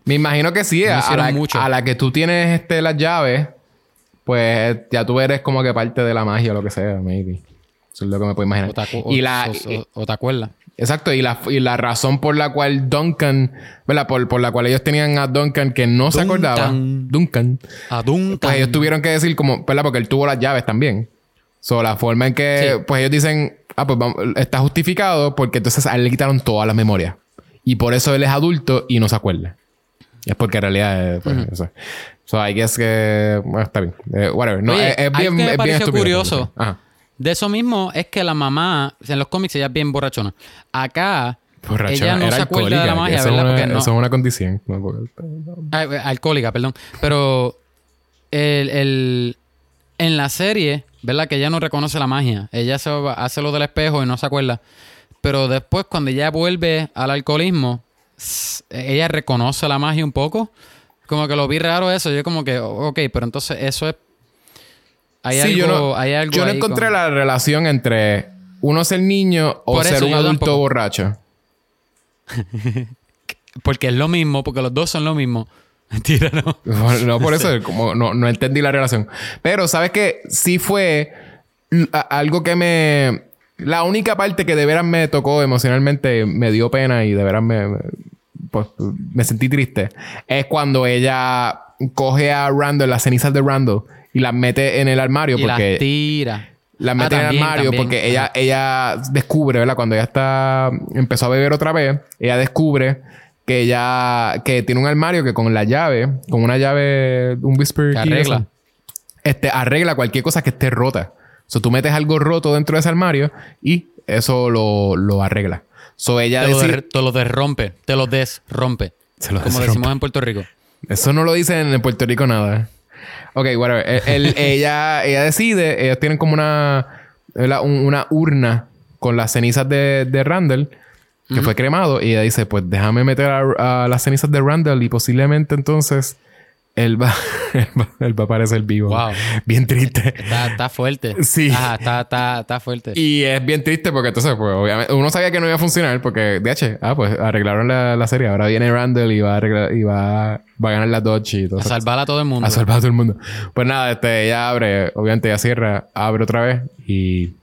Speaker 1: Me imagino que sí.
Speaker 2: No
Speaker 1: a, la,
Speaker 2: mucho.
Speaker 1: a la que tú tienes este, las llaves, pues ya tú eres como que parte de la magia o lo que sea, maybe. Eso es lo que me puedo imaginar.
Speaker 2: O te, acu-
Speaker 1: y la,
Speaker 2: o- o- o te acuerdas.
Speaker 1: exacto, y la, y la razón por la cual Duncan, ¿verdad? Por, por la cual ellos tenían a Duncan que no se acordaba. Duncan.
Speaker 2: A Duncan.
Speaker 1: Pues ellos tuvieron que decir como, ¿verdad? Porque él tuvo las llaves también. So, la forma en que,
Speaker 2: Sí.
Speaker 1: pues ellos dicen, ah, pues vamos- está justificado porque entonces a él le quitaron todas las memorias. Y por eso él es adulto y no se acuerda. Es porque en realidad, eh, pues, eso. So, I guess que, bueno, está bien. Eh, whatever. No,
Speaker 2: Oye,
Speaker 1: es, es bien,
Speaker 2: que me
Speaker 1: es bien
Speaker 2: pareció curioso.
Speaker 1: Ajá.
Speaker 2: De eso mismo es que la mamá, en los cómics ella es bien borrachona. Acá,
Speaker 1: Borrachona.
Speaker 2: ella no
Speaker 1: Era
Speaker 2: se acuerda de la magia,
Speaker 1: eso
Speaker 2: ¿verdad?
Speaker 1: Una,
Speaker 2: Porque no,
Speaker 1: Eso es una condición. No, porque-
Speaker 2: Ah, eh, alcohólica, perdón. Pero el, el- en la serie, ¿verdad? Que ella no reconoce la magia. Ella se hace lo del espejo y no se acuerda. Pero después, cuando ella vuelve al alcoholismo, ella reconoce la magia un poco. Como que lo vi raro eso. Yo como que, ok, pero entonces eso es... Hay
Speaker 1: Sí,
Speaker 2: algo,
Speaker 1: yo no,
Speaker 2: hay algo
Speaker 1: yo no encontré
Speaker 2: con-
Speaker 1: la relación entre uno ser niño o
Speaker 2: Por
Speaker 1: ser un adulto
Speaker 2: tampoco.
Speaker 1: borracho.
Speaker 2: Porque es lo mismo, porque los dos son lo mismo. Mentira, no.
Speaker 1: No, por eso, como no, no entendí la relación. Pero, ¿sabes qué? Sí fue algo que me... La única parte que de veras me tocó emocionalmente, me dio pena y de veras me... me- Pues me sentí triste. Es cuando ella coge a Randall, las cenizas de Randall, y las mete en el armario
Speaker 2: Y las
Speaker 1: porque...
Speaker 2: tira.
Speaker 1: La
Speaker 2: Ah,
Speaker 1: mete en el armario
Speaker 2: también.
Speaker 1: porque ella, ella descubre, ¿verdad? Cuando ella está... Empezó a beber otra vez, ella descubre que ella... Que tiene un armario que con la llave, con una llave, un whisper
Speaker 2: Que arregla.
Speaker 1: este, arregla cualquier cosa que esté rota. So, tú metes algo roto dentro de ese armario y eso lo, lo arregla. So, ella
Speaker 2: Te lo, te lo desrompe. Te lo desrompe.
Speaker 1: Se lo
Speaker 2: como
Speaker 1: desrompe.
Speaker 2: decimos en Puerto Rico.
Speaker 1: Eso no lo dicen en Puerto Rico nada. Ok, whatever. El- el- ella, ella decide, ellos tienen como una, una urna con las cenizas de, de Randall, que fue cremado, y ella dice, pues déjame meter a, a las cenizas de Randall y posiblemente entonces él va, él va, él va a aparecer vivo.
Speaker 2: Wow.
Speaker 1: Bien triste.
Speaker 2: Está, está fuerte.
Speaker 1: Sí.
Speaker 2: Ajá, está, está, está fuerte.
Speaker 1: Y es bien triste porque entonces, pues, obviamente, uno sabía que no iba a funcionar porque, ah, pues arreglaron la, la serie. Ahora viene Randall y va a, arreglar- y va, va a ganar la Dodge y todo
Speaker 2: a
Speaker 1: eso.
Speaker 2: salvar a todo el mundo.
Speaker 1: A salvar a todo el mundo. Pues nada, este, ella abre, obviamente ella cierra, abre otra vez y.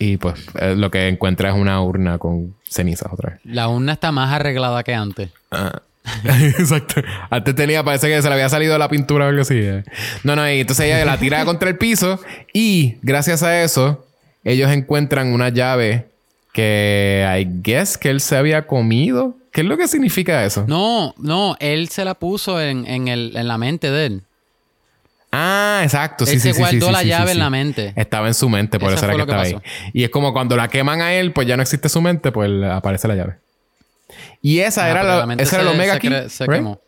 Speaker 1: Y pues eh, lo que encuentra es una urna con cenizas otra vez.
Speaker 2: La urna está más arreglada que antes.
Speaker 1: Ah. Exacto. Antes tenía, parece que se le había salido la pintura o algo así. eh. No, no, y entonces ella la tira contra el piso y gracias a eso, ellos encuentran una llave que I guess que él se había comido. ¿Qué es lo que significa eso?
Speaker 2: No, no, él se la puso en, en, el, en la mente de él.
Speaker 1: Ah, exacto. Sí,
Speaker 2: Él
Speaker 1: sí,
Speaker 2: se
Speaker 1: sí,
Speaker 2: guardó la llave en la mente.
Speaker 1: Estaba en su mente, por
Speaker 2: Eso
Speaker 1: eso era que estaba ahí. Y es como cuando la queman a él, pues ya no existe su mente, pues aparece la llave. Y esa
Speaker 2: Ajá,
Speaker 1: era, la, esa era el Omega
Speaker 2: se
Speaker 1: Key.
Speaker 2: cre- se
Speaker 1: right?
Speaker 2: quemó.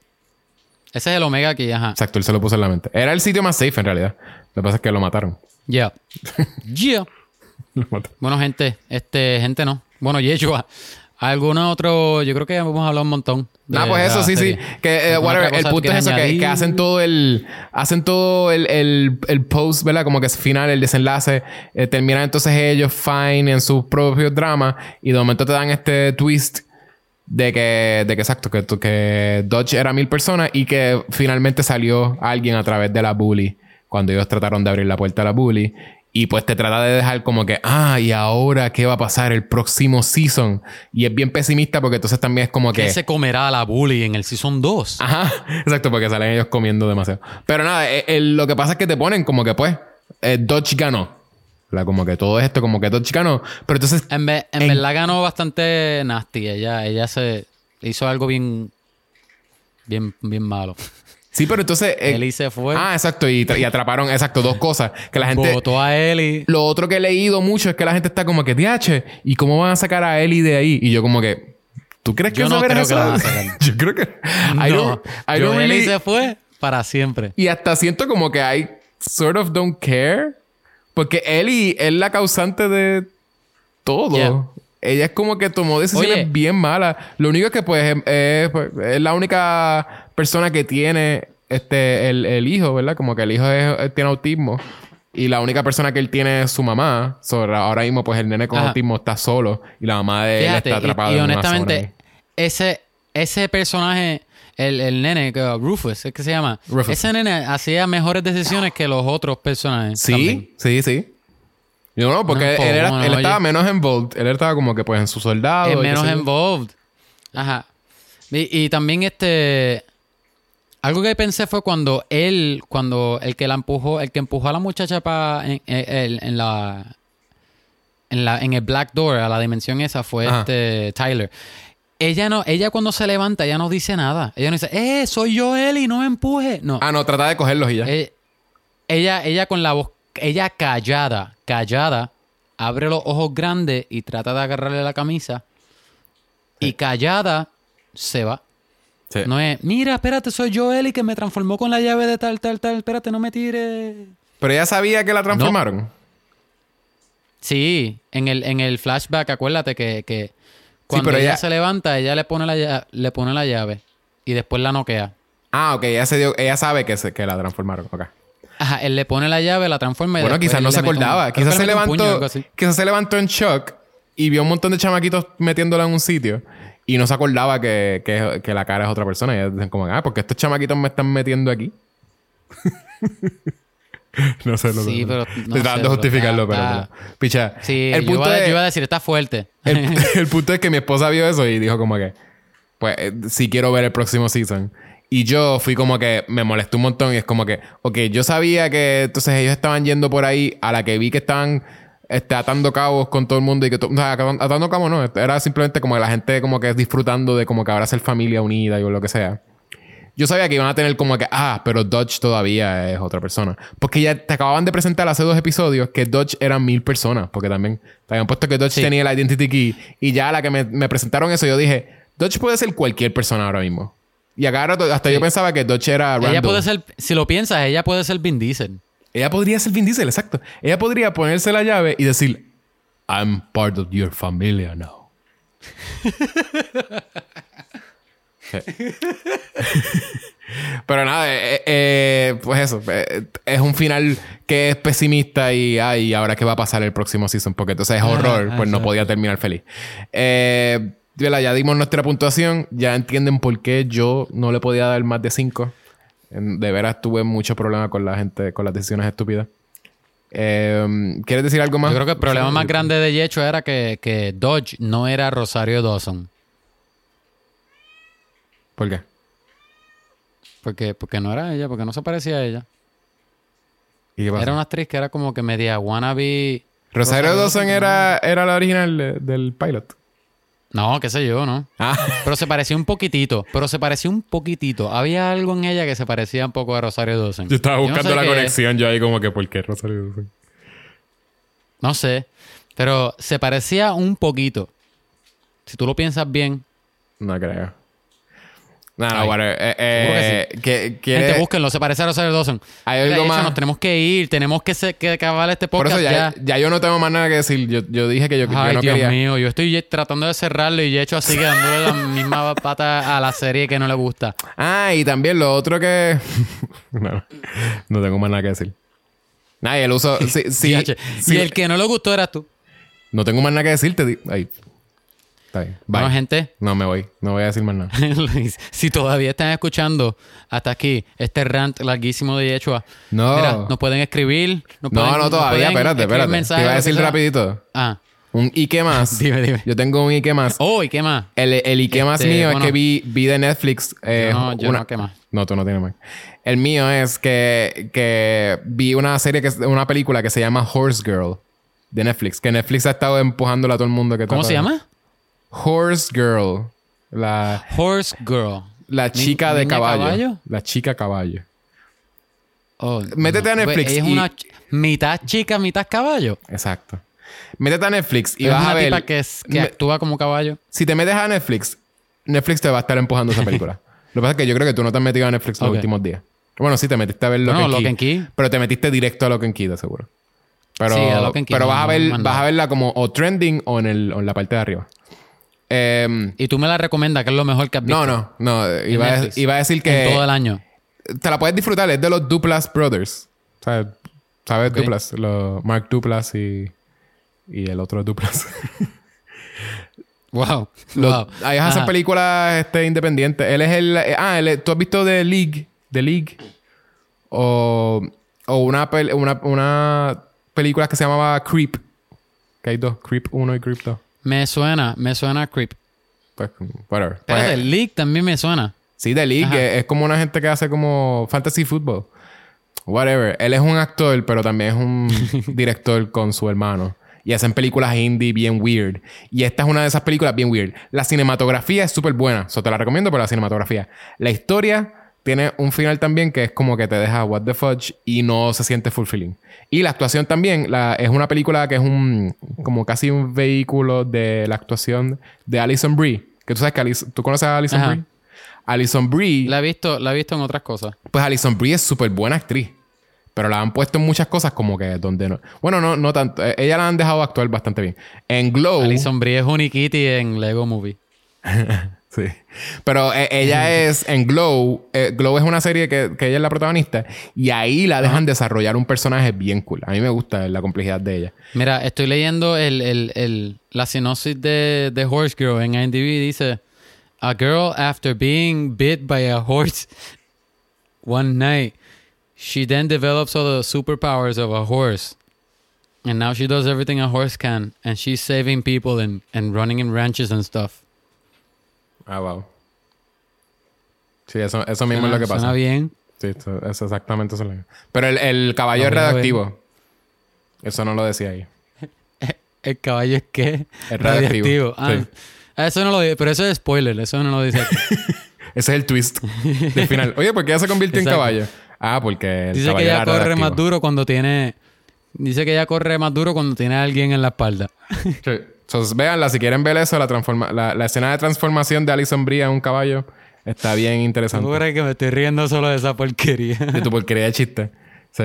Speaker 2: Ese es el Omega aquí, ajá.
Speaker 1: Exacto, él se lo puso en la mente. Era el sitio más safe en realidad. Lo que pasa es que lo mataron.
Speaker 2: Yeah. yeah.
Speaker 1: Lo mataron.
Speaker 2: Bueno, gente, este, gente no. Bueno, Yeshua. ¿Alguna otro? Yo creo que hemos hablado un montón.
Speaker 1: Nah, pues eso sí, sí. Que, eh,
Speaker 2: ¿Alguna
Speaker 1: whatever,
Speaker 2: otra
Speaker 1: el punto es eso, que, que hacen todo el... Hacen todo el, el, el post, ¿verdad? Como que es final, el desenlace. Eh, terminan entonces ellos fine en sus propios dramas. Y de momento te dan este twist de que... De que exacto, que, que Dodge era mil personas y que finalmente salió alguien a través de la bully. Cuando ellos trataron de abrir la puerta a la bully. Y pues te trata de dejar como que, ah, y ahora qué va a pasar el próximo season. Y es bien pesimista porque entonces también es como que...
Speaker 2: ¿Qué se comerá la bully en el Season 2?
Speaker 1: Ajá, exacto, porque salen ellos comiendo demasiado. Pero nada, eh, eh, lo que pasa es que te ponen como que, pues, eh, Dodge ganó. ¿Verdad? Como que todo esto, como que Dodge ganó. Pero entonces,
Speaker 2: En, ve- en
Speaker 1: En-
Speaker 2: verdad ganó bastante nasty. Ella, ella se hizo algo bien, bien, bien malo.
Speaker 1: sí, pero entonces. eh,
Speaker 2: Ellie se fue.
Speaker 1: Ah, exacto, y, y atraparon, exacto, dos cosas. Que la gente.
Speaker 2: Votó a Ellie.
Speaker 1: Lo otro que he leído mucho es que la gente está como que, DH, ¿y cómo van a sacar a Ellie de ahí? Y yo, como que, ¿tú crees que
Speaker 2: Yo no
Speaker 1: eso
Speaker 2: creo
Speaker 1: verá
Speaker 2: que la van a
Speaker 1: eso?
Speaker 2: sacar.
Speaker 1: yo creo que. I
Speaker 2: no,
Speaker 1: don't- I
Speaker 2: yo
Speaker 1: don't
Speaker 2: Ellie
Speaker 1: really-
Speaker 2: se fue para siempre.
Speaker 1: Y hasta siento como que I sort of don't care. Porque Ellie es la causante de todo.
Speaker 2: Yeah.
Speaker 1: Ella es como que tomó decisiones
Speaker 2: Oye.
Speaker 1: bien malas. Lo único que pues es, es, pues, es la única persona que tiene este el, el hijo, ¿verdad? Como que el hijo es- tiene autismo. Y la única persona que él tiene es su mamá. Ahora mismo pues el nene con
Speaker 2: Ajá.
Speaker 1: autismo está solo. Y la mamá de él
Speaker 2: Fíjate,
Speaker 1: está
Speaker 2: y-
Speaker 1: atrapada
Speaker 2: y,
Speaker 1: en una
Speaker 2: honestamente,
Speaker 1: zona ahí.
Speaker 2: ese, ese personaje, el, el nene, que, Rufus, ¿es que se llama?
Speaker 1: Rufus.
Speaker 2: Ese nene hacía mejores decisiones que los otros personajes.
Speaker 1: Sí,
Speaker 2: también.
Speaker 1: sí, sí. Yo no, porque
Speaker 2: No,
Speaker 1: él, era-
Speaker 2: no,
Speaker 1: él
Speaker 2: no,
Speaker 1: estaba
Speaker 2: oye.
Speaker 1: menos involved. Él estaba como que pues en su soldado.
Speaker 2: Es menos involved. Ajá. Y, y también este... Algo que pensé fue cuando él, cuando el que la empujó, el que empujó a la muchacha para en, en- en la en la en el Black Door a la dimensión esa fue
Speaker 1: Ajá.
Speaker 2: este Tyler. Ella no, ella cuando se levanta, ella no dice nada. Ella no dice, eh, soy yo Eli, no me empuje. No.
Speaker 1: Ah, no, trata de cogerlos y ya.
Speaker 2: Eh, ella, ella con la voz, ella callada, callada, abre los ojos grandes y trata de agarrarle la camisa. Y callada se va.
Speaker 1: Sí.
Speaker 2: No es, mira, espérate, soy yo Eli que me transformó con la llave de tal, tal, tal. Espérate, no me tires.
Speaker 1: Pero ella sabía que la transformaron.
Speaker 2: Sí, en el, en el flashback, acuérdate que, que cuando
Speaker 1: pero
Speaker 2: ella,
Speaker 1: ella-
Speaker 2: se levanta, ella le pone, la llave, le pone la llave y después la noquea.
Speaker 1: Ah, ok. Ella, se dio, ella sabe que, se, que la transformaron. Ok.
Speaker 2: Ajá, él le pone la llave, la transforma y
Speaker 1: Bueno, quizás no se
Speaker 2: un-
Speaker 1: acordaba. Quizás se levantó. Quizás se levantó en shock y vio un montón de chamaquitos metiéndola en un sitio. Y no se acordaba que, que, que la cara es otra persona. Y ellos dicen como, ah, porque estos chamaquitos me están metiendo aquí. no sé, sé.
Speaker 2: Sí, pero no
Speaker 1: Estoy
Speaker 2: sé,
Speaker 1: tratando de justificarlo, pero, Picha.
Speaker 2: Sí,
Speaker 1: el
Speaker 2: yo,
Speaker 1: punto
Speaker 2: iba, a-
Speaker 1: es-
Speaker 2: yo iba a decir, está fuerte.
Speaker 1: el, el punto es que mi esposa vio eso y dijo como que, pues, eh, sí quiero ver el próximo season. Y yo fui como que me molestó un montón y es como que, ok, yo sabía que entonces ellos estaban yendo por ahí a la que vi que estaban este, atando cabos con todo el mundo y que, o sea, atando atando cabos no, era simplemente como que la gente como que disfrutando de como que ahora ser familia unida y o lo que sea. Yo sabía que iban a tener como que, ah, pero Dodge todavía es otra persona. Porque ya te acababan de presentar hace dos episodios que Dodge eran mil personas. Porque también te habían puesto que Dodge
Speaker 2: Sí.
Speaker 1: tenía el Identity Key. Y ya a la que me, me presentaron eso, yo dije, Dodge puede ser cualquier persona ahora mismo. Y acá hasta yo pensaba que Dodge era random.
Speaker 2: ella puede ser, si lo piensas, ella puede ser Vin Diesel.
Speaker 1: Ella podría ser Vin Diesel, exacto. Ella podría ponerse la llave y decir, I'm part of your familia now. Pero nada, eh, eh, pues eso. eh, es un final que es pesimista y, ay, ahora qué va a pasar el próximo season. Porque entonces es horror,
Speaker 2: ah,
Speaker 1: pues no podía terminar feliz. Eh, ya dimos nuestra puntuación. Ya entienden por qué yo no le podía dar más de 5. De veras tuve mucho problema con la gente, con las decisiones estúpidas. Eh, ¿Quieres decir algo más?
Speaker 2: Yo creo que el problema más grande de Yecho era que, que Dodge no era Rosario Dawson.
Speaker 1: ¿Por qué?
Speaker 2: Porque, porque no era ella, porque no se parecía a ella.
Speaker 1: ¿Y qué pasa?
Speaker 2: Era una actriz que era como que media wannabe.
Speaker 1: Rosario Dawson era, era la original de- del pilot.
Speaker 2: No, qué sé yo, ¿no?
Speaker 1: Ah,
Speaker 2: Pero se parecía un poquitito. Pero se parecía un poquitito. Había algo en ella que se parecía un poco a Rosario Dawson.
Speaker 1: yo estaba
Speaker 2: no
Speaker 1: buscando
Speaker 2: sé
Speaker 1: la
Speaker 2: qué-
Speaker 1: conexión yo ahí como que ¿por qué Rosario Dawson?
Speaker 2: No sé. Pero se parecía un poquito. Si tú lo piensas bien.
Speaker 1: No creo. No, no, whatever. Eh, eh, que, quiere-
Speaker 2: Gente, búsquenlo. Se parece a Rosario Dawson.
Speaker 1: Hay algo más-
Speaker 2: Nos tenemos que ir. Tenemos que, se- que acabar este
Speaker 1: Por
Speaker 2: podcast
Speaker 1: eso ya,
Speaker 2: ya.
Speaker 1: ya yo no tengo más nada que decir. Yo, yo dije que yo, yo
Speaker 2: Ay,
Speaker 1: no
Speaker 2: Dios
Speaker 1: quería.
Speaker 2: mío. Yo estoy tratando de cerrarlo y Yecho así que dándole la misma pata a la serie que no le gusta.
Speaker 1: Ah, y también lo otro que. no, no tengo más nada que decir. Nada, y el uso. Sí, sí, sí.
Speaker 2: Y el que no le gustó eras tú.
Speaker 1: No tengo más nada que decirte. Ahí. Está bien. Bye.
Speaker 2: Bueno, gente.
Speaker 1: No me voy. No voy a decir más nada.
Speaker 2: si todavía están escuchando hasta aquí este rant larguísimo de Yechua,
Speaker 1: No.
Speaker 2: mira, nos pueden escribir. Nos
Speaker 1: No,
Speaker 2: pueden-
Speaker 1: no, todavía. Espérate, espérate. Te iba a decir rapidito.
Speaker 2: Ah,
Speaker 1: Un Ike más.
Speaker 2: dime, dime.
Speaker 1: Yo tengo un Ike más.
Speaker 2: Oh, ¿y qué más?
Speaker 1: El, el Ike más
Speaker 2: Este,
Speaker 1: mío
Speaker 2: bueno.
Speaker 1: es que vi, vi de Netflix. eh,
Speaker 2: No, yo
Speaker 1: una-
Speaker 2: no, ¿qué más?
Speaker 1: No, tú no tienes más. El mío es que, que vi una serie, que es una película que se llama Horse Girl de Netflix. Que Netflix ha estado empujándola a todo el mundo. Que
Speaker 2: ¿Cómo se llama?
Speaker 1: Horse Girl. La,
Speaker 2: Horse Girl.
Speaker 1: la chica de caballo.
Speaker 2: caballo?
Speaker 1: La chica caballo.
Speaker 2: Oh,
Speaker 1: Métete a Netflix
Speaker 2: Es
Speaker 1: y-
Speaker 2: una ch- mitad chica, mitad caballo.
Speaker 1: Exacto. Métete a Netflix y
Speaker 2: es
Speaker 1: vas
Speaker 2: una
Speaker 1: a ver.
Speaker 2: tipa que, es- que
Speaker 1: Me-
Speaker 2: actúa como caballo.
Speaker 1: Si te metes a Netflix, Netflix te va a estar empujando esa película. Lo que pasa es que yo creo que tú no te has metido a Netflix los últimos días. Bueno, sí, te metiste a ver Lock
Speaker 2: No,
Speaker 1: and
Speaker 2: Lock
Speaker 1: Key,
Speaker 2: and Key.
Speaker 1: Pero te metiste directo a Lock and Key, de seguro. Pero,
Speaker 2: Sí, a Lock and Key,
Speaker 1: pero
Speaker 2: no,
Speaker 1: vas, a ver, vas a verla como o trending o en, el, o en la parte de arriba. Em,
Speaker 2: Y tú me la recomiendas, que es lo mejor que has visto.
Speaker 1: no, no, no. Iba a, iba a decir que
Speaker 2: En todo el año.
Speaker 1: te la puedes disfrutar. Es de los Duplas Brothers. O sea, ¿Sabes
Speaker 2: Ok.
Speaker 1: Duplas? Los Mark Duplas y, y el otro Duplas.
Speaker 2: Wow.
Speaker 1: Los-
Speaker 2: wow.
Speaker 1: Ellos hacen películas este, independientes. Él es el. ah, él ¿tú has visto The League? The League. O, o una, una, una película que se llamaba Creep. Que hay dos: Creep 1 y Creep 2.
Speaker 2: Me suena, me suena Creep.
Speaker 1: Pues, whatever. Pues,
Speaker 2: Espérate, el League también me suena.
Speaker 1: sí, The League es, es como una gente que hace como fantasy football. Whatever. Él es un actor, pero también es un director con su hermano. Y hacen películas indie bien weird. Y esta es una de esas películas bien weird. La cinematografía es súper buena. Eso te la recomiendo por la cinematografía. La historia tiene un final también que es como que te deja what the fudge y no se siente fulfilling. Y la actuación también. La, es una película que es un... Como casi un vehículo de la actuación de Alison Brie. Que tú sabes que Alison- ¿Tú conoces a Alison. Brie? Alison Brie...
Speaker 2: La he visto, la he visto en otras cosas.
Speaker 1: Pues Alison Brie es súper buena actriz. Pero la han puesto en muchas cosas como que donde no. Bueno, no, no tanto. Eh, Ella la han dejado actuar bastante bien. En Glow.
Speaker 2: Alison Brie es Kitty en Lego Movie.
Speaker 1: Sí. Pero eh, ella es en Glow. eh, Glow es una serie que, que ella es la protagonista. Y ahí la dejan desarrollar un personaje bien cool. A mí me gusta la complejidad de ella.
Speaker 2: Mira, estoy leyendo el, el, el, la sinopsis de, de Horse Girl en IMDb. Dice: A girl after being bit by a horse one night, she then develops all the superpowers of a horse. And now she does everything a horse can. And she's saving people and, and running in ranches and stuff.
Speaker 1: Ah, wow. Sí, eso, eso mismo es lo que pasa.
Speaker 2: Suena bien.
Speaker 1: Sí, eso, eso exactamente eso Pero el, el caballo
Speaker 2: Lo
Speaker 1: es radioactivo. Eso no lo decía ahí.
Speaker 2: El caballo es que
Speaker 1: Es radioactivo,
Speaker 2: Ah,
Speaker 1: sí.
Speaker 2: eso no lo dice, pero eso es spoiler, eso no lo dice aquí.
Speaker 1: Ese es el twist del final. Oye, ¿por qué ella se convirtió en caballo? Ah, porque el
Speaker 2: Dice que ella corre
Speaker 1: radioactivo.
Speaker 2: más duro cuando tiene. Dice que ella corre más duro cuando tiene a alguien en la espalda.
Speaker 1: Sí. Entonces, véanla, si quieren ver eso, la, transforma la, la escena de transformación de Alison Brie en un caballo está bien
Speaker 2: ¿Tú
Speaker 1: interesante.
Speaker 2: crees que me estoy riendo solo de esa porquería?
Speaker 1: De tu porquería de chiste. Sí.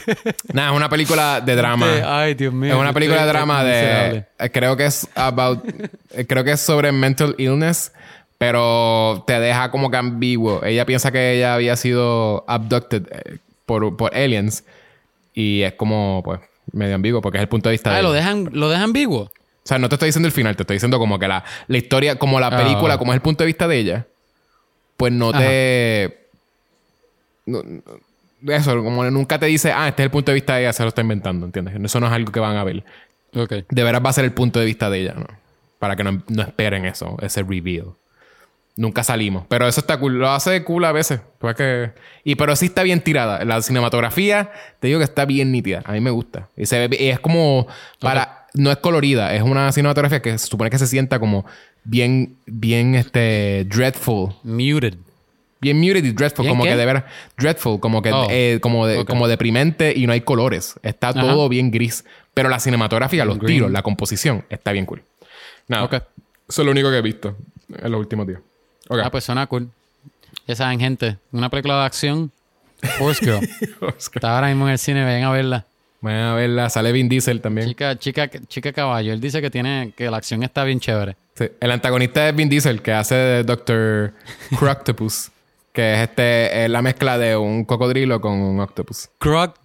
Speaker 1: Nada, es una película de drama.
Speaker 2: Ay, Dios mío.
Speaker 1: es una película de drama de... eh, Creo que es about... eh, creo que es sobre mental illness. Pero te deja como que ambiguo. Ella piensa que ella había sido abducted eh, por, por aliens. Y es como, pues, medio ambiguo porque es el punto de vista de
Speaker 2: Ah,
Speaker 1: ella.
Speaker 2: lo dejan, lo dejan ambiguo.
Speaker 1: O sea, no te estoy diciendo el final, te estoy diciendo como que la, la historia, como la película,
Speaker 2: ah.
Speaker 1: como es el punto de vista de ella, pues no te. no- no- eso, como nunca te dice, ah, este es el punto de vista de ella, se lo está inventando, ¿entiendes? Eso no es algo que van a ver.
Speaker 2: Ok.
Speaker 1: De veras va a ser el punto de vista de ella, ¿no? Para que no, no esperen eso, ese reveal. Nunca salimos. Pero eso está cool. Lo hace cool a veces. Pues que... Y pero sí está bien tirada. La cinematografía, te digo que está bien nítida. A mí me gusta. Y, se ve, y es como para... No es colorida. Es una cinematografía que se supone que se sienta como bien... Bien, este... Dreadful.
Speaker 2: Muted.
Speaker 1: Bien muted y dreadful.
Speaker 2: ¿Bien
Speaker 1: Como
Speaker 2: qué?
Speaker 1: que de veras... Dreadful. Como que...
Speaker 2: Oh.
Speaker 1: eh, como, de-
Speaker 2: Ok.
Speaker 1: como deprimente y no hay colores. Está
Speaker 2: Ajá.
Speaker 1: todo bien gris. Pero la cinematografía, los
Speaker 2: green.
Speaker 1: tiros, la composición, está bien cool. Nada.
Speaker 2: Ok.
Speaker 1: Eso es lo único que he visto en los últimos días. Ok.
Speaker 2: Ah, pues suena cool. Ya saben, gente. Una película de acción. Horse Girl. Está ahora mismo en el cine, vayan a verla.
Speaker 1: Vayan a verla. Sale Vin Diesel también.
Speaker 2: Chica, chica, chica caballo. Él dice que tiene, que la acción está bien chévere.
Speaker 1: Sí. El antagonista es Vin Diesel, que hace de Dr. Croctopus. que es este, es la mezcla de un cocodrilo con un octopus.
Speaker 2: Croc,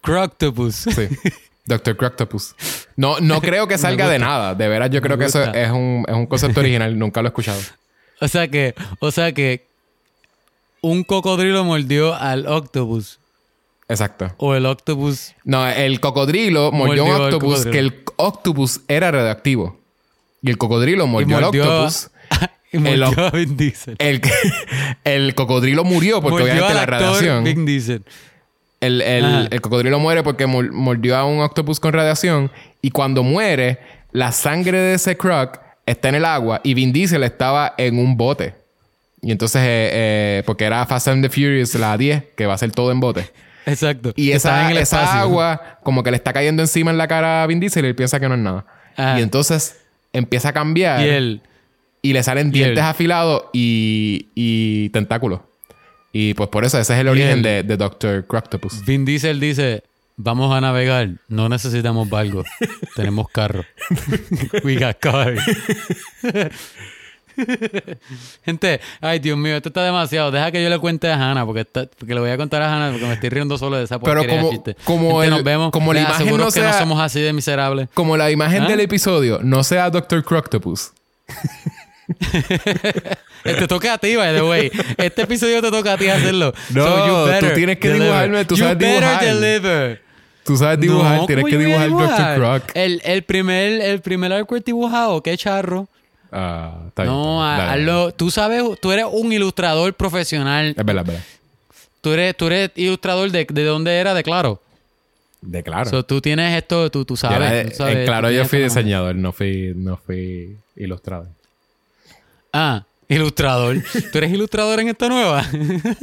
Speaker 2: Croctopus.
Speaker 1: Sí. Dr. Croctopus. No, no creo que salga de nada. De veras, yo creo que eso es un, es un concepto original. Nunca lo he escuchado.
Speaker 2: O sea que, o sea que un cocodrilo mordió al octopus.
Speaker 1: Exacto.
Speaker 2: O el octopus.
Speaker 1: No, el cocodrilo mordió,
Speaker 2: Mordió
Speaker 1: un octopus que el octopus era radioactivo. Y el cocodrilo mordió, al octopus.
Speaker 2: y mordió
Speaker 1: oc-
Speaker 2: a Vin Diesel.
Speaker 1: El, el cocodrilo murió porque
Speaker 2: Mordió
Speaker 1: obviamente la radiación.
Speaker 2: Vin Diesel.
Speaker 1: El, el- el cocodrilo muere porque mor- mordió a un octopus con radiación. Y cuando muere, la sangre de ese croc está en el agua. Y Vin Diesel estaba en un bote. Y entonces, eh, eh, porque era Fast and the Furious, la 10, que va a ser todo en bote.
Speaker 2: Exacto.
Speaker 1: Y esa,
Speaker 2: en el
Speaker 1: esa
Speaker 2: espacio.
Speaker 1: agua como que le está cayendo encima en la cara a Vin Diesel y él piensa que no es nada.
Speaker 2: Ajá.
Speaker 1: Y entonces empieza a cambiar
Speaker 2: Y
Speaker 1: y,
Speaker 2: él.
Speaker 1: le salen
Speaker 2: y
Speaker 1: dientes
Speaker 2: él.
Speaker 1: afilados y, y tentáculos. Y pues por eso ese es el
Speaker 2: Y
Speaker 1: origen
Speaker 2: él.
Speaker 1: de, de Dr. Croctopus.
Speaker 2: Vin Diesel dice: Vamos a navegar. No necesitamos barco. Tenemos carro. We got car. Gente, ay Dios mío, esto está demasiado. Deja que yo le cuente a Hannah, porque, está- porque le voy a contar a Hannah porque me estoy riendo solo de esa
Speaker 1: Pero
Speaker 2: porquería de
Speaker 1: como-
Speaker 2: chiste.
Speaker 1: como
Speaker 2: Gente,
Speaker 1: el-
Speaker 2: nos vemos.
Speaker 1: como la imagen no
Speaker 2: que no somos así de miserables.
Speaker 1: Como la imagen
Speaker 2: ¿Ah?
Speaker 1: del episodio no sea Dr. Croctopus.
Speaker 2: Te toca a ti, by the way. Este episodio te toca a ti hacerlo.
Speaker 1: No,
Speaker 2: you
Speaker 1: tú tienes que
Speaker 2: deliver.
Speaker 1: dibujarme, tú
Speaker 2: You
Speaker 1: sabes dibujar.
Speaker 2: deliver.
Speaker 1: Tú sabes dibujar,
Speaker 2: No,
Speaker 1: tienes
Speaker 2: ¿cómo
Speaker 1: que dibujar Dr.
Speaker 2: dibujar?
Speaker 1: Croc.
Speaker 2: El, el primer, el primer artwork dibujado, qué charro.
Speaker 1: Ah, está bien,
Speaker 2: No,
Speaker 1: está bien. Dale, dale.
Speaker 2: hazlo. Tú sabes, tú eres un ilustrador profesional.
Speaker 1: Es verdad, es verdad.
Speaker 2: Tú eres, tú eres ilustrador de, de dónde era, de claro.
Speaker 1: De claro.
Speaker 2: So, tú tienes esto, tú, tú sabes. tú sabes,
Speaker 1: en claro, yo fui diseñador, no fui, no fui ilustrador.
Speaker 2: Ah, ilustrador. ¿Tú eres ilustrador en esta nueva?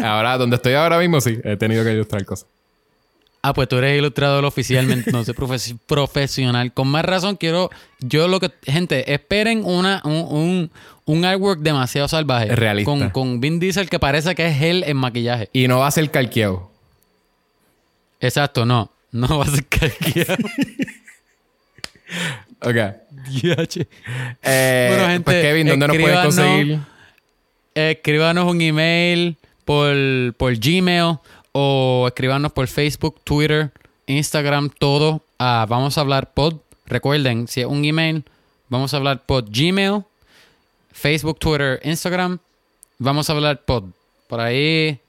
Speaker 1: Ahora, donde estoy ahora mismo, sí, he tenido que ilustrar cosas.
Speaker 2: Ah, pues tú eres ilustrador oficialmente, no sé, profes- profesional. Con más razón, quiero. Yo lo que. Gente, esperen una, un, un, un artwork demasiado salvaje.
Speaker 1: Realista.
Speaker 2: Con, con Vin Diesel que parece que es él en maquillaje.
Speaker 1: Y no va a ser calqueado.
Speaker 2: Exacto, no. No va a ser calqueado.
Speaker 1: Ok. Eh,
Speaker 2: Bueno, gente,
Speaker 1: pues Kevin, ¿dónde nos pueden
Speaker 2: escríbanos.
Speaker 1: conseguir?
Speaker 2: escríbanos un email por, por Gmail o escríbanos por Facebook, Twitter, Instagram, todo. a vamos a hablar pod. Recuerden, si es un email, vamos a hablar pod Gmail, Facebook, Twitter, Instagram. Vamos a hablar pod. Por ahí,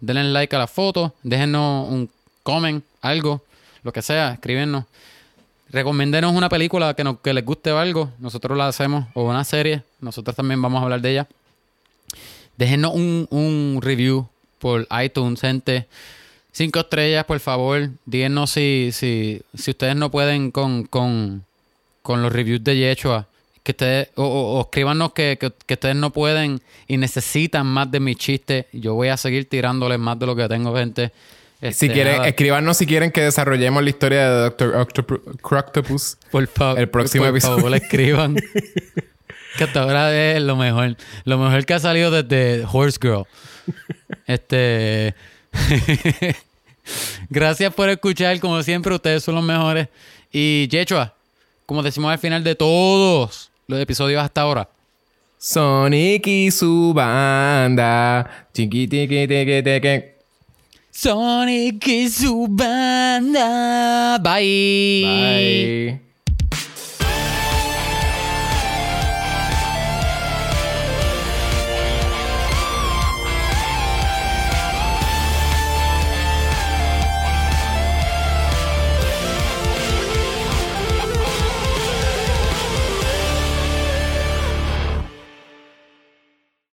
Speaker 2: denle like a la foto, déjenos un comment, algo, lo que sea, escríbenos. Recomiéndenos una película que, nos, que les guste o algo, nosotros la hacemos, o una serie, nosotros también vamos a hablar de ella. Déjenos un, un review por iTunes, gente. Cinco estrellas, por favor. Díganos si, si, si ustedes no pueden con, con, con los reviews de Yechua. Que ustedes, o, o- o escríbanos que, que, que ustedes no pueden y necesitan más de mi chiste. Yo voy a seguir tirándoles más de lo que tengo, gente.
Speaker 1: Si
Speaker 2: Este,
Speaker 1: quieren,
Speaker 2: nada,
Speaker 1: escríbanos si quieren que desarrollemos la historia de Doctor Octop- Croctopus.
Speaker 2: por favor,
Speaker 1: el próximo
Speaker 2: por
Speaker 1: episodio.
Speaker 2: favor, escriban. que hasta ahora es lo mejor. Lo mejor que ha salido desde Horse Girl. Este. Gracias por escuchar. Como siempre, ustedes son los mejores. Y Yechua, como decimos al final de todos los episodios hasta ahora.
Speaker 1: Sonic y su banda.
Speaker 2: Sonic y su banda. Bye.
Speaker 1: Bye.